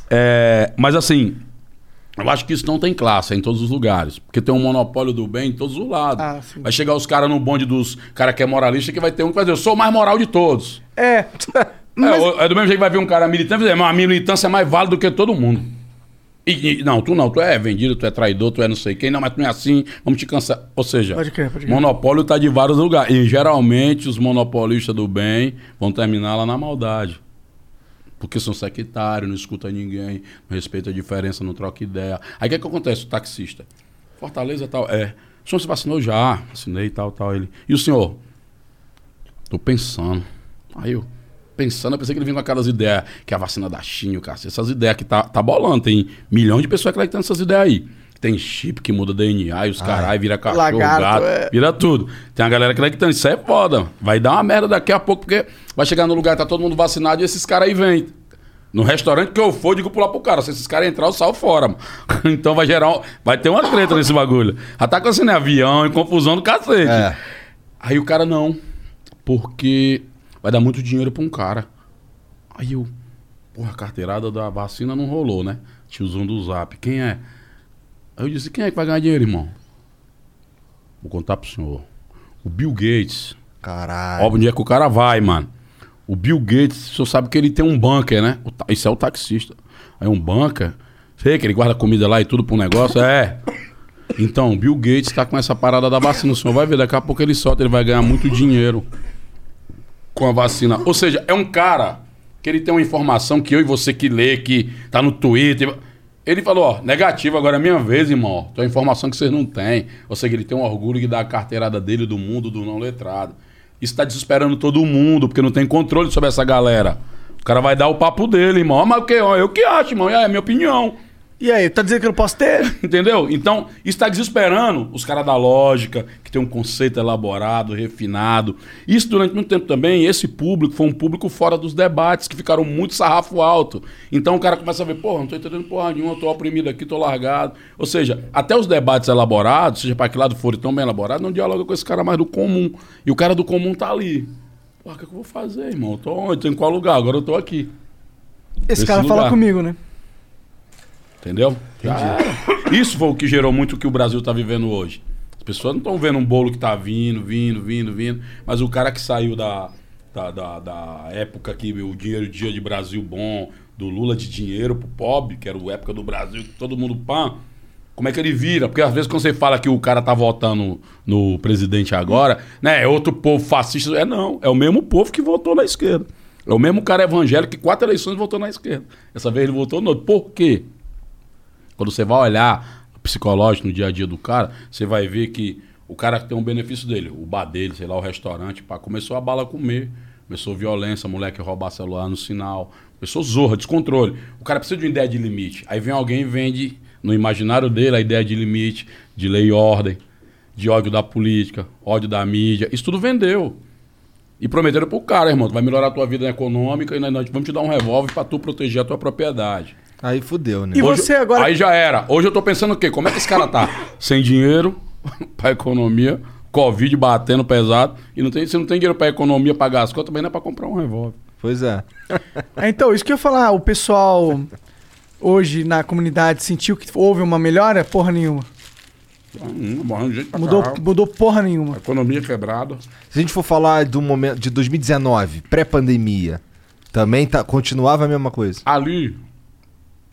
É, mas assim, eu acho que isso não tem classe é em todos os lugares. Porque tem um monopólio do bem em todos os lados. Ah, vai chegar os caras no bonde dos cara que é moralista que vai ter um que vai dizer, eu sou o mais moral de todos. É. *laughs* É, *laughs* o- é do mesmo jeito que vai ver um cara militante e dizer, mas a militância é mais válida do que todo mundo. E, e- não, tu não, tu é vendido, tu é traidor, tu é não sei quem, não, mas tu não é assim, vamos te cansar. Ou seja, Pode crer, pode crer. monopólio tá de vários lugares. E geralmente os monopolistas do bem vão terminar lá na maldade. Porque são sectários, não escuta ninguém, não respeita a diferença, não troca ideia. Aí o que, que acontece? O taxista. Fortaleza tal. É. O senhor se vacinou já? Vacinei tal, tal. Ele. E o senhor? Tô pensando. Aí eu, pensando, eu pensei que ele vinha com aquelas ideias, que é a vacina da China, cacete, essas ideias que tá, tá bolando. Tem milhões de pessoas acreditando nessas ideias aí. Tem chip que muda DNA e os caralho, vira cachorro, Lagarto, gato, é. vira tudo. Tem uma galera acreditando, isso é foda. Vai dar uma merda daqui a pouco, porque vai chegar no lugar, tá todo mundo vacinado e esses caras aí vêm. No restaurante que eu for, eu digo pular pro cara. Se esses caras entrar, eu saio fora, mano. *laughs* Então vai gerar. um- vai ter uma treta nesse bagulho. Já tá acontecendo em avião e confusão do cacete. É. Aí o cara não. Porque vai dar muito dinheiro pra um cara. Aí eu. Porra, a carteirada da vacina não rolou, né? Tiozão do zap. Quem é? Aí eu disse: quem é que vai ganhar dinheiro, irmão? Vou contar pro senhor. O Bill Gates. Caralho. Ó, onde é que o cara vai, mano? O Bill Gates, o senhor sabe que ele tem um bunker, né? Isso é o taxista. Aí um bunker. Sei que ele guarda comida lá e tudo pro negócio. É. *laughs* Então, o Bill Gates tá com essa parada da vacina. O senhor vai ver, daqui a pouco ele solta, ele vai ganhar muito dinheiro com a vacina. Ou seja, é um cara que ele tem uma informação que eu e você que lê, que tá no Twitter. Ele falou, ó, negativo, agora é minha vez, irmão. ó. Tem informação que vocês não têm. Ou seja, ele tem um orgulho de dar a carteirada dele do mundo do não letrado. Isso tá desesperando todo mundo, porque não tem controle sobre essa galera. O cara vai dar o papo dele, irmão. Mas o que? Ó, Eu que acho, irmão. É a minha opinião. E aí, tá dizendo que eu não posso ter? *laughs* Entendeu? Então, isso está desesperando os caras da lógica, que tem um conceito elaborado, refinado. Isso durante muito tempo também, esse público foi um público fora dos debates, que ficaram muito sarrafo alto. Então o cara começa a ver, porra, não tô entendendo porra nenhuma, tô oprimido aqui, tô largado. Ou seja, até os debates elaborados, seja para que lado forem tão bem elaborados, não dialoga com esse cara mais do comum. E o cara do comum tá ali. Porra, o que, é que eu vou fazer, irmão? Eu tô onde? Tô em qual lugar? Agora eu tô aqui. Esse cara fala lugar. comigo, né? Entendeu? Já era. Isso foi o que gerou muito o que o Brasil está vivendo hoje. As pessoas não estão vendo um bolo que está vindo, vindo, vindo, vindo. Mas o cara que saiu da, da, da, da época que o dinheiro dia de Brasil bom, do Lula de dinheiro pro pobre, que era a época do Brasil, que todo mundo pã. Como é que ele vira? Porque às vezes quando você fala que o cara tá votando no presidente agora, né? É outro povo fascista. É não, é o mesmo povo que votou na esquerda. É o mesmo cara evangélico que quatro eleições votou na esquerda. Essa vez ele votou no outro. Por quê? Quando você vai olhar psicológico no dia a dia do cara, você vai ver que o cara tem um benefício dele. O bar dele, sei lá, o restaurante, pá, começou a bala comer. Começou violência, moleque roubar celular no sinal. Começou zorra, descontrole. O cara precisa de uma ideia de limite. Aí vem alguém e vende no imaginário dele a ideia de limite, de lei e ordem, de ódio da política, ódio da mídia. Isso tudo vendeu. E prometeram pro cara, irmão, tu vai melhorar a tua vida econômica e nós, vamos te dar um revólver pra tu proteger a tua propriedade. Aí fudeu, né? E Hoje- você agora. Aí já era. Hoje eu tô pensando o quê? Como é que esse cara tá? *laughs* Sem dinheiro *laughs* pra economia, Covid batendo pesado, e não tem, você não tem dinheiro pra economia, pagar as contas, também não é pra comprar um revólver. Pois é. *laughs* É, Então, isso que eu ia falar, o pessoal hoje na comunidade sentiu que houve uma melhora? Porra nenhuma. Hum, morrendo de gente pra Mudou, caralho. mudou porra nenhuma. Economia quebrada. Se a gente for falar do momento de 2019, pré-pandemia, também tá, continuava a mesma coisa. Ali,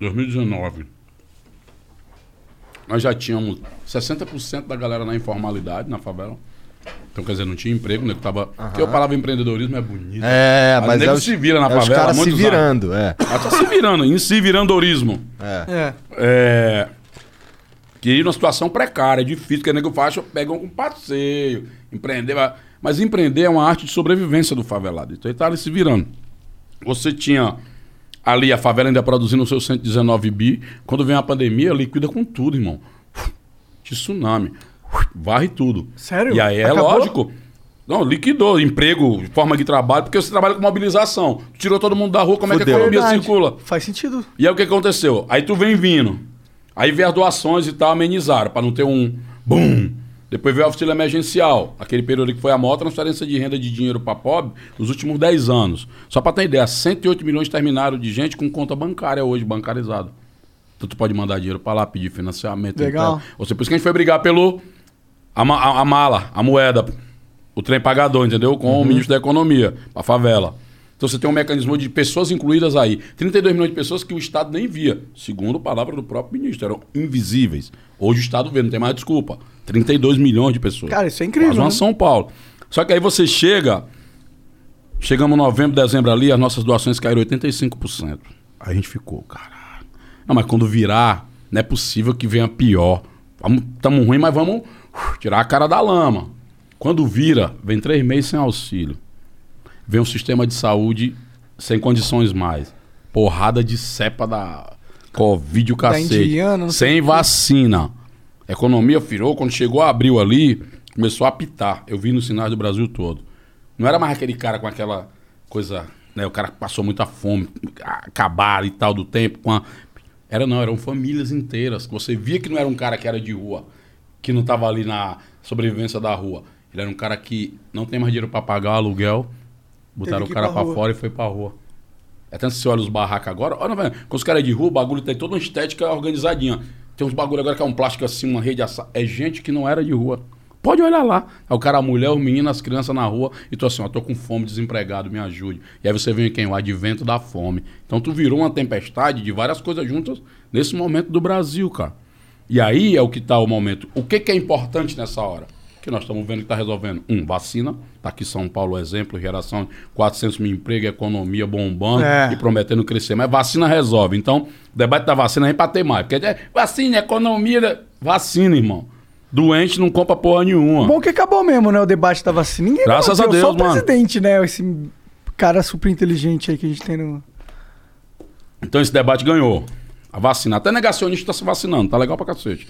2019, nós já tínhamos 60% da galera na informalidade, na favela. Então, quer dizer, não tinha emprego, né? Tava... Porque a palavra empreendedorismo é bonita. É, mas, nego é os, se vira na é os favela há caras se muitos anos. virando, é. Ah, tá se virando, em se virandorismo. é. É. É. Que numa situação precária, difícil, que o nego faz, pegam com passeio, empreender. Mas empreender é uma arte de sobrevivência do favelado. Então ele tá ali se virando. Você tinha ali a favela ainda produzindo o seu 119 bi. Quando vem a pandemia, liquida com tudo, irmão. De tsunami. Varre tudo. Sério? E aí é Acabou? lógico. Não, liquidou emprego, forma de trabalho, porque você trabalha com mobilização. Tirou todo mundo da rua, como é que a Fudeu. economia Verdade. circula? Faz sentido. E aí o que aconteceu? Aí tu vem vindo. Aí veio as doações e tal, amenizaram, pra não ter um BUM! Depois veio o auxílio emergencial, aquele período que foi a maior transferência de renda de dinheiro para pobre nos últimos 10 anos. Só para ter ideia, 108 milhões terminaram de gente com conta bancária hoje, bancarizada. Então tu pode mandar dinheiro para lá, pedir financiamento. Legal. Então, ou seja, por isso que a gente foi brigar pelo a, a- a mala, a moeda, o trem pagador, entendeu? Com o ministro da Economia, pra favela. Então você tem um mecanismo de pessoas incluídas aí. 32 milhões de pessoas que o Estado nem via. Segundo palavra do próprio ministro, eram invisíveis. Hoje o Estado vê, não tem mais desculpa. 32 milhões de pessoas. Cara, isso é incrível, Quase uma né? São Paulo. Só que aí você chega, chegamos em novembro, dezembro ali, as nossas doações caíram 85%. Aí a gente ficou, caralho. Não, mas quando virar, não é possível que venha pior. Estamos ruim, mas vamos uh, tirar a cara da lama. Quando vira, vem três meses sem auxílio. Vem um sistema de saúde sem condições mais. Porrada de cepa da Covid, o cacete. indiana, sem vacina. A economia virou, quando chegou abril ali, começou a apitar. Eu vi nos sinais do Brasil todo. Não era mais aquele cara com aquela coisa né? O cara passou muita fome, acabaram e tal do tempo com a... Era não, eram famílias inteiras. Você via que não era um cara que era de rua, que não tava ali na sobrevivência da rua. Ele era um cara que não tem mais dinheiro para pagar o aluguel, botaram que o cara pra para fora e foi pra rua. É tanto que você olha os barracos agora, olha, velho, com os caras de rua, o bagulho tem toda uma estética organizadinha. Tem uns bagulho agora que é um plástico assim, uma rede assa... É gente que não era de rua. Pode olhar lá. O cara, a mulher, os meninos, as crianças na rua, e tu assim, ó, tô com fome, desempregado, me ajude. E aí você vem quem? O advento da fome. Então tu virou uma tempestade de várias coisas juntas nesse momento do Brasil, cara. E aí é o que tá o momento. O que, que é importante nessa hora? Que nós estamos vendo que está resolvendo. Um, vacina. Está aqui São Paulo, exemplo, geração de 400 mil empregos, economia bombando É. e prometendo crescer. Mas vacina resolve. Então, o debate da vacina é para ter mais. Porque é vacina, economia. Vacina, irmão. Doente não compra porra nenhuma. Bom que acabou mesmo, né? O debate da vacina. Ninguém Graças a Só Deus, o mano. presidente, né? Esse cara super inteligente aí que a gente tem no. Então esse debate ganhou. A vacina. Até negacionista está se vacinando. Tá legal pra cacete.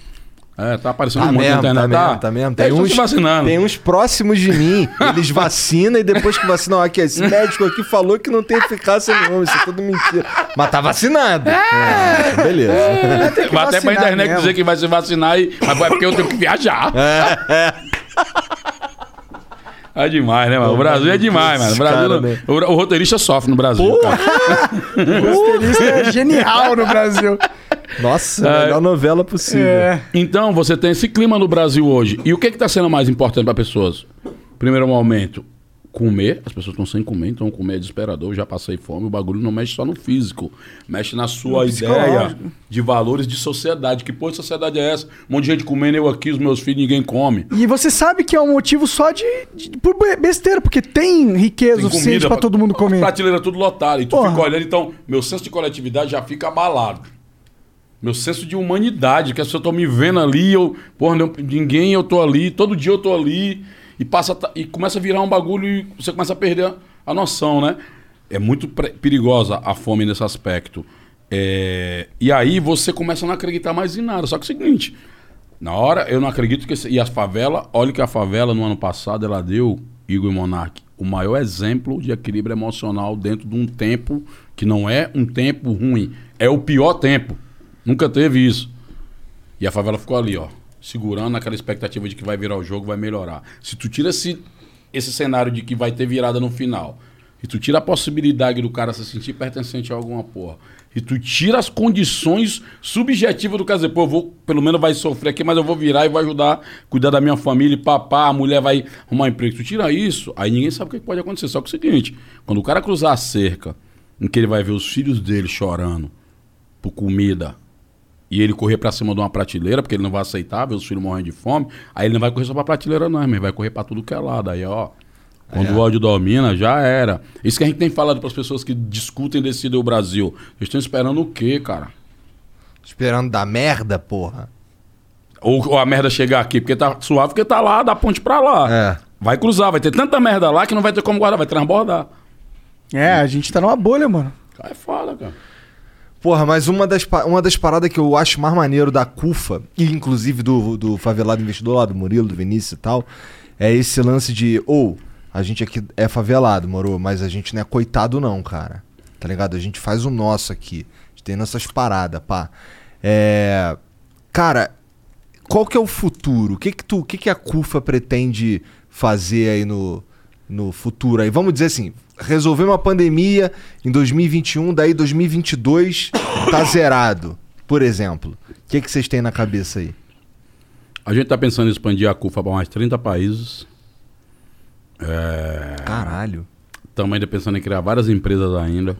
É, tá aparecendo Tá um monte mesmo, na tá internet. mesmo, tá mesmo. Tem tão uns, vacinando. tem uns próximos de mim, eles vacinam e depois que vacinam, aqui, esse *laughs* médico aqui falou que não tem eficácia nenhuma, isso é tudo mentira. Mas tá vacinado. É, então beleza. Vai até pra internet mesmo. dizer que vai se vacinar e. Mas é porque eu tenho que viajar. É demais, né, mano? O Brasil é demais, mano. O, Brasil, Cara, né? o, o roteirista sofre no Brasil, cara. *laughs* O roteirista é *laughs* genial no Brasil. Nossa, melhor novela possível. É. Então, você tem esse clima no Brasil hoje. E o que que tá sendo mais importante para pessoas? Primeiro momento, comer. As pessoas estão sem comer, então comer é desesperador. Já passei fome. O bagulho não mexe só no físico. Mexe na sua No ideia de valores de sociedade. Que porra de sociedade é essa? Um monte de gente comendo, eu aqui, os meus filhos, ninguém come. E você sabe que é um motivo só de, de- por be- besteira, porque tem riqueza Tem suficiente pra- todo mundo comer. Prateleira tudo lotada. E tu Porra. fica olhando, então, meu senso de coletividade já fica abalado. Meu senso de humanidade, que as pessoas estão me vendo ali, eu, porra, não, ninguém, eu tô ali, todo dia eu tô ali, e passa e começa a virar um bagulho e você começa a perder a, a noção, né? É muito perigosa a fome nesse aspecto. É, e aí você começa a não acreditar mais em nada. Só que é o seguinte, na hora, eu não acredito que. E a favela, olha que a favela no ano passado ela deu, Igor e Monark, o maior exemplo de equilíbrio emocional dentro de um tempo que não é um tempo ruim, é o pior tempo. Nunca teve isso. E a favela ficou ali, ó, segurando aquela expectativa de que vai virar o jogo, vai melhorar. Se tu tira esse, esse cenário de que vai ter virada no final, e tu tira a possibilidade do cara se sentir pertencente a alguma porra, e tu tira as condições subjetivas do cara dizer, pô, eu vou, pelo menos vai sofrer aqui, mas eu vou virar e vou ajudar cuidar da minha família, papá, a mulher vai arrumar emprego. Tu tira isso, aí ninguém sabe o que pode acontecer. Só que é o seguinte, quando o cara cruzar a cerca, em que ele vai ver os filhos dele chorando por comida, e ele correr pra cima de uma prateleira, porque ele não vai aceitar ver os filhos morrendo de fome, aí ele não vai correr só pra prateleira, não, mas ele vai correr pra tudo que é lado. Aí, ó. Quando o ódio domina, já era. Isso que a gente tem falado pras pessoas que discutem e decidem o Brasil. Eles estão esperando o quê, cara? Esperando dar merda, porra. Ou, ou a merda chegar aqui, porque tá suave, porque tá lá, da ponte pra lá. É. Vai cruzar, vai ter tanta merda lá que não vai ter como guardar, vai transbordar. É, a gente tá numa bolha, mano. É foda, cara. Porra, mas uma das, uma das paradas que eu acho mais maneiro da CUFA, e inclusive do, do favelado investidor lá, do Murilo, do Vinícius e tal, é esse lance de, ou, a gente aqui é favelado, moro, mas a gente não é coitado não, cara. Tá ligado? A gente faz o nosso aqui. A gente tem nossas paradas, pá. É... Cara, qual que é o futuro? O que que, tu, o que, que a CUFA pretende fazer aí no, no futuro? Aí vamos dizer assim, resolver uma pandemia em 2021, daí 2022 tá zerado, por exemplo. O que que vocês têm na cabeça aí? A gente tá pensando em expandir a CUFA para mais 30 países. Caralho. Estamos ainda pensando em criar várias empresas ainda.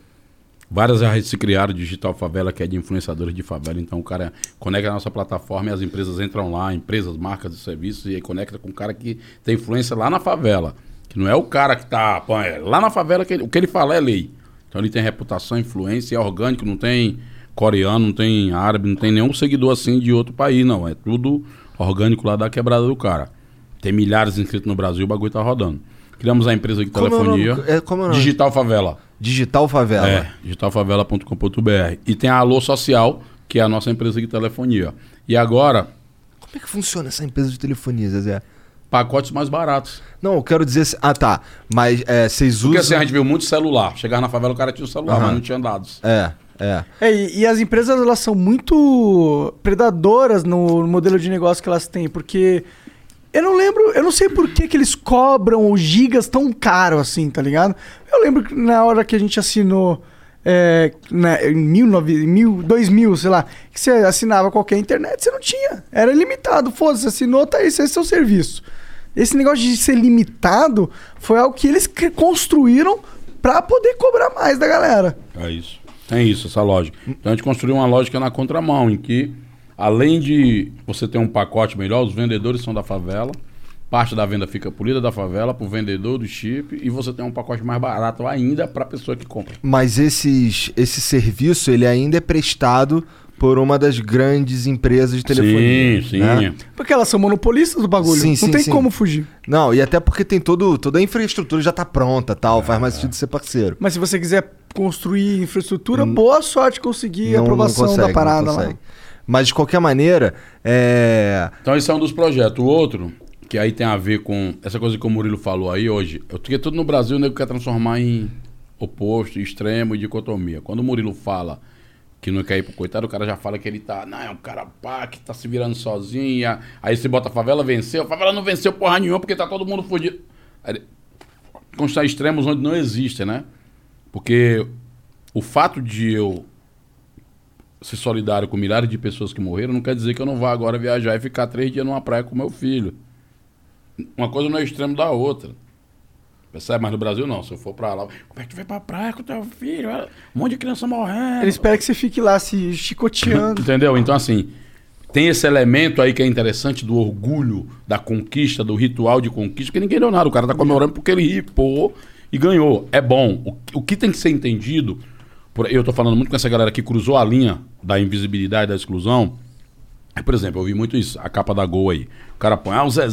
Várias já se criaram, Digital Favela, que é de influenciadores de favela. Então o cara conecta a nossa plataforma e as empresas entram lá, empresas, marcas e serviços, e aí conecta com o cara que tem influência lá na favela. Que não é o cara que tá. pô, é lá na favela, que ele- o que ele fala é lei. Então ele tem reputação, influência, é orgânico, não tem coreano, não tem árabe, não tem nenhum seguidor assim de outro país, não. É tudo orgânico lá da quebrada do cara. Tem milhares de inscritos no Brasil, o bagulho tá rodando. Criamos a empresa de Como é telefonia. É, como é? Digital Favela. Digital Favela. É, digitalfavela.com.br. E tem a Alô Social, que é a nossa empresa de telefonia. E agora, Como é que funciona essa empresa de telefonia, Zezé? Pacotes mais baratos. Não, eu quero dizer. Ah, tá. Mas é, vocês Porque assim, usam. a gente viu muito celular. Chegar na favela, o cara tinha o celular, Aham. mas não tinha dados. É, é. É, e, e as empresas elas são muito predadoras no modelo de negócio que elas têm, porque eu não lembro, eu não sei por que, que eles cobram os gigas tão caro assim, tá ligado? Eu lembro que na hora que a gente assinou é, na, em 19, mil, 2000, sei lá, que você assinava qualquer internet, você não tinha, era limitado, foda-se, assinou, tá aí, esse é seu serviço. Esse negócio de ser limitado foi algo que eles construíram pra poder cobrar mais da galera. É isso. Tem isso, essa lógica. Então a gente construiu uma lógica na contramão, em que, além de você ter um pacote melhor, os vendedores são da favela, parte da venda fica polida da favela, pro vendedor do chip, e você tem um pacote mais barato ainda pra pessoa que compra. Mas esses, esse serviço, ele ainda é prestado por uma das grandes empresas de telefonia. Sim, sim. né? Porque elas são monopolistas do bagulho. Sim, não sim, tem sim. como fugir. Não, e até porque tem todo, toda a infraestrutura já tá pronta tal, faz mais sentido ser parceiro. Mas se você quiser construir infraestrutura, boa sorte conseguir a Não- não aprovação consegue, da não parada lá. Mas de qualquer maneira, é. Então esse é um dos projetos. O outro, que aí tem a ver com essa coisa que o Murilo falou aí hoje, eu porque tudo no Brasil o nego quer transformar em oposto, extremo e dicotomia. Quando o Murilo fala que não quer ir pro coitado, o cara já fala que ele tá, não, é um cara pá, que tá se virando sozinha. Aí você bota a favela venceu, a favela não venceu porra nenhuma porque tá todo mundo fudido. Aí Constar extremos onde não existem, né? Porque o fato de eu ser solidário com milhares de pessoas que morreram não quer dizer que eu não vá agora viajar e ficar três dias numa praia com meu filho. Uma coisa não é extremo da outra. Percebe? Mas no Brasil não. Se eu for pra lá, como é que tu vai pra praia com teu filho? Um monte de criança morrendo. Ele espera que você fique lá se chicoteando. *laughs* Entendeu? Então, assim, tem esse elemento aí que é interessante do orgulho, da conquista, do ritual de conquista, que ninguém deu nada. O cara tá comemorando porque ele ripou e ganhou. É bom. O, o que tem que ser entendido, por, eu tô falando muito com essa galera que cruzou a linha da invisibilidade, da exclusão. É, por exemplo, eu vi muito isso, a capa da Gol aí. O cara põe, ah, o Zezé.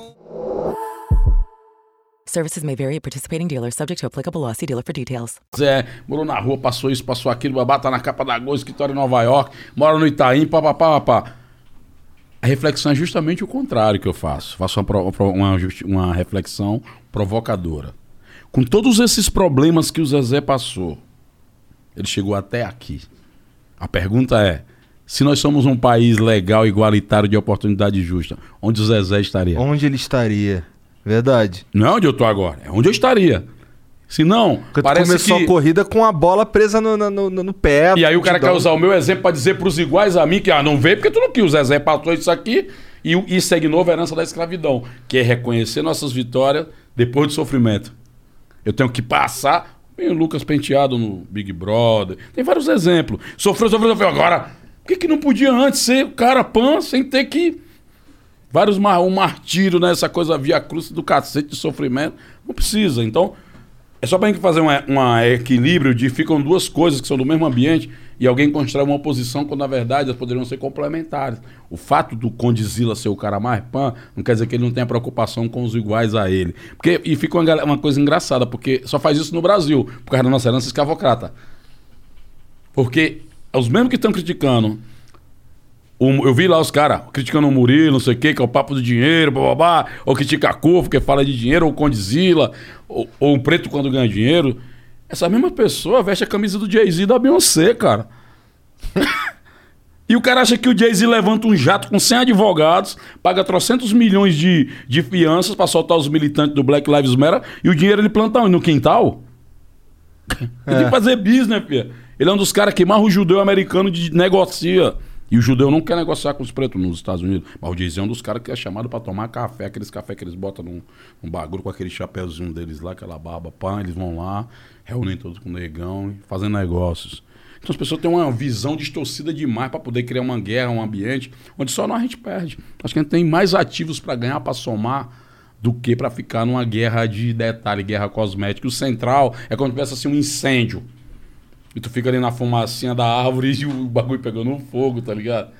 Services may vary at participating dealers, subject to applicable law. See dealer for details. Zé, morou na rua, passou isso, passou aquilo, babá, tá na capa da Gol, escritório em Nova York, mora no Itaim, papapá, papá. A reflexão é justamente o contrário que eu faço. Faço uma, uma uma reflexão provocadora. Com todos esses problemas que o Zezé passou, ele chegou até aqui. A pergunta é: se nós somos um país legal, igualitário, de oportunidade justa, onde o Zezé estaria? Onde ele estaria? Verdade. Não é onde eu tô agora, é onde eu estaria. Se não, Porque parece começou que... a corrida com a bola presa no, no, no- no pé. E aí o cara quer usar o meu exemplo pra dizer pros iguais a mim que ah, não veio porque tu não quis. O Zezé passou isso aqui e isso é novo a herança da escravidão, que é reconhecer nossas vitórias depois do sofrimento. Eu tenho que passar. Tem o Lucas Penteado no Big Brother. Tem vários exemplos. Sofreu, sofreu, sofreu. Agora, por que, que não podia antes ser o cara pan sem ter que. Vários mar, um martírio, né? Essa coisa via cruz do cacete de sofrimento. Não precisa. Então, é só pra gente fazer um equilíbrio de ficam duas coisas que são do mesmo ambiente e alguém constrói uma oposição quando na verdade elas poderiam ser complementares. O fato do Condizila ser o cara mais pan não quer dizer que ele não tenha preocupação com os iguais a ele. Porque, e fica uma, uma coisa engraçada, porque só faz isso no Brasil, por causa da nossa herança escravocrata. Porque os mesmos que estão criticando o- eu vi lá os caras criticando o Murilo, não sei o que, que é o papo do dinheiro, babá, ou critica a Cor, porque fala de dinheiro, ou Condizila, ou, ou o preto quando ganha dinheiro. Essa mesma pessoa veste a camisa do Jay-Z da Beyoncé, cara. *laughs* e o cara acha que o Jay-Z levanta um jato com 100 advogados, paga trocentos milhões de, de fianças pra soltar os militantes do Black Lives Matter, e o dinheiro ele planta no quintal? Ele *laughs* tem que fazer business, filho. Ele é um dos caras que mais o judeu americano de negocia. E o judeu não quer negociar com os pretos nos Estados Unidos. Mas é um dos caras que é chamado pra tomar café, aqueles café que eles botam num, num bagulho com aquele chapéuzinho deles lá, aquela barba, pã, eles vão lá, reúnem todos com o negão, fazendo negócios. Então as pessoas têm uma visão distorcida demais pra poder criar uma guerra, um ambiente, onde só nós a gente perde. Acho que a gente tem mais ativos pra ganhar, pra somar, do que pra ficar numa guerra de detalhe, guerra cosmética. O central é quando tivesse assim um incêndio. E tu fica ali na fumacinha da árvore e o bagulho pegando fogo, tá ligado?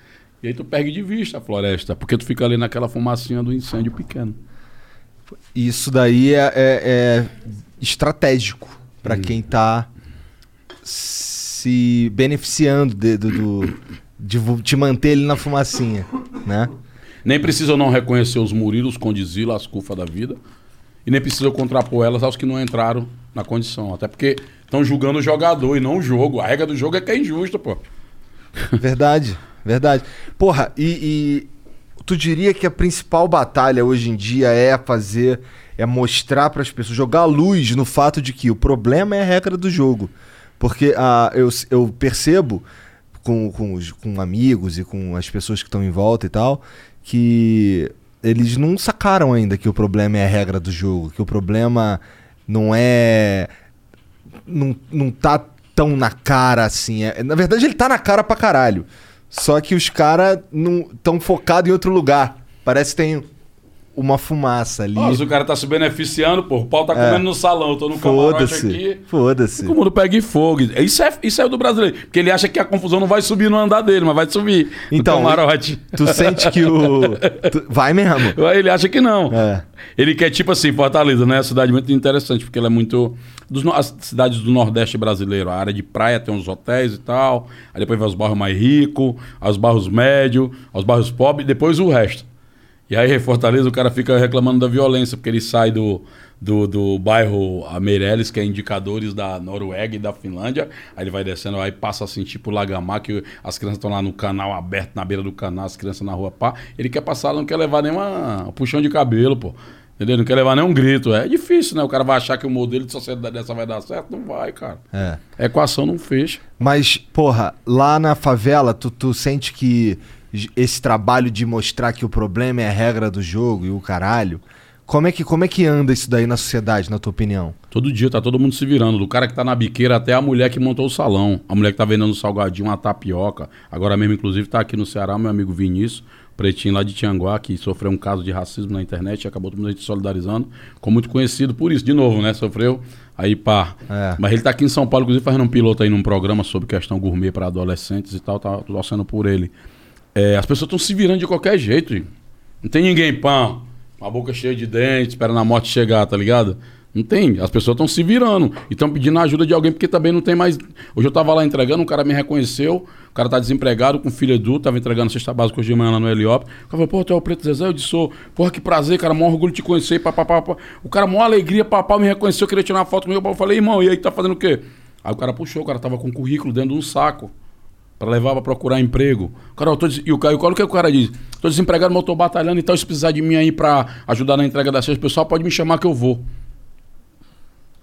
E aí tu perde de vista a floresta, porque tu fica ali naquela fumacinha do incêndio pequeno. Isso daí é, é- é estratégico pra Hum. quem tá se beneficiando de, do, de vo- te manter ele na fumacinha, né? Nem precisa não reconhecer os Murilos, Condizila, as Cufa da vida. E nem precisa eu contrapor elas aos que não entraram na condição. Até porque estão julgando o jogador e não o jogo. A regra do jogo é que é injusta, pô. Verdade, verdade. Porra, e, e tu diria que a principal batalha hoje em dia é fazer, é mostrar para as pessoas, jogar luz no fato de que o problema é a regra do jogo. Porque ah, eu, eu percebo com, com, os- com amigos e com as pessoas que estão em volta e tal, que eles não sacaram ainda que o problema é a regra do jogo, que o problema não é não, não tá tão na cara assim. É- na verdade, ele tá na cara pra caralho. Só que os caras não tão focados em outro lugar. Parece que tem uma fumaça ali. Se o cara tá se beneficiando, pô, o pau tá É. comendo no salão, eu tô no camarote aqui. Foda-se. O mundo pega fogo. Isso é, isso é do brasileiro. Porque ele acha que a confusão não vai subir no andar dele, mas vai subir Então, no camarote. Tu sente que o. tu- Vai mesmo. *laughs* Ele acha que não. É. Ele quer, tipo assim, Fortaleza, né? É uma cidade muito interessante, porque ela é muito. Dos, no- as cidades do Nordeste brasileiro. A área de praia tem uns hotéis e tal. Aí depois vai os bairros mais ricos, aos bairros médios, aos bairros pobres, e depois o resto. E aí, Fortaleza, o cara fica reclamando da violência, porque ele sai do, do, do bairro Meireles, que é indicadores da Noruega e da Finlândia. Aí ele vai descendo, aí passa assim, tipo Lagamar, que as crianças estão lá no canal aberto, na beira do canal, as crianças na rua, pá. Ele quer passar, não quer levar nenhuma um puxão de cabelo, pô. Entendeu? Não quer levar nenhum grito. É difícil, né? O cara vai achar que o modelo de sociedade dessa vai dar certo? Não vai, cara. É. A equação não fecha. Mas, porra, lá na favela, tu, tu sente que esse trabalho de mostrar que o problema é a regra do jogo e o caralho. Como é que, como é que anda isso daí na sociedade, na tua opinião? Todo dia tá todo mundo se virando. Do cara que tá na biqueira até a mulher que montou o salão. A mulher que tá vendendo um salgadinho, uma tapioca. Agora mesmo, inclusive, tá aqui no Ceará, meu amigo Vinícius, pretinho lá de Tianguá, que sofreu um caso de racismo na internet e acabou todo mundo se solidarizando. Ficou muito conhecido por isso, de novo, né? Sofreu. Aí, pá. É. Mas ele tá aqui em São Paulo, inclusive, fazendo um piloto aí num programa sobre questão gourmet para adolescentes e tal. Tá torcendo por ele. É, as pessoas estão se virando de qualquer jeito. Não tem ninguém pão, com a boca cheia de dentes, esperando a morte chegar, tá ligado? Não tem. As pessoas estão se virando e estão pedindo a ajuda de alguém porque também não tem mais. Hoje eu tava lá entregando, um cara me reconheceu, o cara tá desempregado, com filho adulto, tava entregando cesta básica hoje de manhã lá no Heliop. O cara falou, pô, tu é o Preto Zezé? Eu disse, sou. Porra, que prazer, cara, maior orgulho de te conhecer, papapá. O cara, maior alegria, papá, me reconheceu, queria tirar uma foto comigo. Eu falei, irmão, e aí, tá fazendo o quê? Aí o cara puxou, o cara tava com currículo dentro de um saco. Pra levar pra procurar emprego. Eu tô. E o cara, o que o cara diz? Tô desempregado, mas tô batalhando e tal. Se precisar de mim aí pra ajudar na entrega das coisas, o pessoal pode me chamar que eu vou.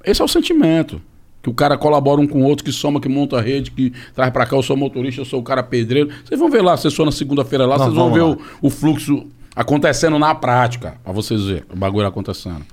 Esse é o sentimento. Que o cara colabora um com o outro, que soma, que monta a rede, que traz pra cá, eu sou motorista, eu sou o cara pedreiro. Vocês vão ver lá, vocês na segunda-feira lá, vocês vão ver o, o fluxo acontecendo na prática. Pra vocês verem o bagulho acontecendo.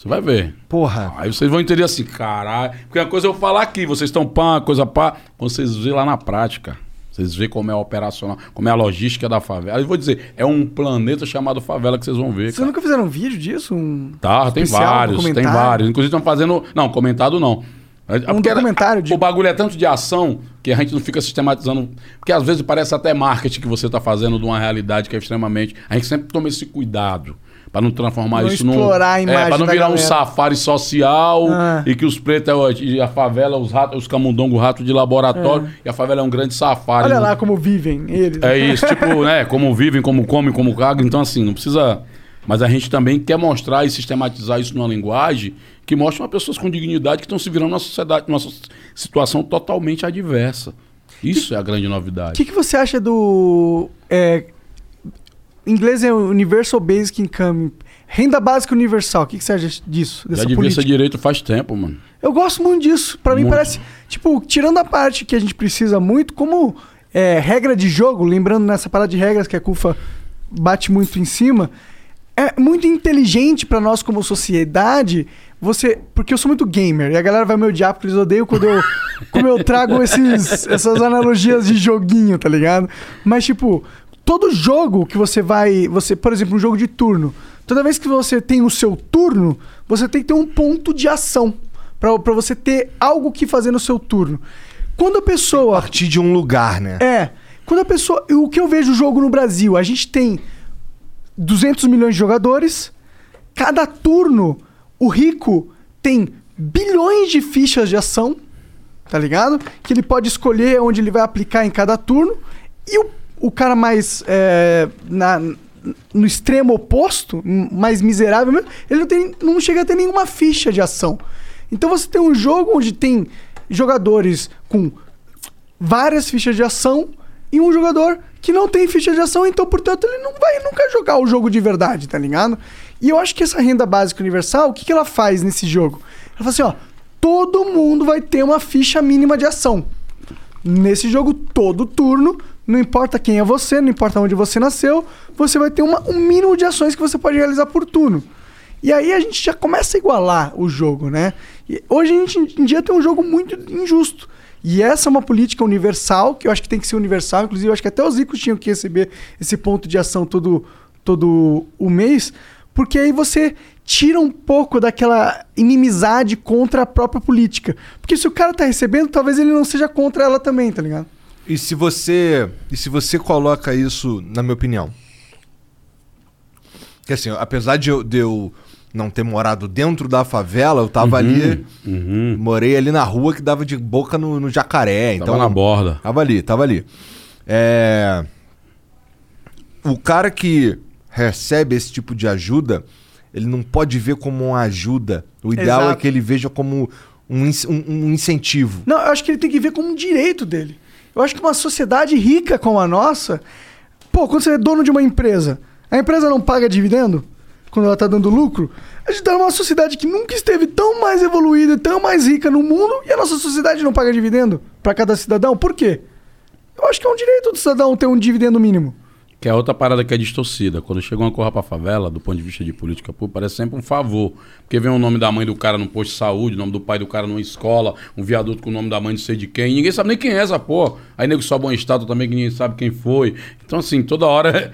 Você vai ver. Porra. Aí vocês vão entender assim, caralho. Porque uma coisa é eu falar aqui, vocês estão pá, coisa pá. Quando vocês vê lá na prática, vocês vê como é operacional, como é a logística da favela. Aí eu vou dizer, é um planeta chamado favela que vocês vão ver. Vocês cara. nunca fizeram um vídeo disso? Um... Tá, tem especial, vários, tem documentário? vários. Inclusive estão fazendo. Não, comentado não. É porque era- documentário de- O bagulho é tanto de ação que a gente não fica sistematizando. Porque às vezes parece até marketing que você está fazendo de uma realidade que é extremamente. A gente sempre toma esse cuidado. Pra não transformar Não isso num. explorar a imagem É, pra não virar um galera. safari social Ah. e que os pretos é o- e a favela, os ratos, os camundongos, rato de laboratório, e a favela é um grande safari. Olha Não- lá como vivem eles. é isso, tipo, né? Como vivem, como comem, como cagam. Então, assim, não precisa. Mas a gente também quer mostrar e sistematizar isso numa linguagem que mostre uma pessoas com dignidade que estão se virando numa sociedade, numa situação totalmente adversa. Isso é a grande O novidade. que, que você acha do. É, inglês é Universal Basic Income. Renda básica universal. O que, que você acha disso? Já Dessa devia política? ser direito faz tempo, mano. Eu gosto muito disso. Pra mim parece, tipo, tirando a parte que a gente precisa muito, como é, regra de jogo, lembrando nessa parada de regras que a Kufa bate muito em cima, é muito inteligente pra nós como sociedade. Você, porque eu sou muito gamer e a galera vai me odiar porque eles odeiam quando eu, como eu trago esses, essas analogias de joguinho, tá ligado? Mas tipo, todo jogo que você vai, você, por exemplo, um jogo de turno, toda vez que você tem o seu turno, você tem que ter um ponto de ação pra pra você ter algo que fazer no seu turno. Quando a pessoa Partir de um lugar, né? é. Quando a pessoa. O que eu vejo o jogo no Brasil? A gente tem 200 milhões de jogadores. Cada turno, o rico tem bilhões de fichas de ação. Tá ligado? Que ele pode escolher onde ele vai aplicar em cada turno. E o, o cara mais. é, na, no extremo oposto, mais miserável mesmo, ele não, tem, não chega a ter nenhuma ficha de ação. Então você tem um jogo onde tem jogadores com várias fichas de ação e um jogador que não tem ficha de ação, então, portanto, ele não vai nunca jogar o jogo de verdade, tá ligado? E eu acho que essa renda básica universal, o que, que ela faz nesse jogo? Ela fala assim, ó, todo mundo vai ter uma ficha mínima de ação. Nesse jogo, todo turno, não importa quem é você, não importa onde você nasceu, você vai ter uma- um mínimo de ações que você pode realizar por turno. E aí a gente já começa a igualar o jogo, né? E hoje a gente em dia tem um jogo muito injusto. E essa é uma política universal, que eu acho que tem que ser universal. Inclusive, eu acho que até os ricos tinham que receber esse ponto de ação todo, todo o mês. Porque aí você tira um pouco daquela inimizade contra a própria política. Porque se o cara tá recebendo, talvez ele não seja contra ela também, tá ligado? E se você. E se você coloca isso, na minha opinião. Que assim, apesar de eu, de eu não ter morado dentro da favela, eu tava ali. Morei ali na rua que dava de boca no, no jacaré. Tava então, na borda. Tava ali, tava ali. É. O cara que recebe esse tipo de ajuda, ele não pode ver como uma ajuda. O ideal é Exato. que ele veja como um, um- um incentivo. Não, eu acho que ele tem que ver como um direito dele. Eu acho que uma sociedade rica como a nossa. Pô, quando você é dono de uma empresa, a empresa não paga dividendo? Quando ela tá dando lucro? A gente tá numa sociedade que nunca esteve tão mais evoluída, tão mais rica no mundo, e a nossa sociedade não paga dividendo para cada cidadão. Por quê? Eu acho que é um direito do cidadão ter um dividendo mínimo. Que é outra parada que é distorcida. Quando chega uma corra pra favela, do ponto de vista de política pública, parece sempre um favor. Porque vem o nome da mãe do cara no posto de saúde, o nome do pai do cara numa escola, um viaduto com o nome da mãe de sei de quem. Ninguém sabe nem quem é essa porra. Aí nego sobe uma estátua também que ninguém sabe quem foi. Então, assim, toda hora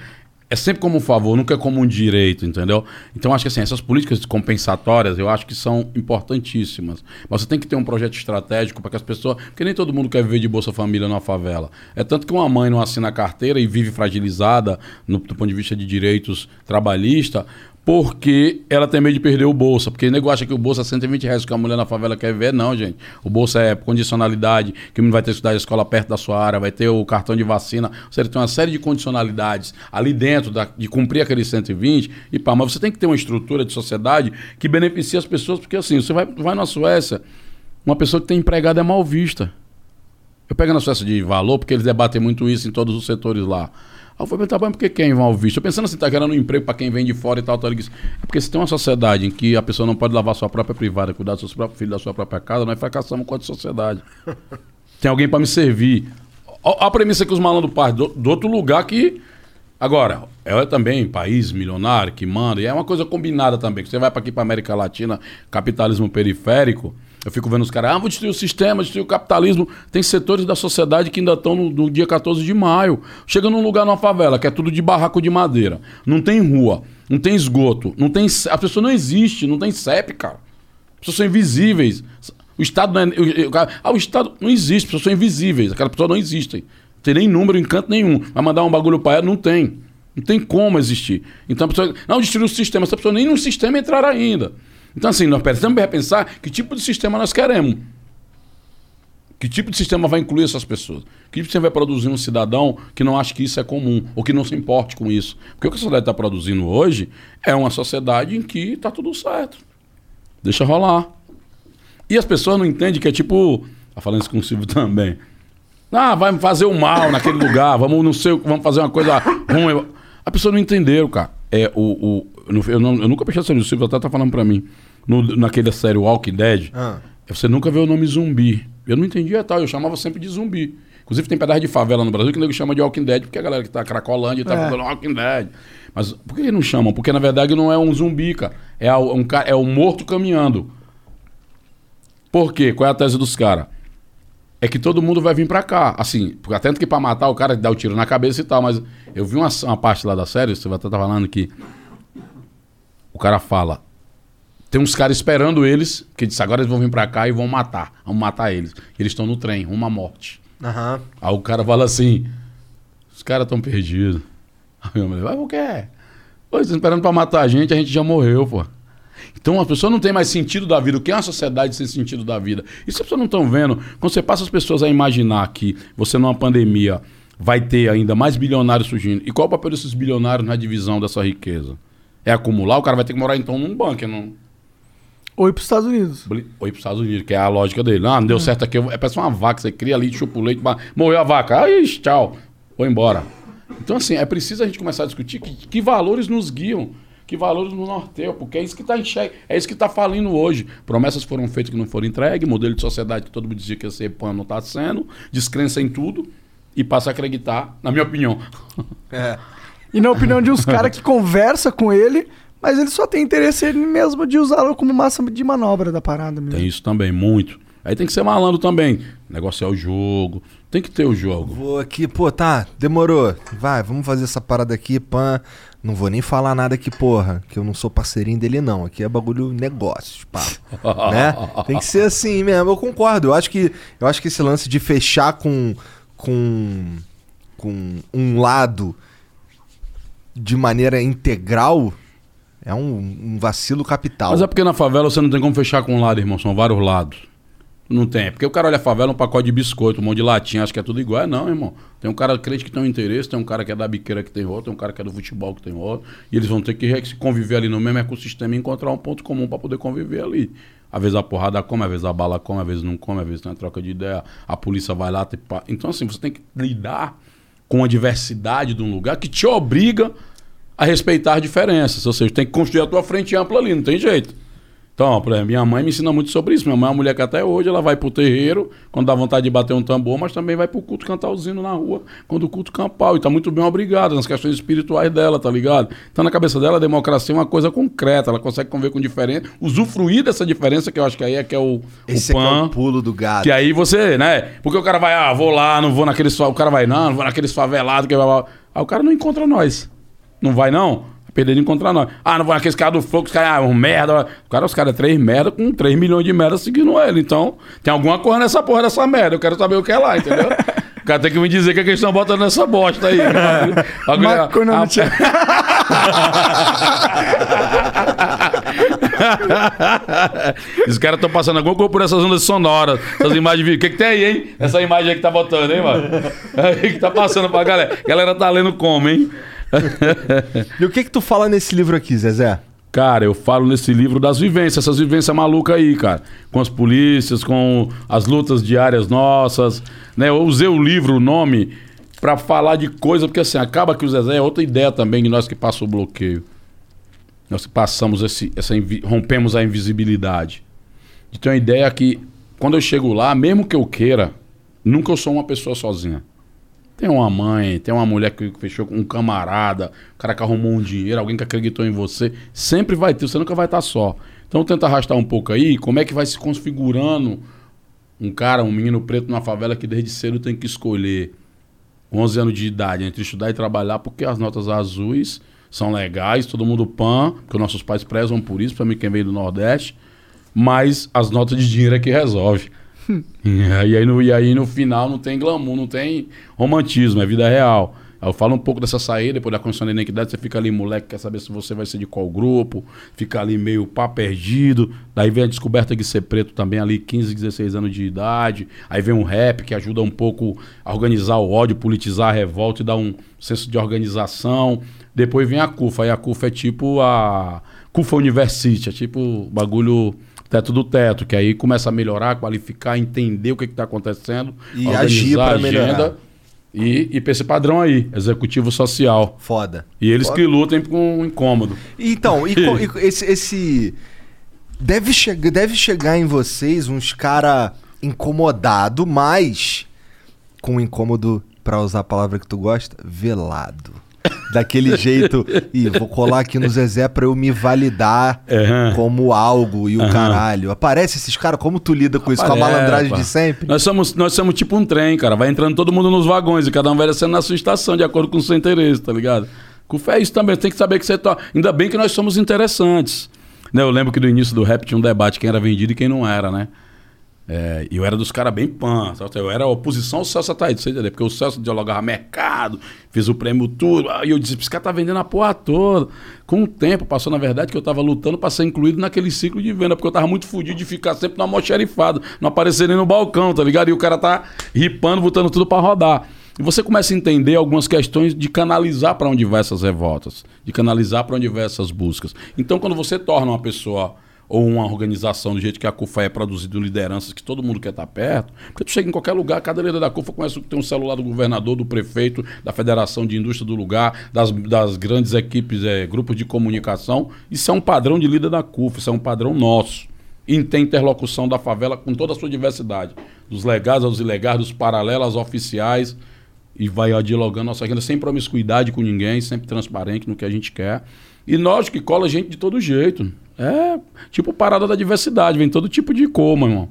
é, sempre como um favor, nunca é como um direito, entendeu? Então, acho que assim, essas políticas compensatórias, eu acho que são importantíssimas. Mas você tem que ter um projeto estratégico para que as pessoas. Porque nem todo mundo quer viver de Bolsa Família numa favela. É tanto que uma mãe não assina a carteira e vive fragilizada no, do ponto de vista de direitos trabalhistas. Porque ela tem medo de perder o bolsa. Porque o nego acha que o bolsa é 120 reais que a mulher na favela quer viver. Não, gente. O bolsa é condicionalidade, que não vai ter que estudar a escola perto da sua área, vai ter o cartão de vacina. Ou seja, tem uma série de condicionalidades ali dentro da- de cumprir aqueles 120. E pá, mas você tem que ter uma estrutura de sociedade que beneficie as pessoas, porque assim, você vai, vai na Suécia, uma pessoa que tem empregado é mal vista. Eu pego na Suécia de valor, porque eles debatem muito isso em todos os setores lá. Aí eu fui perguntar, mas por que quem é mal visto? Eu pensando assim, tá querendo um emprego para quem vem de fora e tal, tal. ele disse, É porque se tem uma sociedade em que a pessoa não pode lavar sua própria privada, cuidar dos seus próprios filhos, da sua própria casa, nós fracassamos quanto sociedade. *laughs* tem alguém para me servir. Ó, A premissa que os malandros partem do, do outro lugar que. Agora, é também país milionário que manda, e é uma coisa combinada também. que Você vai para aqui para América Latina, capitalismo periférico. Eu fico vendo os caras, ah, vou destruir o sistema, destruir o capitalismo. Tem setores da sociedade que ainda estão no, no dia 14 de maio. Chega num lugar numa favela, que é tudo de barraco de madeira. Não tem rua, não tem esgoto, não tem. A pessoa não existe, não tem CEP, cara. As pessoas são invisíveis. O Estado não é. ah, o Estado não existe, as pessoas são invisíveis. Aquela pessoa não existe. Não tem nem número em canto nenhum. Vai mandar um bagulho para ela, não tem. Não tem como existir. Então a pessoa. Não, destruir o sistema. Essa pessoa nem no sistema entrará ainda. Então, assim, nós precisamos repensar que tipo de sistema nós queremos. Que tipo de sistema vai incluir essas pessoas? Que tipo de sistema vai produzir um cidadão que não acha que isso é comum ou que não se importe com isso? Porque o que a sociedade está produzindo hoje é uma sociedade em que está tudo certo. Deixa rolar. E as pessoas não entendem que é tipo. Tá falando isso com o Silvio *laughs* também. Ah, vai fazer o mal naquele lugar, vamos não sei, vamos fazer uma coisa ruim. A pessoa não entendeu, cara. É, o, o, eu, não- eu, nunca atenção nisso, o Silvio até tá falando pra mim. No, naquele série Walking Dead, Ah. Você nunca vê o nome zumbi. Eu não entendia tal, eu chamava sempre de zumbi. Inclusive tem pedaço de favela no Brasil que o nego chama de Walking Dead, porque a galera que tá cracolândia tá É. falando Walking Dead. Mas por que eles não chamam? Porque na verdade não é um zumbi, cara. É um, é um morto caminhando. Por quê? Qual é a tese dos caras? É que todo mundo vai vir pra cá. Assim, porque até que pra matar o cara dá o tiro na cabeça e tal, mas eu vi uma, uma parte lá da série, você vai estar falando que o cara fala. Tem uns caras esperando eles, que diz agora eles vão vir pra cá e vão matar. Vamos matar eles. Eles estão no trem, uma morte. Aham. Aí o cara fala assim: os caras estão perdidos. Aí a mulher, vai o quê? Pô, eles estão esperando pra matar a gente, a gente já morreu, pô. Então as pessoas não têm mais sentido da vida. O que é uma sociedade sem sentido da vida? Isso as pessoas não estão vendo. Quando você passa as pessoas a imaginar que você numa pandemia vai ter ainda mais bilionários surgindo. E qual é o papel desses bilionários na divisão dessa riqueza? É acumular? O cara vai ter que morar então num bunker, num, Ou ir pros Estados Unidos. Ou ir para os Estados Unidos, que é a lógica dele. Ah, não deu certo aqui. É parece uma vaca, você cria ali, chupa o leite, morreu a vaca. Aí, tchau, vou embora. Então, assim, é preciso a gente começar a discutir que, que valores nos guiam, que valores nos norteiam, porque é isso que está em xeque, é isso que está falindo hoje. Promessas foram feitas que não foram entregues, modelo de sociedade que todo mundo dizia que ia ser pano não está sendo, descrença em tudo e passa a acreditar, na minha opinião. É. E na opinião de uns caras que conversa com ele, mas ele só tem interesse ele mesmo de usá-lo como massa de manobra da parada mesmo. Tem isso também, muito. Aí tem que ser malandro também. Negociar o jogo. Tem que ter o jogo. Vou aqui, pô, tá, demorou. Vai, vamos fazer essa parada aqui, pan. Não vou nem falar nada aqui, porra, que eu não sou parceirinho dele, não. Aqui é bagulho negócios, pá. *laughs* né? Tem que ser assim mesmo. Eu concordo. Eu acho que, eu acho que esse lance de fechar com, com, com um lado de maneira integral é um, um vacilo capital. Mas é porque na favela você não tem como fechar com um lado, irmão. São vários lados. Não tem. É porque o cara olha a favela, um pacote de biscoito, um monte de latinha, acha que é tudo igual. É não, irmão. Tem um cara crente que tem um interesse, tem um cara que é da biqueira que tem outro, tem um cara que é do futebol que tem outro. E eles vão ter que re- conviver ali no mesmo ecossistema e encontrar um ponto comum para poder conviver ali. Às vezes a porrada come, às vezes a bala come, às vezes não come, às vezes tem uma troca de ideia. A polícia vai lá. Então, assim, você tem que lidar com a diversidade de um lugar que te obriga a respeitar diferenças. Ou seja, tem que construir a tua frente ampla ali, não tem jeito. Então, por exemplo, minha mãe me ensina muito sobre isso. Minha mãe é uma mulher que até hoje ela vai pro terreiro quando dá vontade de bater um tambor, mas também vai pro culto cantar o zino na rua quando o culto campal. E tá muito bem obrigada nas questões espirituais dela, tá ligado? Então, na cabeça dela, a democracia é uma coisa concreta. Ela consegue conviver com diferença, usufruir dessa diferença, que eu acho que aí é que é o, Esse o é, que é pan. o pulo do gato. Que aí você, né? Porque o cara vai, ah, vou lá, não vou naqueles. O cara vai, não, não vou naqueles favelados. Que... Aí o cara não encontra nós. Não vai, não? Vai perder de encontrar nós. Ah, não vou naqueles caras do fogo, os caras, ah, um merda. O cara, os caras é três merda com 3 milhões de merda seguindo ele. Então, tem alguma coisa nessa porra dessa merda. Eu quero saber o que é lá, entendeu? *laughs* O cara tem que me dizer o que, é que eles estão botando nessa bosta aí. *laughs* Bagulho- Maconha no a- tio. *laughs* Os caras estão passando alguma coisa por essas ondas sonoras, essas imagens. O que, que tem aí, hein? Essa imagem aí que tá botando, hein, mano? Aí que tá passando pra galera. A galera tá lendo como, hein? *laughs* E o que que tu fala nesse livro aqui, Zezé? Cara, eu falo nesse livro das vivências, essas vivências malucas aí, cara. Com as polícias, com as lutas diárias nossas. Né? Eu usei o livro, o nome, pra falar de coisa, porque assim, acaba que o Zezé é outra ideia também de nós que passa o bloqueio. Nós que passamos esse, essa rompemos a invisibilidade. De ter uma ideia que, quando eu chego lá, mesmo que eu queira, nunca eu sou uma pessoa sozinha. Tem uma mãe, tem uma mulher que fechou com um camarada, o cara que arrumou um dinheiro, alguém que acreditou em você. Sempre vai ter, você nunca vai estar só. Então tenta arrastar um pouco aí, como é que vai se configurando um cara, um menino preto numa favela que desde cedo tem que escolher 11 anos de idade entre estudar e trabalhar, porque as notas azuis são legais, todo mundo pan, porque nossos pais prezam por isso, para mim quem veio do Nordeste, mas as notas de dinheiro é que resolve. *laughs* E aí, no, e aí no final não tem glamour, não tem romantismo, é vida real. Eu falo um pouco dessa saída, depois da condição de identidade, você fica ali, moleque, quer saber se você vai ser de qual grupo, fica ali meio pá perdido. Daí vem a descoberta de ser preto também, ali 15, 16 anos de idade. Aí vem um rap que ajuda um pouco a organizar o ódio, politizar a revolta e dar um senso de organização. Depois vem a CUFA, aí a CUFA é tipo a CUFA University, é tipo bagulho teto do teto, que aí começa a melhorar, qualificar, entender o que está acontecendo, E agir pra a agenda melhorar. E, e pra esse padrão aí, executivo social. Foda. E eles Foda. que lutem com o incômodo. Então, e, *laughs* e esse, esse, Deve, chegar, deve chegar em vocês uns cara incomodado, mas com incômodo, pra usar a palavra que tu gosta, velado. Daquele *laughs* jeito, e vou colar aqui no Zezé pra eu me validar Aham. como algo e o Aham. caralho. Aparece esses caras, como tu lida com isso? com a Aparece, malandragem pá. de sempre? Nós somos, nós somos tipo um trem, cara. Vai entrando todo mundo nos vagões e cada um vai descendo na sua estação, de acordo com o seu interesse, tá ligado? Com fé é isso também. Você tem que saber que você tá. Ainda bem que nós somos interessantes. Né, Eu lembro que no início do rap tinha um debate quem era vendido e quem não era, né? É, eu era dos caras bem sabe? Eu era oposição ao Celso Ataíde, você entendeu? Porque o Celso dialogava mercado, fez o prêmio tudo. E eu disse, esse cara tá vendendo a porra toda. Com o tempo, passou na verdade que eu tava lutando pra ser incluído naquele ciclo de venda, porque eu tava muito fudido de ficar sempre no almoxerifado, não aparecer nem no balcão, tá ligado? E o cara tá ripando, botando tudo pra rodar. E você começa a entender algumas questões de canalizar pra onde vai essas revoltas, de canalizar pra onde vai essas buscas. Então, quando você torna uma pessoa ou uma organização do jeito que a CUFA é produzido lideranças que todo mundo quer estar perto, porque tu chega em qualquer lugar, cada líder da CUFA começa a ter um celular do governador, do prefeito, da federação de indústria do lugar, das, das grandes equipes, eh, grupos de comunicação. Isso é um padrão de líder da CUFA, isso é um padrão nosso. E tem interlocução da favela com toda a sua diversidade, dos legais aos ilegais, dos paralelos aos oficiais, e vai dialogando nossa agenda sem promiscuidade com ninguém, sempre transparente no que a gente quer. E nós que cola gente de todo jeito. É tipo parada da diversidade, vem todo tipo de cor, meu irmão.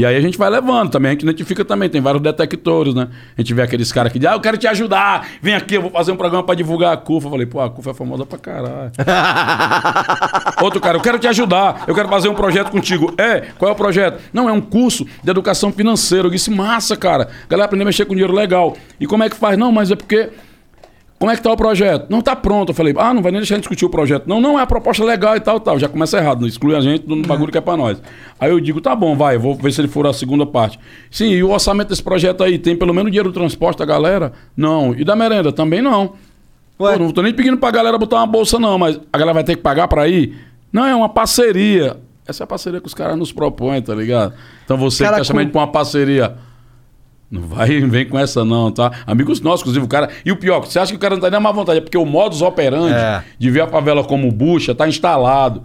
E aí a gente vai levando também, a gente identifica também, tem vários detectores, né? A gente vê aqueles caras que dizem, ah, eu quero te ajudar, vem aqui, eu vou fazer um programa pra divulgar a CUFA. Eu falei, pô, a CUFA é famosa pra caralho. *laughs* Outro cara, eu quero te ajudar, eu quero fazer um projeto contigo. É, qual é o projeto? Não, é um curso de educação financeira. Eu disse, massa, cara. Galera, aprender a mexer com dinheiro legal. E como é que faz? Não, mas é porque. Como é que tá o projeto? Não tá pronto. Eu falei, ah, não vai nem deixar a gente discutir o projeto. Não, não, é a proposta legal e tal, tal. Já começa errado, não exclui a gente do bagulho que é pra nós. Aí eu digo, tá bom, vai, vou ver se ele for a segunda parte. Sim, e o orçamento desse projeto aí, tem pelo menos dinheiro do transporte da galera? Não. E da merenda? Também não. Pô, não tô nem pedindo pra galera botar uma bolsa, não, mas a galera vai ter que pagar pra ir? Não, é uma parceria. Essa é a parceria que os caras nos propõem, tá ligado? Então você Cara, que tá chamando com- pra uma parceria. Não vai *laughs* vem com essa, não, tá? Amigos nossos, inclusive, o cara. E o pior, você acha que o cara não tá nem a má vontade, é porque o modus operandi É. de ver a favela como bucha tá instalado.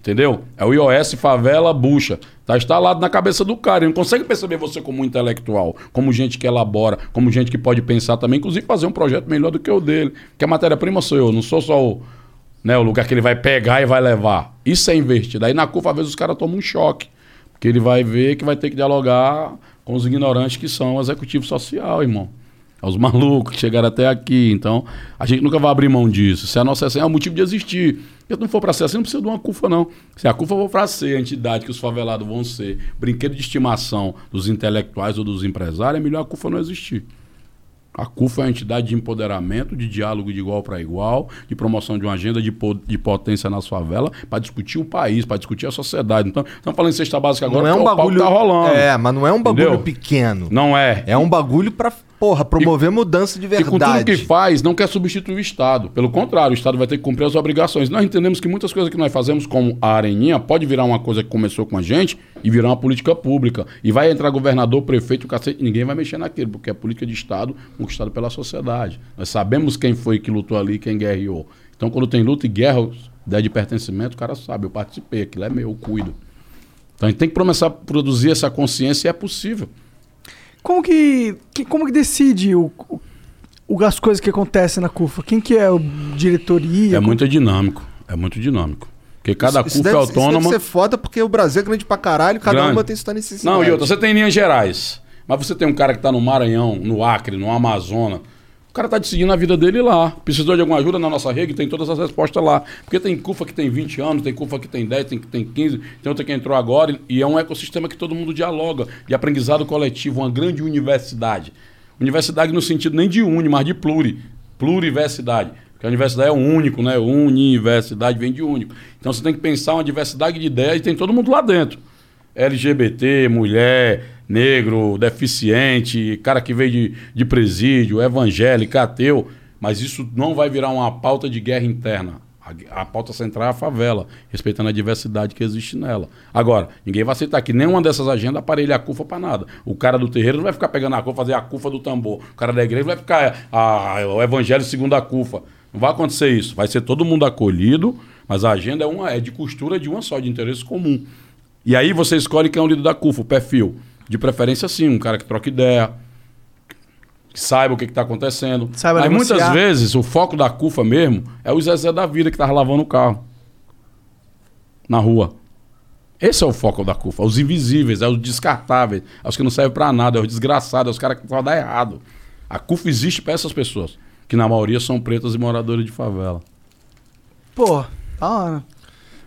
Entendeu? É o iOS favela bucha. Tá instalado na cabeça do cara. Ele não consegue perceber você como um intelectual, como gente que elabora, como gente que pode pensar também, inclusive fazer um projeto melhor do que o dele. Porque a matéria-prima sou eu, não sou só o, né, o lugar que ele vai pegar e vai levar. Isso é investido. Aí na CUFA, às vezes, os caras tomam um choque. Porque ele vai ver que vai ter que dialogar com os ignorantes que são o executivo social, irmão. É os malucos que chegaram até aqui. Então, a gente nunca vai abrir mão disso. Se a nossa essência é um motivo de existir. Se não for para ser assim, não precisa de uma CUFA, não. Se a CUFA for para ser a entidade que os favelados vão ser, brinquedo de estimação dos intelectuais ou dos empresários, é melhor a CUFA não existir. A CUFA é uma entidade de empoderamento, de diálogo de igual para igual, de promoção de uma agenda de, po- de potência na favela, para discutir o país, para discutir a sociedade. Então, estamos falando em cesta básica agora, Não é um pau bagulho. tá rolando. É, mas não é um bagulho Entendeu? pequeno. Não é. É um bagulho pra, porra, promover mudança de E com tudo verdade. que faz, não quer substituir o Estado. Pelo contrário, o Estado vai ter que cumprir as obrigações. Nós entendemos que muitas coisas que nós fazemos, como a Areninha, pode virar uma coisa que começou com a gente e virar uma política pública. E vai entrar governador, prefeito, cacete, e ninguém vai mexer naquilo, porque é política de Estado conquistada pela sociedade. Nós sabemos quem foi que lutou ali, quem guerreou. Então, quando tem luta e guerra, ideia de pertencimento, o cara sabe, eu participei, aquilo é meu, eu cuido. Então, a gente tem que começar a produzir essa consciência e é possível. Como que, que- como que decide o, o- as coisas que acontecem na CUFA? Quem que é o diretoria? É muito dinâmico. É muito dinâmico. Porque cada Isso CUF é deve- Isso autônoma. deve ser foda porque o Brasil é grande pra caralho, cada Grande. uma tem sua necessidade. Não, e outra, você tem linhas gerais. Mas você tem um cara que tá no Maranhão, no Acre, no Amazonas. O cara tá decidindo a vida dele lá. Precisou de alguma ajuda na nossa rede, tem todas as respostas lá. Porque tem CUFA que tem 20 anos, tem CUFA que tem 10, tem que tem 15, tem outra que entrou agora. E é um ecossistema que todo mundo dialoga, de aprendizado coletivo, uma grande universidade. Universidade no sentido nem de uni, mas de pluri. Pluriversidade. Porque a universidade é um único, né? Universidade vem de único. Então você tem que pensar uma diversidade de ideias e tem todo mundo lá dentro. LGBT, mulher, negro, deficiente, cara que veio de, de presídio, evangélico, ateu. Mas isso não vai virar uma pauta de guerra interna. A, a pauta central é a favela, respeitando a diversidade que existe nela. Agora, ninguém vai aceitar que nenhuma dessas agendas aparelhe a cufa para nada. O cara do terreiro não vai ficar pegando a cufa, fazer a cufa do tambor. O cara da igreja vai ficar a- o evangelho segundo a cufa. Não vai acontecer isso. Vai ser todo mundo acolhido, Mas a agenda é, uma, é de costura de uma só, de interesse comum. E aí você escolhe quem é o líder da CUFA, o perfil. De preferência, sim, um cara que troca ideia, que saiba o que está acontecendo. Saiba Mas muitas negociar. vezes o foco da CUFA mesmo é o Zezé da vida que tava lavando o carro. Na rua. Esse é o foco da CUFA. Os invisíveis, é os descartáveis, é os que não servem pra nada, é os desgraçados, é os caras que só dá errado. A CUFA existe pra essas pessoas, que na maioria são pretas e moradores de favela. Pô, da hora.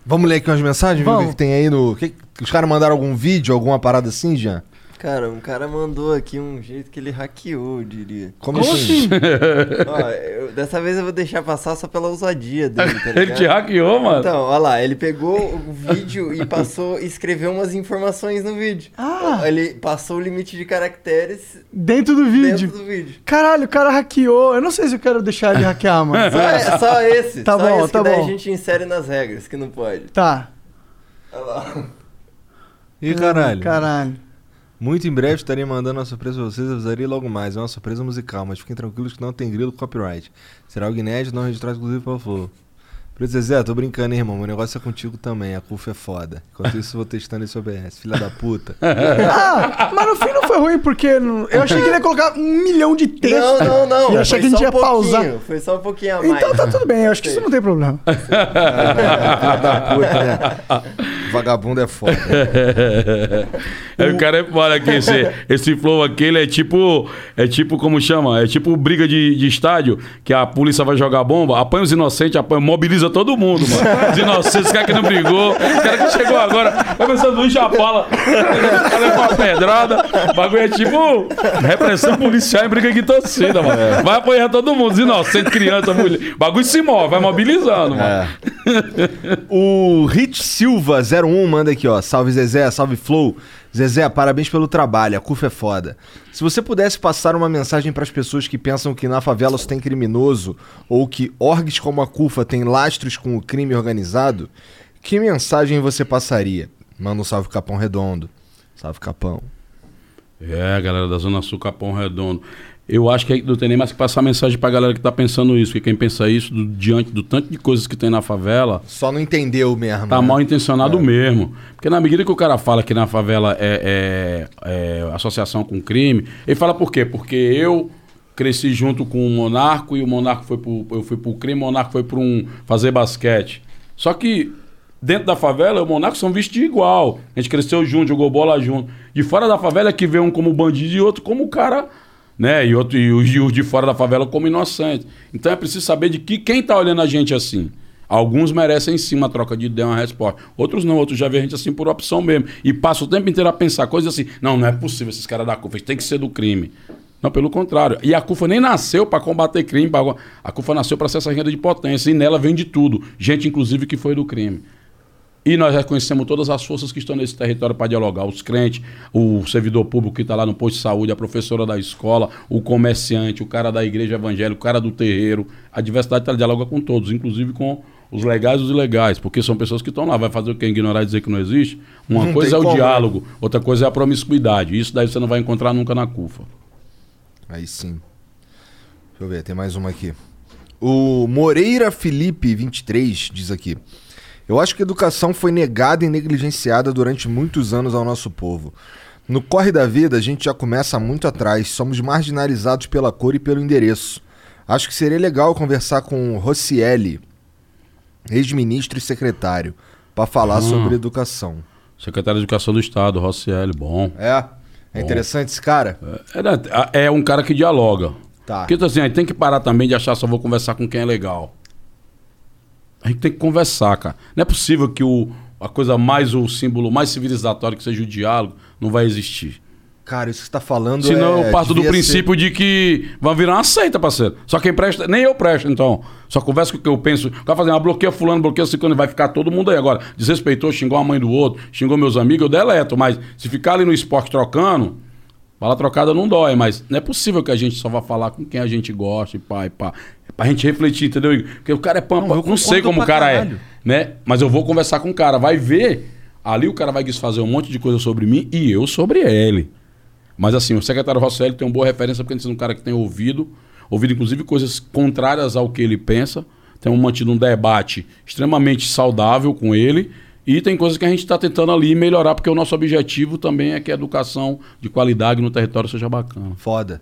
Vamos ler aqui umas mensagens? Ver o que, Vamos. que tem aí no. que- que os caras mandaram algum vídeo, alguma parada assim, Jean? Cara, um cara mandou aqui um jeito que ele hackeou, eu diria. Como, assim? *laughs* Ó, eu- dessa vez eu vou deixar passar só pela ousadia dele, tá *laughs* Ele te hackeou, mano? Então, olha lá, ele pegou o vídeo e passou, escreveu umas informações no vídeo. Ah. Ele passou o limite de caracteres Dentro do vídeo. dentro do vídeo. Caralho, o cara hackeou. Eu não sei se eu quero deixar ele hackear, mano. *laughs* Só, é- só esse, Tá só bom, esse tá que daí bom. a gente insere nas regras, que não pode. Tá. Olha lá. Ih, caralho. Caralho. Muito em breve estarei mandando uma surpresa pra vocês, avisarei logo mais. É uma surpresa musical, mas fiquem tranquilos que não tem grilo copyright. Será algo inédito, não registrado inclusive pelo Flow. Preto Zezé, tô brincando, hein, irmão. Meu negócio é contigo também. A CUF é foda. Enquanto isso, eu vou testando esse OBS. Filha da puta. *laughs* Ah, mas no fim não foi ruim, porque eu achei que ele ia colocar um milhão de textos. Não, não, não. E eu achei foi que a gente só ia um pouquinho, pausar. Foi só um pouquinho a mais. Então tá tudo bem, eu acho que isso não tem problema. *laughs* Filha da puta, né? Vagabundo é foda. *laughs* O cara é foda aqui, esse, esse flow aqui, ele é tipo, é tipo, como chama? É tipo briga de, de estádio, que a polícia vai jogar bomba, apanha os inocentes, apanha, mobiliza todo mundo, mano. Os inocentes, os caras que não brigou, os caras que chegou agora, vai pensando no chapala, levar uma pedrada, o bagulho é tipo repressão policial em briga de torcida, mano. Vai apanhar todo mundo, os inocentes, criança, mulher. O bagulho se move, vai mobilizando, mano. O Rich Silva 01 manda aqui, ó. Salve Zezé, salve Flow. Zezé, parabéns pelo trabalho, a CUF é foda. Se você pudesse passar uma mensagem pras pessoas que pensam que na favela só tem criminoso ou que orgs como a CUFA tem lastros com o crime organizado, que mensagem você passaria? Manda um salve Capão Redondo. Salve Capão. É, galera da Zona Sul, Capão Redondo. Eu acho que não tem nem mais que passar mensagem pra galera que tá pensando isso, porque quem pensa isso, do- diante do tanto de coisas que tem na favela, Só não entendeu mesmo. tá né? mal intencionado mesmo. Porque na medida que o cara fala que na favela é, é- é associação com crime, ele fala por quê? Porque eu cresci junto com o Monarco e o Monarco foi pro, eu fui pro crime, o Monarco foi para um fazer basquete. Só que dentro da favela, o Monarco são vistos de igual. A gente cresceu junto, jogou bola junto. De fora da favela é que vê um como bandido e outro como cara, né? E, outro, e os de- os de fora da favela como inocente. Então é preciso saber de que quem tá olhando a gente assim. Alguns merecem sim uma troca de ideia, uma resposta. Outros não, outros já vê a gente assim por opção mesmo. E passa o tempo inteiro a pensar coisas assim. Não, não é possível esses caras da CUFA, têm que ser do crime. Não, pelo contrário. E a CUFA nem nasceu para combater crime. pra- A CUFA nasceu para ser essa renda de potência. E nela vem de tudo. Gente, inclusive, que foi do crime. E nós reconhecemos todas as forças que estão nesse território para dialogar. Os crentes, o servidor público que está lá no posto de saúde, a professora da escola, o comerciante, o cara da igreja evangélica, o cara do terreiro. A diversidade tá, dialoga com todos, inclusive com os legais e os ilegais, porque são pessoas que estão lá. Vai fazer o que? Ignorar e dizer que não existe? Uma Não coisa é o como, né? diálogo, outra coisa é a promiscuidade. Isso daí você não vai encontrar nunca na CUFA. Aí sim. Deixa eu ver, tem mais uma aqui. O Moreira Felipe 23 diz aqui: Eu acho que a educação foi negada e negligenciada durante muitos anos ao nosso povo. No corre da vida, a gente já começa muito atrás, somos marginalizados pela cor e pelo endereço. Acho que seria legal conversar com o Rossielli, ex-ministro e secretário, para falar Ah. sobre educação. Secretário de Educação do Estado, Rossielli, bom. É? É interessante esse cara? É, é um cara que dialoga. Tá. Porque então, assim, a gente tem que parar também de achar só vou conversar com quem é legal. A gente tem que conversar, cara. Não é possível que o, a coisa mais, o símbolo mais civilizatório que seja o diálogo, não vai existir. Cara, isso que você tá falando Senão é... eu parto do devia ser- princípio de que vai virar uma seita, parceiro. Só quem presta, nem eu presto, então. Só conversa com o que eu penso. O cara fazendo, ah, bloqueia fulano, bloqueia ciclano, vai ficar todo mundo aí. Agora, desrespeitou, xingou a mãe do outro, xingou meus amigos, eu deleto. Mas se ficar ali no esporte trocando, bala trocada não dói. Mas não é possível que a gente só vá falar com quem a gente gosta e pá, e pá. É pra gente refletir, entendeu? Igor? Porque o cara é pampa, Não, não, eu sei concordo como o cara caralho. é, né? Mas eu vou conversar com o cara, vai ver. Ali o cara vai desfazer um monte de coisa sobre mim e eu sobre ele. Mas assim, o secretário Rosselli tem uma boa referência porque ele é um cara que tem ouvido, ouvido inclusive coisas contrárias ao que ele pensa, temos mantido um debate extremamente saudável com ele. E tem coisas que a gente está tentando ali melhorar, porque o nosso objetivo também é que a educação de qualidade no território seja bacana. Foda.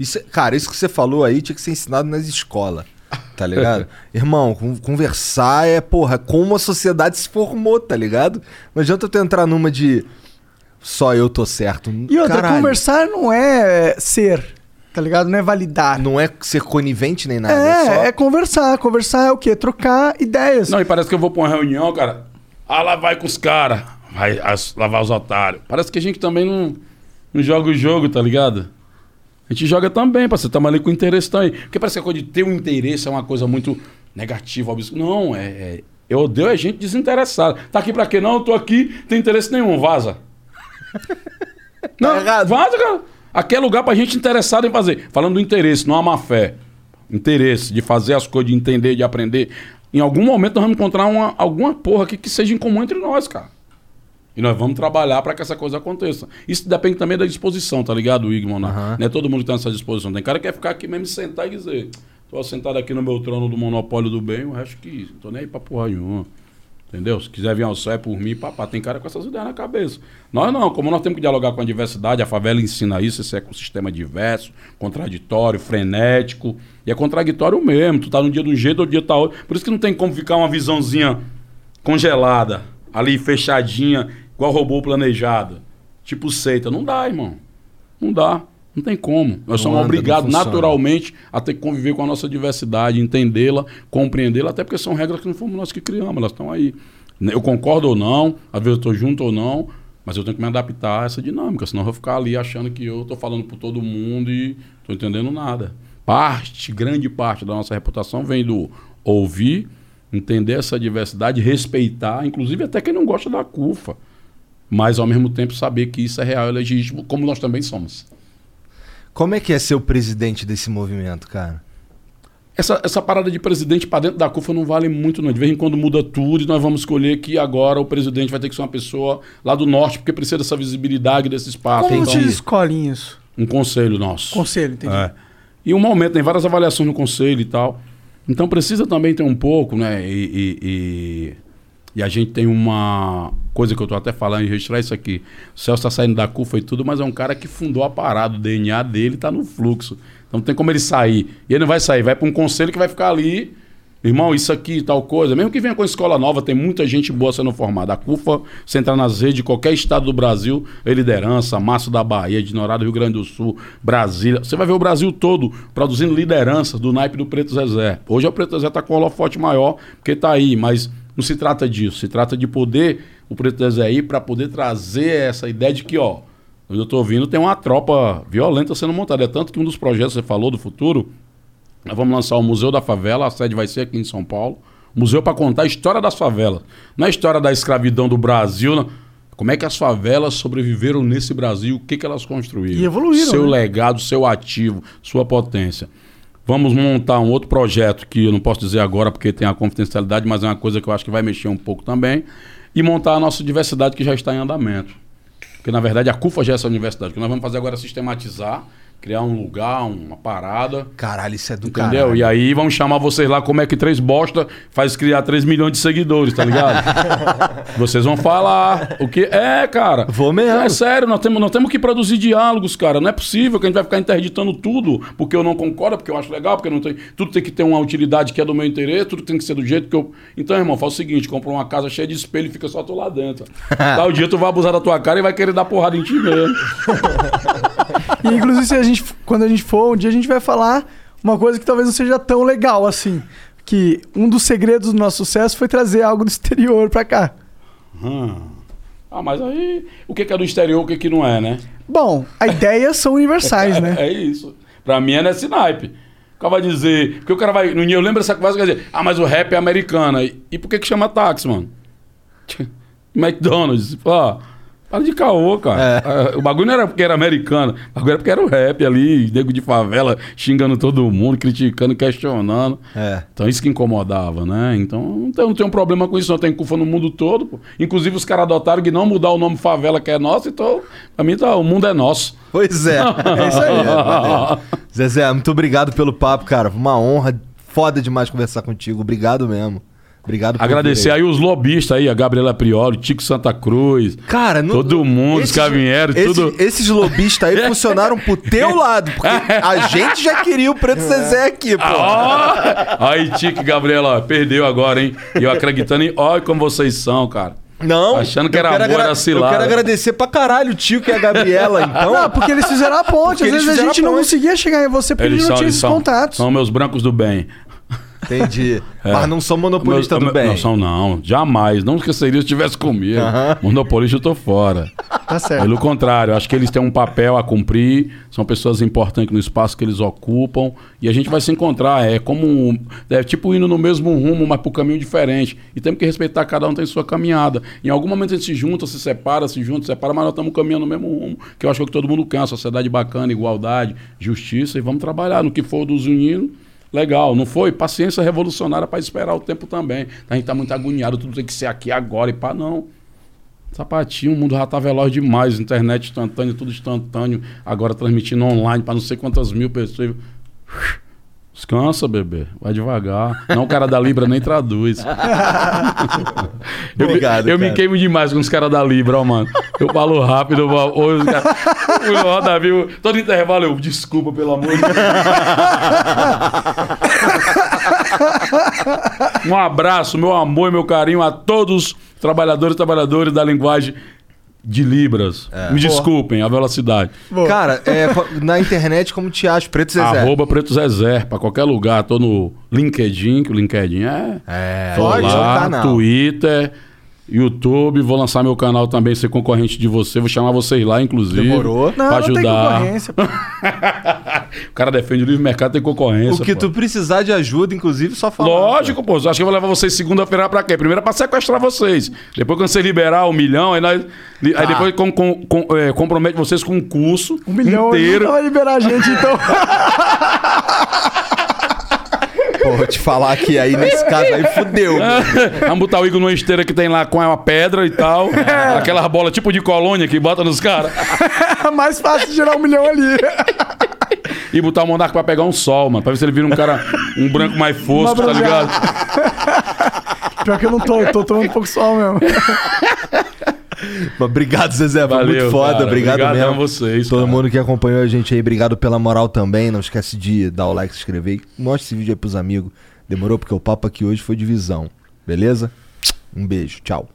Isso, é- cara, isso que você falou aí tinha que ser ensinado nas escolas. Tá ligado? *laughs* Irmão, con- conversar é, porra, como a sociedade se formou, tá ligado? Não adianta tu entrar numa de só eu tô certo. E outra, Caralho, conversar não é ser, tá ligado? Não é validar. Não é ser conivente nem nada. é, só- é conversar. Conversar é o quê? Trocar ideias. Não, e parece que eu vou pra uma reunião, cara. Ah, lá vai com os caras. Vai as- lavar os otários. Parece que a gente também não, não joga o jogo, tá ligado? A gente joga também, você tá ali com interesse também. Porque parece que a coisa de ter um interesse é uma coisa muito negativa, óbvio. Não, é, é- Eu odeio a gente desinteressada. Tá aqui pra quê? Não, eu tô aqui, tem interesse nenhum, vaza. não, vaza, cara. Aqui é lugar pra gente interessada em fazer. Falando do interesse, não a má fé. Interesse de fazer as coisas, de entender, de aprender. Em algum momento nós vamos encontrar uma, alguma porra aqui que seja em comum entre nós, cara. E nós vamos trabalhar para que essa coisa aconteça. Isso depende também da disposição, tá ligado, Igor? Não é todo mundo que tá nessa disposição. Tem cara que quer ficar aqui mesmo sentar e dizer: tô sentado aqui no meu trono do monopólio do bem, o resto que. Não tô nem aí pra porra nenhuma. Entendeu? Se quiser vir ao céu é por mim, papá. Tem cara com essas ideias na cabeça. Nós não, como nós temos que dialogar com a diversidade, a favela ensina isso, esse ecossistema diverso, contraditório, frenético. E é contraditório mesmo. Tu tá num dia de um jeito, outro dia tá outro. Por isso que não tem como ficar uma visãozinha congelada, ali fechadinha, igual robô planejado. Tipo seita. Não dá, irmão. Não dá. Não tem como. Nós somos obrigados naturalmente a ter que conviver com a nossa diversidade, entendê-la, compreendê-la, até porque são regras que não fomos nós que criamos, elas estão aí. Eu concordo ou não, às vezes eu estou junto ou não, mas eu tenho que me adaptar a essa dinâmica, senão eu vou ficar ali achando que eu estou falando por todo mundo e estou entendendo nada. Parte, grande parte da nossa reputação vem do ouvir, entender essa diversidade, respeitar, inclusive até quem não gosta da CUFA, mas ao mesmo tempo saber que isso é real e legítimo, como nós também somos. Como é que é ser o presidente desse movimento, cara? Essa, essa parada de presidente para dentro da CUFA não vale muito, não. De vez em quando muda tudo e nós vamos escolher que agora o presidente vai ter que ser uma pessoa lá do norte, porque precisa dessa visibilidade, desse espaço. Como Então, vocês escolhem isso? um conselho nosso. Conselho, entendi. É. E um momento, tem várias avaliações no conselho e tal. Então precisa também ter um pouco, né? E, e- e- e a gente tem uma coisa que eu tô até falando registrar isso aqui. O Celso tá saindo da CUFA e tudo, mas é um cara que fundou a parada. O DNA dele tá no fluxo. Então não tem como ele sair. E ele não vai sair, vai para um conselho que vai ficar ali. Irmão, isso aqui, tal coisa. Mesmo que venha com escola nova, tem muita gente boa sendo formada. A CUFA, você entrar nas redes de qualquer estado do Brasil, é liderança, Márcio da Bahia, de Norado, Rio Grande do Sul, Brasília. Você vai ver o Brasil todo produzindo lideranças do naipe do Preto Zezé. Hoje o Preto Zezé tá com o holofote maior, porque tá aí, mas não se trata disso. Se trata de poder, o Preto Zezé ir para poder trazer essa ideia de que, ó, eu tô ouvindo, tem uma tropa violenta sendo montada. É tanto que um dos projetos que você falou do futuro, nós vamos lançar o Museu da Favela, a sede vai ser aqui em São Paulo. Museu para contar a história das favelas. Não é a história da escravidão do Brasil, não. Como é que as favelas sobreviveram nesse Brasil, o que, que elas construíram. E evoluíram, Seu né? legado, seu ativo, sua potência. Vamos montar um outro projeto que eu não posso dizer agora porque tem a confidencialidade, mas é uma coisa que eu acho que vai mexer um pouco também. E montar a nossa diversidade que já está em andamento. Porque, na verdade, a CUFA já é essa universidade. O que nós vamos fazer agora é sistematizar, criar um lugar, uma parada. Caralho, isso é do Entendeu? caralho. E aí vamos chamar vocês lá como é que três bosta faz criar 3 milhões de seguidores, tá ligado? *laughs* vocês vão falar o que é, cara. Vou mesmo. É sério, nós temos, nós temos que produzir diálogos, cara. Não é possível que a gente vai ficar interditando tudo porque eu não concordo, porque eu acho legal, porque não tem, tudo tem que ter uma utilidade que é do meu interesse, tudo tem que ser do jeito que eu. Então, irmão, faz o seguinte, compra uma casa cheia de espelho e fica só tu lá dentro. *laughs* Tal dia tu vai abusar da tua cara e vai querer dar porrada em ti mesmo. *laughs* E inclusive, se a gente, quando a gente for, um dia a gente vai falar uma coisa que talvez não seja tão legal assim. Que um dos segredos do nosso sucesso foi trazer algo do exterior pra cá. Hum. Ah, mas aí o que é do exterior, o que que não é, né? Bom, as ideias são universais, né? *laughs* É isso. Pra mim é nesse naipe. O cara vai dizer. Porque o cara vai. No eu lembro dessa conversa que vai dizer, ah, mas o rap é americana. E, e por que que chama táxi, mano? *laughs* McDonald's. Pô, para de caô, cara. Ah, O bagulho não era porque era americano. O bagulho era porque era o rap ali, nego de favela xingando todo mundo, criticando, questionando. É. Então isso que incomodava, né? Então não tem, não tem um problema com isso, não tem CUFA no mundo todo. Pô. Inclusive os caras adotaram de não mudar o nome favela que é nosso, então pra mim tá, o mundo é nosso. Pois é. *laughs* É isso aí. Zezé, muito obrigado pelo papo, cara. Uma honra foda demais conversar contigo. Obrigado mesmo. Obrigado por Agradecer aí os lobistas aí, a Gabriela Prioli, Tico Santa Cruz. Cara, não- todo mundo, os caminheiros, esses, tudo. esses lobistas aí funcionaram pro teu lado. Porque a gente já queria o Preto Zezé aqui, pô. Ah, ó! Aí, Tico e Gabriela, ó, perdeu agora, hein? E eu acreditando em. Olha como vocês são, cara. Não. Achando que era amor, agra- era cilada. Eu quero agradecer pra caralho o Tico e a Gabriela, *laughs* então. Não, porque eles fizeram a ponte. Porque Às vezes a gente a não conseguia chegar em você porque Eles não são, tinha eles esses são, contatos. são meus brancos do bem. Entendi. *laughs* É. Mas não são monopolistas Meus- do bem. Não são, não. Jamais. Não esqueceria se estivesse comigo. Monopolista, eu tô fora. Tá certo. Pelo contrário, acho que eles têm um papel a cumprir, são pessoas importantes no espaço que eles ocupam e a gente vai se encontrar. É como. um- É tipo indo no mesmo rumo, mas por caminho diferente. E temos que respeitar, cada um tem sua caminhada. Em algum momento a gente se junta, se separa, se junta, se separa, mas nós estamos caminhando no mesmo rumo, que eu acho que é o que todo mundo quer, uma sociedade bacana, igualdade, justiça, e vamos trabalhar no que for dos unidos. Legal, não foi? Paciência revolucionária para esperar o tempo também. A gente tá muito agoniado, tudo tem que ser aqui agora e pá, não. Sapatinho, o mundo já tá veloz demais, internet instantânea, tudo instantâneo, agora transmitindo online para não sei quantas mil pessoas. Descansa, bebê. Vai devagar. Não, o cara da Libra nem traduz. eu me- Obrigado, eu me cara. queimo demais com os caras da Libra, ó, mano. Eu falo rápido, eu falo- ou os caras- Ó, Davi, eu- todo intervalo eu, desculpa, pelo amor de Deus. *laughs* Um abraço, meu amor e meu carinho a todos os trabalhadores e trabalhadoras da linguagem de Libras. Me desculpem a velocidade. Cara, é, na internet, como te acha? Preto Zezé. Arroba Preto Zezé, pra qualquer lugar. Tô no LinkedIn, que o LinkedIn é. É, Tô pode, é lá, canal. Twitter, YouTube. Vou lançar meu canal também, ser concorrente de você. Vou chamar vocês lá, inclusive. Demorou. Não, pra não tem ajudar. *laughs* o cara defende o livre mercado, tem concorrência. O que pô. tu precisar de ajuda, inclusive, só falar. Lógico, pô. Acho que eu vou levar vocês segunda-feira pra quê? Primeiro é pra sequestrar vocês. Depois, quando você liberar um milhão, aí, nós, aí depois com, com- com- é, compromete vocês com um curso Um milhão inteiro. não vai liberar a gente, então. *laughs* Pô, vou te falar que aí nesse caso aí fudeu. Vamos botar o Igor numa esteira que tem lá com uma pedra e tal. Aquelas bolas tipo de colônia que bota nos caras. É *laughs* mais fácil gerar um milhão ali. E botar o Monarca pra pegar um sol, mano. Pra ver se ele vira um cara, um branco mais fosco, tá ligado? *laughs* Pior que eu não tô, eu tô tomando um pouco sol mesmo. *laughs* Obrigado, Zezé. Foi Valeu, muito foda. cara. Obrigado Obrigadão mesmo. a vocês, Todo cara. mundo que acompanhou a gente aí, obrigado pela moral também. Não esquece de dar o like, se inscrever. Mostra esse vídeo aí pros amigos. Demorou? Porque o papo aqui hoje foi de visão. Beleza? Um beijo. Tchau.